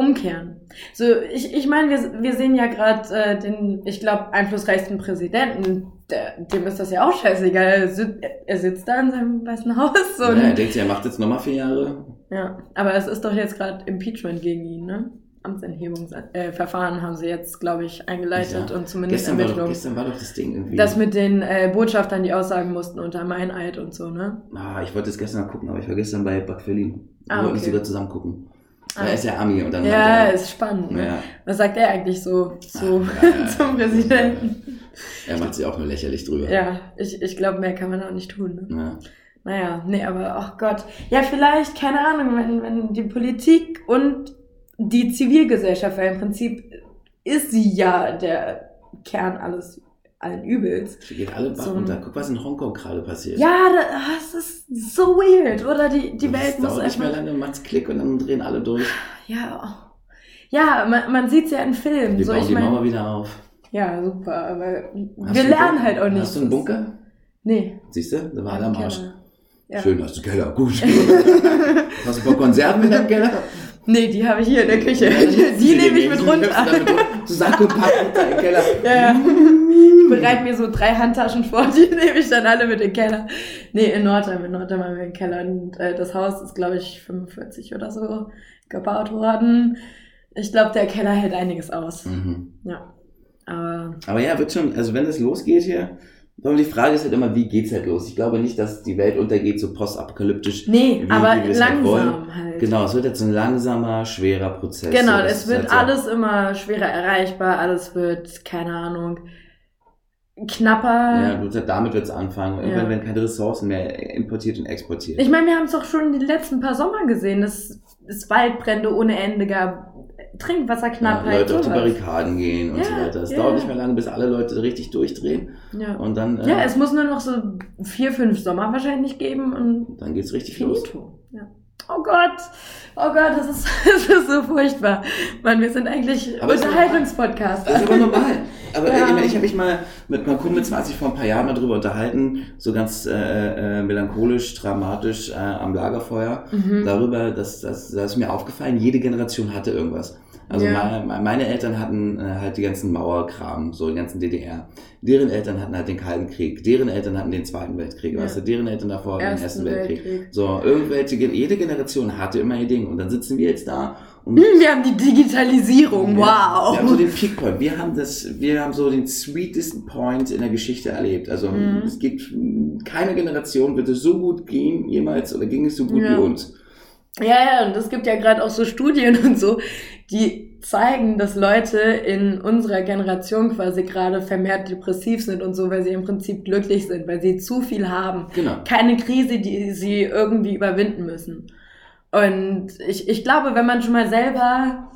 A: umkehren. So, ich, ich meine, wir, wir sehen ja gerade äh, den, ich glaube, einflussreichsten Präsidenten, der, dem ist das ja auch scheißegal. Er, sit, er sitzt da in seinem weißen Haus
B: Ja,
A: und
B: er denkt sich, er macht jetzt nochmal vier Jahre.
A: Ja, aber es ist doch jetzt gerade Impeachment gegen ihn, ne? Amtsenthebungsverfahren äh, haben sie jetzt, glaube ich, eingeleitet
B: Ja.
A: und zumindest
B: Gestern war, doch, gestern war doch das Ding irgendwie.
A: Das mit den äh, Botschaftern, die aussagen mussten unter Meineid und so, ne?
B: Ah, ich wollte das gestern gucken, aber ich war gestern bei Bad Berlin. Wir
A: Ah,
B: wollten
A: okay.
B: sogar zusammen gucken. Er ist ja Ami und dann
A: Ja,
B: er,
A: ist spannend, ne?
B: ja,
A: Was sagt er eigentlich so zu,
B: Ah, ja, ja,
A: zum. Präsidenten?
B: er macht sich auch nur lächerlich drüber.
A: Ja, ich, ich glaube, mehr kann man auch nicht tun, ne?
B: Ja.
A: Naja, nee, aber ach Gott. Ja, vielleicht, keine Ahnung, wenn, wenn die Politik und die Zivilgesellschaft, weil im Prinzip ist sie ja der Kern alles, allen Übels.
B: Sie geht alle Bach
A: So
B: runter. Guck, was in Hongkong gerade passiert.
A: Ja, das ist so weird, oder? Die, die
B: Das
A: Welt muss
B: dauert nicht mehr
A: einfach.
B: lange, macht's Klick und dann drehen alle durch.
A: Ja, oh. ja man, man sieht es ja in Filmen.
B: Wir
A: So,
B: bauen
A: ich
B: die
A: mein,
B: Mauer wieder auf.
A: Ja, super. Aber
B: Hast
A: wir lernen
B: Bunker?
A: halt auch nicht.
B: Hast du einen Bunker?
A: Nee.
B: Siehst du? Da war er am Arsch.
A: Keller. Ja.
B: Schön, hast du Keller. Gut. hast du ein paar Konserven in deinem Keller?
A: Nee, die habe ich hier in der Küche. Die, die nehme ich mit runter.
B: Paar runter im Keller.
A: Ja, ja. Ich bereite mir so drei Handtaschen vor, die nehme ich dann alle mit in den Keller. Nee, in Nordheim, in Nordheim haben wir einen Keller. Und äh, das Haus ist, glaube ich, 45 oder so gebaut worden. Ich glaube, der Keller hält einiges aus.
B: Mhm.
A: Ja. Aber
B: Aber ja, wird schon, also wenn es losgeht hier, aber die Frage ist halt immer, wie geht's halt los? Ich glaube nicht, dass die Welt untergeht, so postapokalyptisch.
A: nee,
B: Wie-
A: aber
B: wie wir es halt
A: langsam halt.
B: Genau, es wird jetzt ein langsamer, schwerer Prozess.
A: Genau,
B: So,
A: es wird
B: halt so.
A: alles immer schwerer erreichbar, alles wird, keine Ahnung, knapper.
B: Ja, gut, damit wird's anfangen. Irgendwann
A: Ja.
B: werden keine Ressourcen mehr importiert und exportiert.
A: Ich meine, wir haben es doch schon die letzten paar Sommer gesehen, dass es Waldbrände ohne Ende gab, Trinkwasserknappheit.
B: ja, Leute auf die
A: sowas.
B: Barrikaden gehen und
A: Ja,
B: so weiter. Es
A: ja,
B: dauert nicht mehr lange, bis alle Leute richtig durchdrehen.
A: Ja.
B: Und dann, äh,
A: ja, es muss nur noch so vier, fünf Sommer wahrscheinlich geben und
B: dann geht's richtig los.
A: finito. Ja. Oh Gott, oh Gott, das ist, das ist so furchtbar. Mann, wir sind eigentlich Unterhaltungspodcast.
B: Das ist aber normal. Aber
A: Ja.
B: äh, ich, meine, ich habe mich mal mit meinem Kumpel, als ich vor ein paar Jahren mal drüber unterhalten, so ganz äh, äh, melancholisch, dramatisch äh, am Lagerfeuer,
A: Mhm.
B: darüber, dass, dass, dass ist mir aufgefallen, jede Generation hatte irgendwas. Also
A: Ja.
B: meine, meine Eltern hatten äh, halt die ganzen Mauerkram, so die ganzen DDR. Deren Eltern hatten halt den Kalten Krieg. Deren Eltern hatten den Zweiten Weltkrieg,
A: Ja.
B: weißt du? Deren Eltern davor den
A: Ersten
B: Ersten Weltkrieg.
A: Weltkrieg.
B: So, irgendwelche, jede Generation hatte immer ihr Ding. Und dann sitzen wir jetzt da und
A: Hm, Wir haben die Digitalisierung,
B: wir
A: wow.
B: haben so den Peak Point. Wir haben das, wir haben so den sweetesten Point in der Geschichte erlebt. Also
A: Mhm.
B: es gibt keine Generation wird es so gut gehen jemals oder ging es so gut
A: Ja.
B: wie uns.
A: Ja, ja, und es gibt ja gerade auch so Studien und so, die zeigen, dass Leute in unserer Generation quasi gerade vermehrt depressiv sind und so, weil sie im Prinzip glücklich sind, weil sie zu viel haben.
B: Genau.
A: Keine Krise, die sie irgendwie überwinden müssen. Und ich, ich glaube, wenn man schon mal selber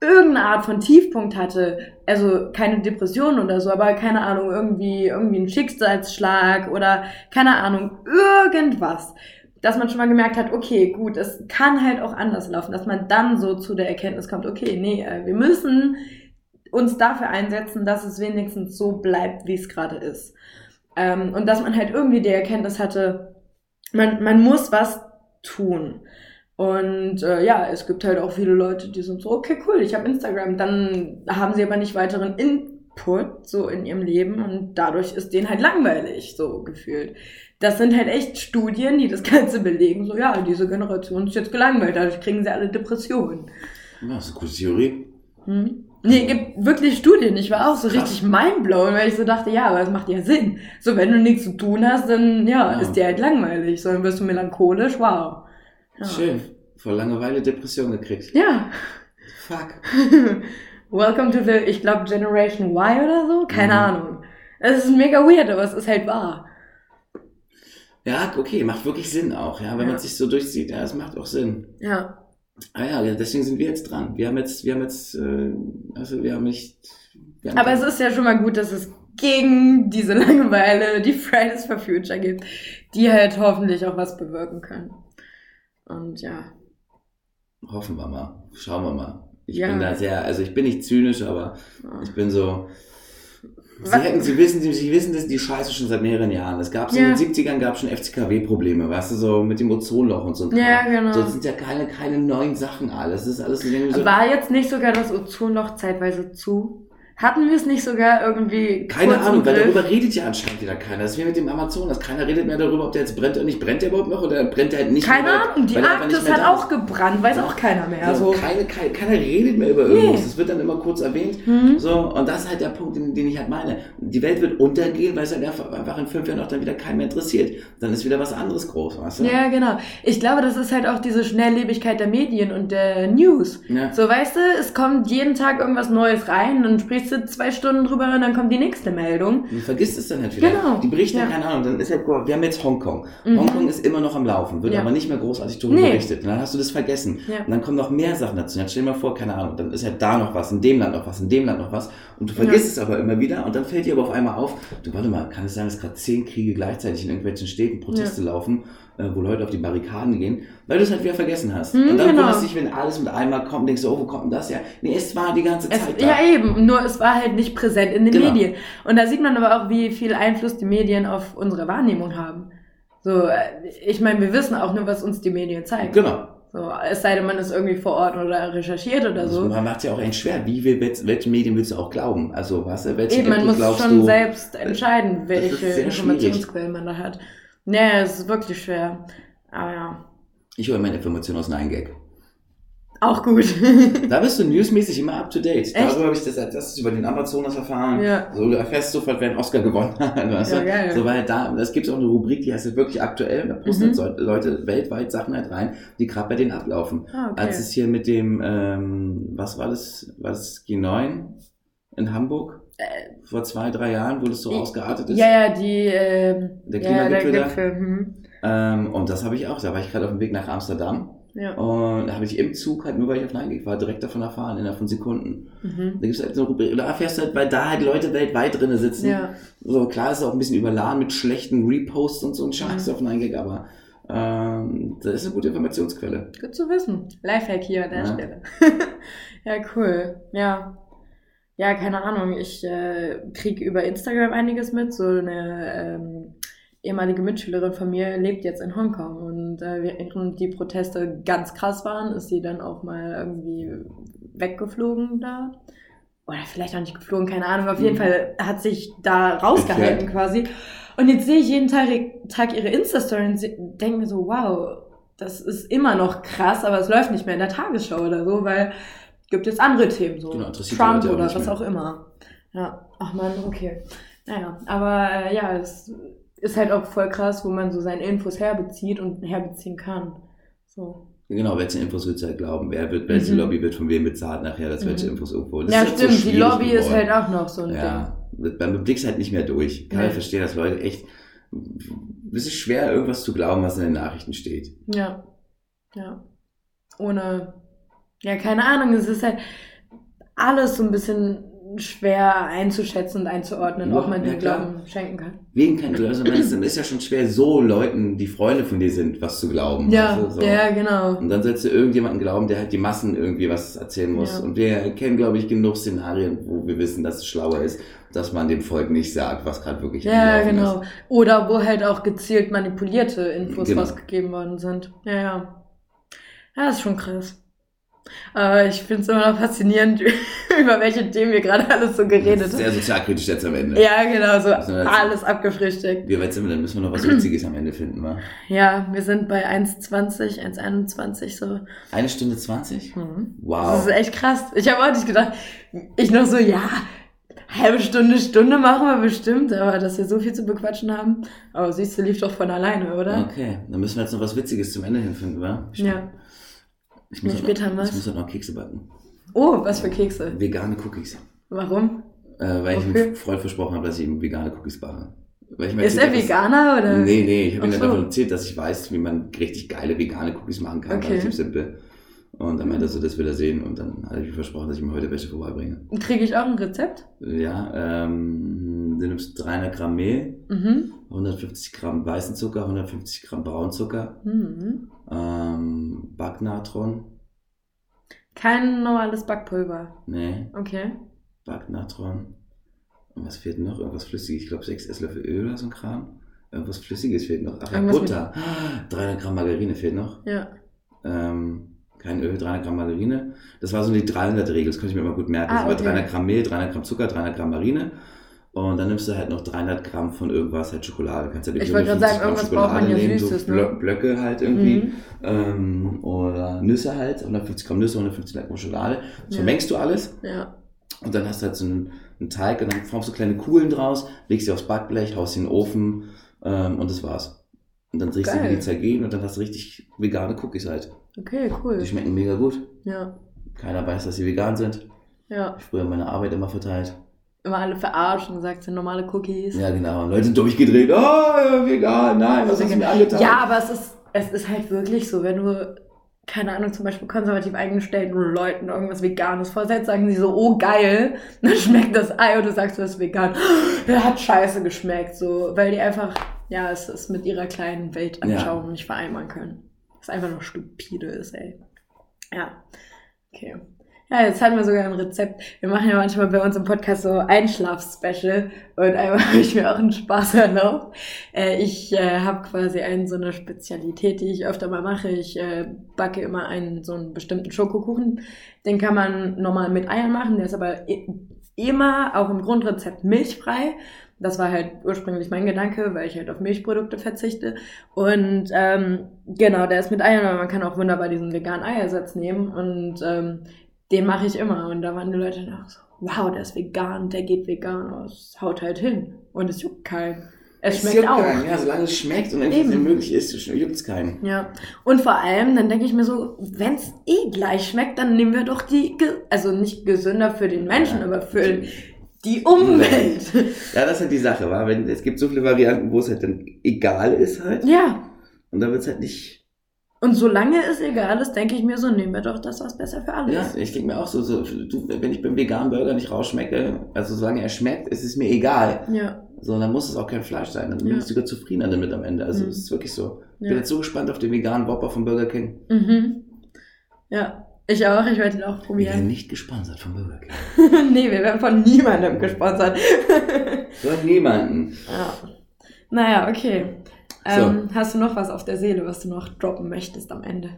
A: irgendeine Art von Tiefpunkt hatte, also keine Depression oder so, aber keine Ahnung, irgendwie, irgendwie ein Schicksalsschlag oder keine Ahnung, irgendwas, dass man schon mal gemerkt hat, okay, gut, es kann halt auch anders laufen, dass man dann so zu der Erkenntnis kommt, okay, nee, äh, wir müssen uns dafür einsetzen, dass es wenigstens so bleibt, wie es gerade ist. Ähm, und dass man halt irgendwie die Erkenntnis hatte, man, man muss was tun. Und äh, ja, es gibt halt auch viele Leute, die sind so, okay, cool, ich habe Instagram. Dann haben sie aber nicht weiteren Input so in ihrem Leben und dadurch ist denen halt langweilig, so gefühlt. Das sind halt echt Studien, die das Ganze belegen. So, ja, diese Generation ist jetzt gelangweilt, dadurch kriegen sie alle Depressionen.
B: Ja, das ist eine gute Theorie.
A: Hm? Nee, gibt wirklich Studien. Ich war auch so
B: Krass.
A: richtig mindblown, weil ich so dachte, ja, aber es macht ja Sinn. So, wenn du nichts zu tun hast, dann ja,
B: Ja.
A: ist dir halt langweilig. So, dann wirst du melancholisch, wow. Ja.
B: Schön. Vor Langeweile Depression gekriegt.
A: Ja.
B: Fuck.
A: Welcome to the, ich glaube, Generation Y oder so? Keine
B: Mhm.
A: Ahnung. Es ist mega weird, aber es ist halt wahr.
B: Ja, okay, macht wirklich Sinn auch, ja. Wenn
A: Ja.
B: man sich so durchzieht, ja, es macht auch Sinn.
A: Ja.
B: Ah ja, deswegen sind wir jetzt dran. Wir haben jetzt, wir haben jetzt, äh, also wir haben nicht. Wir haben
A: Aber es ist ja schon mal gut, dass es gegen diese Langeweile die Fridays for Future gibt, die halt hoffentlich auch was bewirken können. Und ja.
B: Hoffen wir mal. Schauen wir mal. Ich
A: Ja.
B: bin da sehr, also ich bin nicht zynisch, aber ich bin so. Sie hätten, Sie wissen, Sie, Sie wissen, dass die Scheiße schon seit mehreren Jahren. Es gab so
A: Ja.
B: in den 70ern gab schon FCKW-Probleme, weißt du, so mit dem Ozonloch und so.
A: Ja, genau.
B: So, das sind ja keine, keine neuen Sachen alles. Das ist alles so.
A: War jetzt nicht sogar das Ozonloch zeitweise zu? Hatten wir es nicht sogar irgendwie
B: Keine Ahnung, weil darüber redet ja anscheinend wieder keiner. Das ist wie mit dem Amazonas. Keiner redet mehr darüber, ob der jetzt brennt oder nicht. Brennt der überhaupt noch oder brennt der halt nicht
A: Keine
B: mehr?
A: Ahnung, die Arktis hat auch gebrannt, weiß auch keiner mehr.
B: So,
A: So.
B: keine, keine, keiner redet mehr über irgendwas. Das wird dann immer kurz erwähnt.
A: Hm?
B: So, und das ist halt der Punkt, den, den ich halt meine. Die Welt wird untergehen, weil es halt einfach, in fünf Jahren auch dann wieder keinen mehr interessiert. Dann ist wieder was anderes groß, weißt du?
A: Ja, genau. Ich glaube, das ist halt auch diese Schnelllebigkeit der Medien und der News.
B: Ja.
A: So, weißt du, es kommt jeden Tag irgendwas Neues rein, dann sprichst du zwei Stunden drüber und dann kommt die nächste Meldung.
B: Du vergisst es dann halt wieder.
A: Genau.
B: Die berichten,
A: Ja.
B: keine Ahnung, dann ist halt, wir haben jetzt Hongkong.
A: Mhm.
B: Hongkong ist immer noch am Laufen, wird
A: Ja.
B: aber nicht mehr großartig darüber
A: Nee.
B: berichtet. Und dann hast du das vergessen.
A: Ja.
B: Und dann kommen noch mehr Sachen dazu. Jetzt stell dir mal vor, keine Ahnung, dann ist halt da noch was, in dem Land noch was, in dem Land noch was. Und du vergisst es aber immer wieder und dann fällt dir aber auf einmal auf, du, warte mal, kann es sein, dass gerade zehn Kriege gleichzeitig in irgendwelchen Städten Proteste laufen? Äh, wo Leute auf die Barrikaden gehen, weil du es halt wieder vergessen hast.
A: Mhm,
B: und dann
A: genau.
B: wunderst dich, wenn alles mit einmal kommt, denkst du, oh, wo kommt denn das her? Nee, es war die ganze
A: Es,
B: Zeit da.
A: ja, eben, nur es war halt nicht präsent in den
B: Genau.
A: Medien. Und da sieht man aber auch, wie viel Einfluss die Medien auf unsere Wahrnehmung haben. So, äh, ich meine, wir wissen auch nur, was uns die Medien zeigen.
B: Genau.
A: So, es sei denn, man ist irgendwie vor Ort oder recherchiert oder
B: Also
A: so.
B: man macht es ja auch echt schwer. Wie will, welchen Medien willst du auch glauben? Also, was, welchen
A: Eben, man muss schon
B: du?
A: selbst entscheiden, welche Informationsquellen man da hat. Nee, es ist wirklich schwer. Aber ja,
B: Ich hole meine Informationen aus Nein Gag.
A: auch gut.
B: Da bist du newsmäßig immer up to date.
A: Echt?
B: Darüber habe ich das als erstes über den Amazonas erfahren.
A: Ja.
B: So, du erfährst sofort, wer einen Oscar gewonnen hat. Weißt
A: Ja,
B: du?
A: geil.
B: So, weil da, es gibt auch eine Rubrik, die heißt halt wirklich aktuell. Und da posten
A: Mhm.
B: Leute weltweit Sachen halt rein, die gerade bei denen ablaufen.
A: Ah, okay.
B: Als es hier mit dem, ähm, was war das, war das G9 in Hamburg? Vor zwei, drei Jahren, wo das so ausgeartet ist.
A: Äh, Ja, ja, die, ähm,
B: Der
A: ja, der
B: Klimagipfel da?
A: Gipfel. Hm.
B: Ähm, und das habe ich auch. Da war ich gerade auf dem Weg nach Amsterdam.
A: Ja.
B: Und da habe ich im Zug halt nur, weil ich auf Nein war, direkt davon erfahren, innerhalb von Sekunden.
A: Mhm.
B: Da gibt's halt so eine Rubrik, da erfährst du halt, weil da halt Leute weltweit drinnen sitzen.
A: Ja.
B: So, klar ist es auch ein bisschen überladen mit schlechten Reposts und so ein Scheiß
A: Mhm.
B: auf Nein aber ähm, das ist eine gute Informationsquelle.
A: Gut zu wissen. Lifehack hier an der
B: Ja.
A: Stelle. ja, cool. Ja. Ja, keine Ahnung. Ich äh, kriege über Instagram einiges mit. So eine ähm, ehemalige Mitschülerin von mir lebt jetzt in Hongkong. Und äh, während die Proteste ganz krass waren, ist sie dann auch mal irgendwie weggeflogen da. Oder vielleicht auch nicht geflogen, keine Ahnung. Auf jeden
B: Mhm.
A: Fall hat sich da rausgehalten quasi. Und jetzt sehe ich jeden Tag, Tag ihre Insta-Story und denke mir so, wow, das ist immer noch krass, aber es läuft nicht mehr in der Tagesschau oder so, weil gibt jetzt andere Themen, so
B: Genau, die
A: Trump oder was
B: mehr.
A: auch immer. Ja, ach man, okay. Naja, aber äh, ja, es ist halt auch voll krass, wo man so seine Infos herbezieht und herbeziehen kann. So.
B: Genau, welche Infos willst du halt glauben? Wer wird, welche
A: Mhm.
B: Lobby wird von wem bezahlt nachher, dass welche
A: Mhm.
B: Infos irgendwo. Das
A: ja,
B: ist halt so
A: stimmt, die
B: schwierig
A: Lobby ist
B: geworden.
A: halt auch noch so ein Ding.
B: Ja, man blickst halt nicht mehr durch. Kann
A: Nee.
B: ich verstehen, dass Leute echt, es ist schwer, irgendwas zu glauben, was in den Nachrichten steht.
A: Ja. Ja. Ohne, ja, keine Ahnung, es ist halt alles so ein bisschen schwer einzuschätzen und einzuordnen,
B: Ja,
A: ob man
B: ja,
A: den
B: klar.
A: Glauben schenken kann.
B: Wegen kein also es ist ja schon schwer, so Leuten, die Freunde von dir sind, was zu glauben.
A: Ja,
B: du, so.
A: ja, genau.
B: Und dann sollst du irgendjemanden glauben, der halt die Massen irgendwie was erzählen muss.
A: Ja.
B: Und wir kennen, glaube ich, genug Szenarien, wo wir wissen, dass es schlauer ist, dass man dem Volk nicht sagt, was gerade wirklich
A: Ja, genau.
B: ist.
A: Oder wo halt auch gezielt manipulierte Infos
B: Genau.
A: rausgegeben worden sind. Ja, ja. Ja, das ist schon krass. Aber ich finde es immer noch faszinierend, über welche Themen wir gerade alles so geredet haben.
B: Sehr sozialkritisch jetzt am Ende.
A: Ja, genau, so alles abgefrühstückt.
B: Wie weit sind wir denn? Müssen wir noch was Witziges am Ende finden, wa?
A: Ja, wir sind bei 1,20, 1,21 so.
B: Eine Stunde zwanzig?
A: Mhm.
B: Wow.
A: Das ist echt krass. Ich habe auch nicht gedacht, ich noch so, ja, halbe Stunde, Stunde machen wir bestimmt, aber dass wir so viel zu bequatschen haben. Aber siehst du, lief doch von alleine, oder?
B: Okay, dann müssen wir jetzt noch was Witziges zum Ende hin finden, wa? Ich,
A: Ja.
B: Ich muss,
A: später
B: noch,
A: was.
B: ich muss halt noch Kekse backen.
A: Oh, was für Kekse.
B: Vegane Cookies.
A: Warum?
B: Äh, weil ich
A: Wofür?
B: einem Freund versprochen habe, dass ich ihm vegane Cookies backe. Ich
A: Ist er Veganer oder?
B: Nee, nee, ich habe ihm dann
A: so.
B: davon erzählt, dass ich weiß, wie man richtig geile vegane Cookies machen kann.
A: Okay.
B: Relativ simpel. Und dann meinte er so, das will er sehen. Und dann habe ich ihm versprochen, dass ich ihm heute welche vorbeibringe.
A: Kriege ich auch ein Rezept?
B: Ja, ähm, du nimmst 300 Gramm Mehl,
A: Mhm.
B: 150 Gramm weißen Zucker, 150 Gramm Braunzucker,
A: mhm.
B: ähm, Backnatron,
A: Kein normales Backpulver.
B: nee,
A: Okay.
B: Backnatron. Und was fehlt noch? Irgendwas Flüssiges. Ich glaube, 6 Esslöffel Öl oder so ein Kram. Irgendwas Flüssiges fehlt noch. Ach ja, Butter. 300 Gramm Margarine fehlt noch.
A: Ja.
B: Ähm, kein Öl, 300 Gramm Margarine. Das war so die 300-Regel. Das konnte ich mir immer gut merken.
A: Ah,
B: das war
A: okay.
B: 300 Gramm Mehl, 300 Gramm Zucker, 300 Gramm Marine. Und dann nimmst du halt noch 300 Gramm von irgendwas, halt Schokolade. Kannst halt
A: Ich wollte gerade
B: 50
A: sagen,
B: Gramm
A: irgendwas braucht man ja
B: nehmen,
A: Süßes,
B: so
A: ne?
B: Blö- Blöcke halt irgendwie.
A: Mhm.
B: Ähm, oder Nüsse halt. 150 Gramm Nüsse, 150 Gramm Schokolade. Das
A: Ja.
B: vermengst du alles.
A: Ja.
B: Und dann hast du halt so einen, einen Teig und dann formst du kleine Kugeln draus, legst sie aufs Backblech, haust sie in den Ofen ähm, und das war's. Und dann drehst du
A: Geil.
B: die Zergehen und dann hast du richtig vegane Cookies halt.
A: Okay, cool.
B: Die schmecken mega gut.
A: Ja.
B: Keiner weiß, dass sie vegan sind.
A: Ja.
B: Ich früher meine Arbeit immer verteilt.
A: Immer alle verarscht und gesagt, sind normale Cookies.
B: Ja, genau. Und Leute sind durchgedreht. Oh, ja, vegan, nein, was hast du mir angetan?
A: Ja, aber es ist, es ist halt wirklich so, wenn du, keine Ahnung, zum Beispiel konservativ eingestellten Leuten irgendwas Veganes vorsetzt, sagen sie so, oh geil, dann schmeckt das Ei und du sagst, du ist vegan. Ja, hat scheiße geschmeckt, so, weil die einfach ja, es ist mit ihrer kleinen Weltanschauung nicht vereinbaren können. Was einfach nur stupide ist, ey. Ja. Okay. Ja, jetzt haben wir sogar ein Rezept. Wir machen ja manchmal bei uns im Podcast so Einschlaf-Special und einmal habe ich mir auch einen Spaß erlaubt. Äh, ich äh, habe quasi einen, so eine Spezialität, die ich öfter mal mache. Ich äh, backe immer einen so einen bestimmten Schokokuchen. Den kann man normal mit Eiern machen, der ist aber immer auch im Grundrezept milchfrei. Das war halt ursprünglich mein Gedanke, weil ich halt auf Milchprodukte verzichte. Und ähm, genau, der ist mit Eiern, aber man kann auch wunderbar diesen veganen Eiersatz nehmen. Und ähm, den mache ich immer. Und da waren die Leute dann auch so, wow, der ist vegan, der geht vegan aus. Haut halt hin. Und es juckt keinen. Es, es schmeckt auch.
B: Keinen. Ja, solange es schmeckt und es möglich ist, juckt es keinen.
A: Ja. Und vor allem, dann denke ich mir so, wenn es eh gleich schmeckt, dann nehmen wir doch die, also nicht gesünder für den Menschen, ja. aber für die Umwelt.
B: Ja, das ist halt die Sache, wa? Wenn, es gibt so viele Varianten, wo es halt dann egal ist halt.
A: Ja.
B: Und dann wird es halt nicht
A: und solange es egal ist, denke ich mir so, nehmen wir doch das, was besser für alle
B: ist. Ja, ich denke mir auch so, so du, wenn ich beim veganen Burger nicht rausschmecke, also solange er schmeckt, ist es mir egal.
A: Ja.
B: So, dann muss es auch kein Fleisch sein. Dann ja. bin ich sogar zufriedener damit am Ende. Also, mhm. es ist wirklich so. Ich ja. bin jetzt so gespannt auf den veganen Whopper von Burger King.
A: Mhm. Ja, ich auch. Ich werde ihn auch probieren. Wir
B: werden nicht gesponsert von Burger King.
A: nee, wir werden von niemandem gesponsert.
B: von niemandem.
A: Ja. Naja, okay. Ähm, so. Hast du noch was auf der Seele, was du noch droppen möchtest am Ende?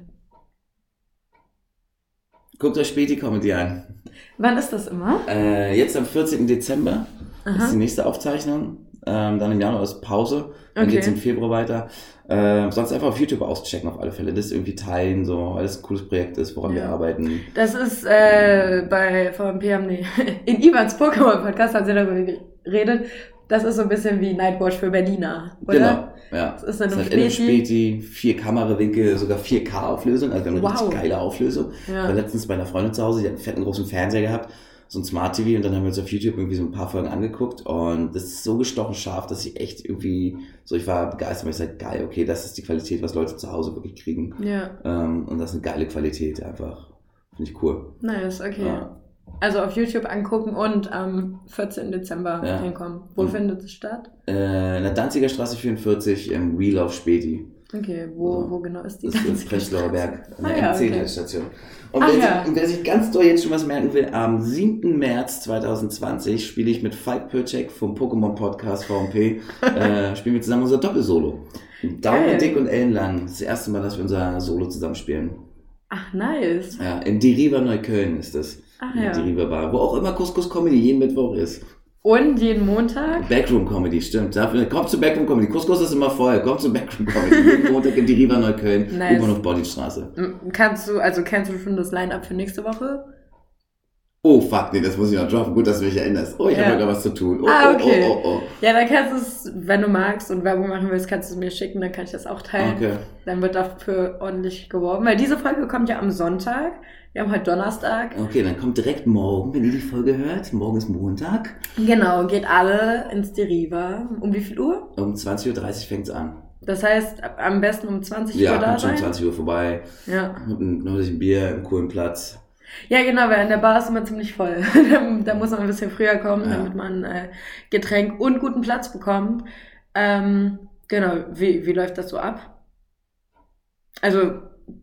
B: Guckt euch Späti Comedy an.
A: Wann ist das immer?
B: Äh, jetzt am 14. Dezember Aha. ist die nächste Aufzeichnung. Ähm, dann im Januar ist Pause. Dann okay. geht es im Februar weiter. Äh, sonst einfach auf YouTube auschecken auf alle Fälle. Das irgendwie teilen, so, weil es ein cooles Projekt ist, woran ja. wir arbeiten.
A: Das ist äh, bei VMP haben die in Ivans Pokémon Podcast haben sie darüber geredet. Das ist so ein bisschen wie Nightwatch für Berliner, oder?
B: Genau. Ja. Das ist dann das halt Späti, vier Kamerawinkel, sogar 4K-Auflösung, also wir haben eine wow. richtig geile Auflösung. Ja. Ich war letztens bei einer Freundin zu Hause, die hat einen fetten großen Fernseher gehabt, so ein Smart TV und dann haben wir uns auf YouTube irgendwie so ein paar Folgen angeguckt und das ist so gestochen scharf, dass ich echt irgendwie, so ich war begeistert, weil ich sage, geil, okay, das ist die Qualität, was Leute zu Hause wirklich kriegen.
A: Ja.
B: Ähm, und das ist eine geile Qualität einfach. Finde ich cool.
A: Nice, okay. Ja. Also auf YouTube angucken und am 14. Dezember ja. hinkommen. Wo mhm. findet es statt?
B: Äh, in der Danziger Straße 44 im Wheel of Späti.
A: Okay, wo, so. wo genau ist die?
B: Das ist Prenzlauer Berg, an der ah, M10-Station. Okay. Und,
A: ah,
B: wer
A: ja.
B: sich, wer sich ganz doll jetzt schon was merken will, am 7. März 2020 spiele ich mit Falk Pöcek vom Pokémon Podcast VMP, äh, spielen wir zusammen unser Doppelsolo. Daumen dick und ellenlang. Das ist das erste Mal, dass wir unser Solo zusammen spielen.
A: Ach, nice.
B: Ja, in Deriva Neukölln ist das.
A: Ach ja.
B: Die Riva Bar, wo auch immer Couscous Comedy jeden Mittwoch ist.
A: Und jeden Montag?
B: Backroom Comedy, stimmt. Dafür, kommt zu Backroom Comedy. Couscous ist immer voll. Kommt zu Backroom Comedy. jeden Montag in die Riva Neukölln. Nice. U-Bahnhof Bodystraße.
A: Kannst du, also kennst du schon das Line-Up für nächste Woche?
B: Oh, fuck, nee, das muss ich noch droppen. Gut, dass du mich erinnerst. Oh, ich ja. habe da was zu tun. Oh,
A: ah,
B: oh,
A: okay.
B: Oh, oh, oh,
A: Ja, dann kannst du es, wenn du magst und Werbung machen willst, kannst du es mir schicken, dann kann ich das auch teilen.
B: Okay.
A: Dann wird dafür ordentlich geworben. Weil diese Folge kommt ja am Sonntag. Wir haben heute Donnerstag.
B: Okay, dann kommt direkt morgen, wenn ihr die Folge hört. Morgen ist Montag.
A: Genau, geht alle ins Deriva. Um wie viel Uhr?
B: Um 20.30 Uhr fängt's an.
A: Das heißt, am besten um 20
B: ja,
A: Uhr da
B: sein? Ja, um 20 Uhr vorbei.
A: Ja.
B: Mit einem, noch ein Bier, einen coolen Platz.
A: Ja, genau, weil an der Bar ist immer ziemlich voll. da, muss man ein bisschen früher kommen, ja. damit man äh, Getränk und guten Platz bekommt. Ähm, genau, wie, wie läuft das so ab? Also,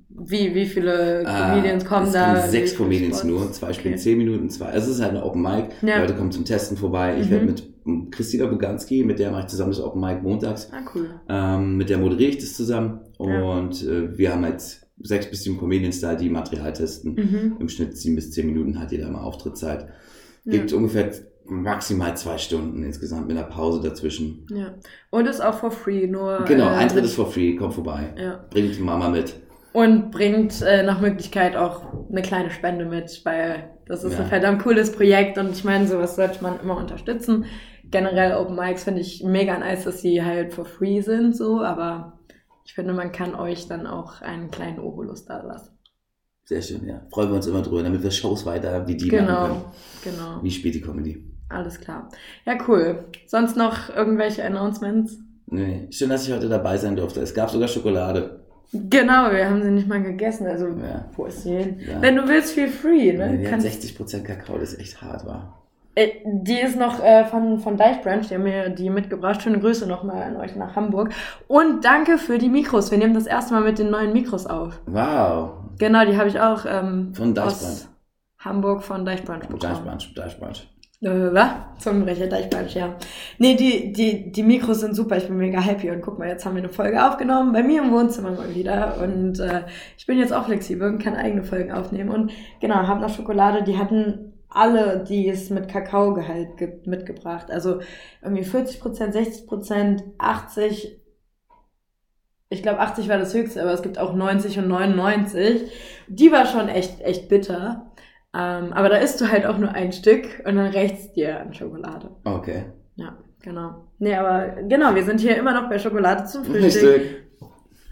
A: wie, wie viele ah, Comedians ah, kommen es da?
B: Kommen sechs Comedians nur, zwei spielen okay. zehn Minuten, zwei. Also es ist halt eine Open Mic. Ja. Leute kommen zum Testen vorbei. Ich mhm. werde mit Christina Buganski, mit der mache ich zusammen das Open Mic montags.
A: Ah, cool.
B: Ähm, mit der moderiere ich das zusammen. Und ja. äh, wir haben jetzt sechs bis sieben Comedians da, die Material testen. Mhm. Im Schnitt sieben bis zehn Minuten hat jeder mal Auftrittszeit. Gibt ja. ungefähr maximal zwei Stunden insgesamt mit einer Pause dazwischen.
A: Ja. Und ist auch for free, nur.
B: Genau, äh, Eintritt ist for free, komm vorbei.
A: Ja.
B: Bringt Mama mit.
A: Und bringt äh, nach Möglichkeit auch eine kleine Spende mit, weil das ist ja. ein verdammt cooles Projekt und ich meine, sowas sollte man immer unterstützen. Generell Open Mics finde ich mega nice, dass sie halt for free sind, so, aber ich finde, man kann euch dann auch einen kleinen Obolus da lassen.
B: Sehr schön, ja. Freuen wir uns immer drüber, damit wir Shows weiter wie die
A: genau,
B: machen können.
A: Genau,
B: Wie spät die Comedy.
A: Alles klar. Ja, cool. Sonst noch irgendwelche Announcements?
B: Nee, schön, dass ich heute dabei sein durfte. Es gab sogar Schokolade.
A: Genau, wir haben sie nicht mal gegessen. Also, ja. wo ist sie hin? Ja. Wenn du willst, feel free, ne?
B: Nee, hat 60% Kakao, das ist echt hart, war.
A: Äh, Die ist noch äh, von, von Deichbrand, die haben mir die mitgebracht. Schöne Grüße nochmal an euch nach Hamburg. Und danke für die Mikros. Wir nehmen das erste Mal mit den neuen Mikros auf.
B: Wow.
A: Genau, die habe ich auch ähm,
B: Von Deichbrand.
A: aus Hamburg von Deichbrand bekommen.
B: Deichbrand, Deichbrand.
A: Äh, Zungenbrecher, Deichbrand, ja. Nee, die, die, die Mikros sind super. Ich bin mega happy. Und guck mal, jetzt haben wir eine Folge aufgenommen. Bei mir im Wohnzimmer mal wieder. Und äh, ich bin jetzt auch flexibel und kann eigene Folgen aufnehmen. Und genau, habe noch Schokolade. Die hatten alle, die es mit Kakaogehalt gibt, mitgebracht. Also irgendwie 40 Prozent, 60 Prozent, 80. Ich glaube, 80 war das höchste, aber es gibt auch 90 und 99. Die war schon echt, echt bitter. Ähm, aber da isst du halt auch nur ein Stück und dann rächt's dir an Schokolade.
B: Okay.
A: Ja, genau. Nee, aber genau, wir sind hier immer noch bei Schokolade zum Frühstück.
B: Frühstück.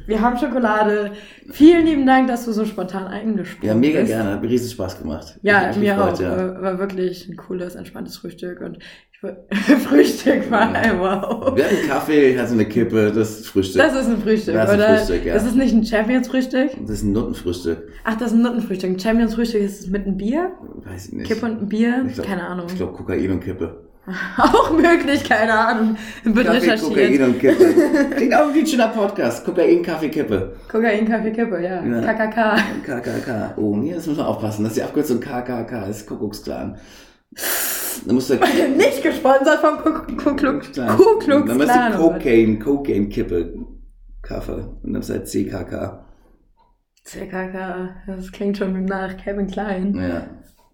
A: Wir haben Schokolade. Vielen lieben Dank, dass du so spontan eingesprungen
B: Ja, mega
A: bist.
B: gerne. Hat mir riesen Spaß gemacht.
A: Ja, mir
B: gefreut,
A: auch.
B: Ja.
A: War, war wirklich ein cooles, entspanntes Frühstück und ich, Frühstück war wow.
B: Wir hatten Kaffee, ich hatte eine Kippe, das ist Frühstück.
A: Das ist ein Frühstück,
B: Das ist ein
A: oder?
B: Frühstück, ja.
A: Das ist nicht ein Champions-Frühstück.
B: das ist ein Nuttenfrühstück.
A: Ach, das ist ein Nuttenfrühstück. Ein Champions-Frühstück ist es mit einem Bier?
B: Weiß ich nicht.
A: Kippe und ein Bier?
B: Glaub-
A: keine Ahnung.
B: Ich glaube Kokain und Kippe.
A: Auch möglich, keine Ahnung. Wird
B: Kaffee,
A: recherchiert.
B: Kokain und Kippe. Klingt auch wie ein schöner Podcast. Kokain, Kaffee, Kippe.
A: Kokain, Kaffee, Kippe, ja.
B: Ja.
A: KKK.
B: KKK. Oh, nee, das muss man aufpassen. Das ist die Abkürzung KKK, das ist Kuckucksklan. Da musst du
A: Nicht gesponsert vom Ku Ku Klux
B: Klan.
A: Ku Klux
B: Dann musst du. Cocaine, Cocaine, Kippe, Kaffee. Und dann ist halt CKK.
A: CKK, das klingt schon nach Kevin Klein.
B: Ja.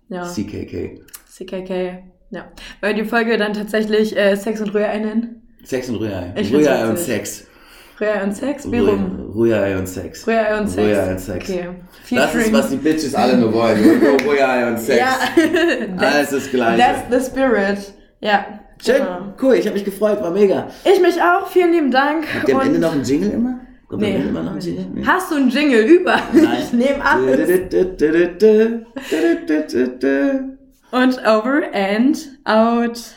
A: Ja,
B: CKK.
A: CKK. Ja. Weil die Folge dann tatsächlich äh, Sex und Rührei nennen.
B: Sex und Rührei.
A: Ich
B: Rührei und. Sex.
A: Rührei und Sex? Wie rum?
B: Rührei und Sex.
A: Rührei und Sex.
B: Rührei und Sex.
A: Okay.
B: Das ist, was die Bitches alle nur wollen. Rührei und Sex.
A: Ja,
B: Alles das Gleiche.
A: that's the spirit. Ja.
B: Schön,
A: genau.
B: cool, ich habe mich gefreut, war mega.
A: Ich mich auch, vielen lieben Dank.
B: Habt ihr am Ende noch einen Jingle immer? Kommt
A: Nee.
B: Immer noch ein Jingle? Nee.
A: Hast du einen Jingle über?
B: Nein.
A: Ich nehme alles. Und over and out.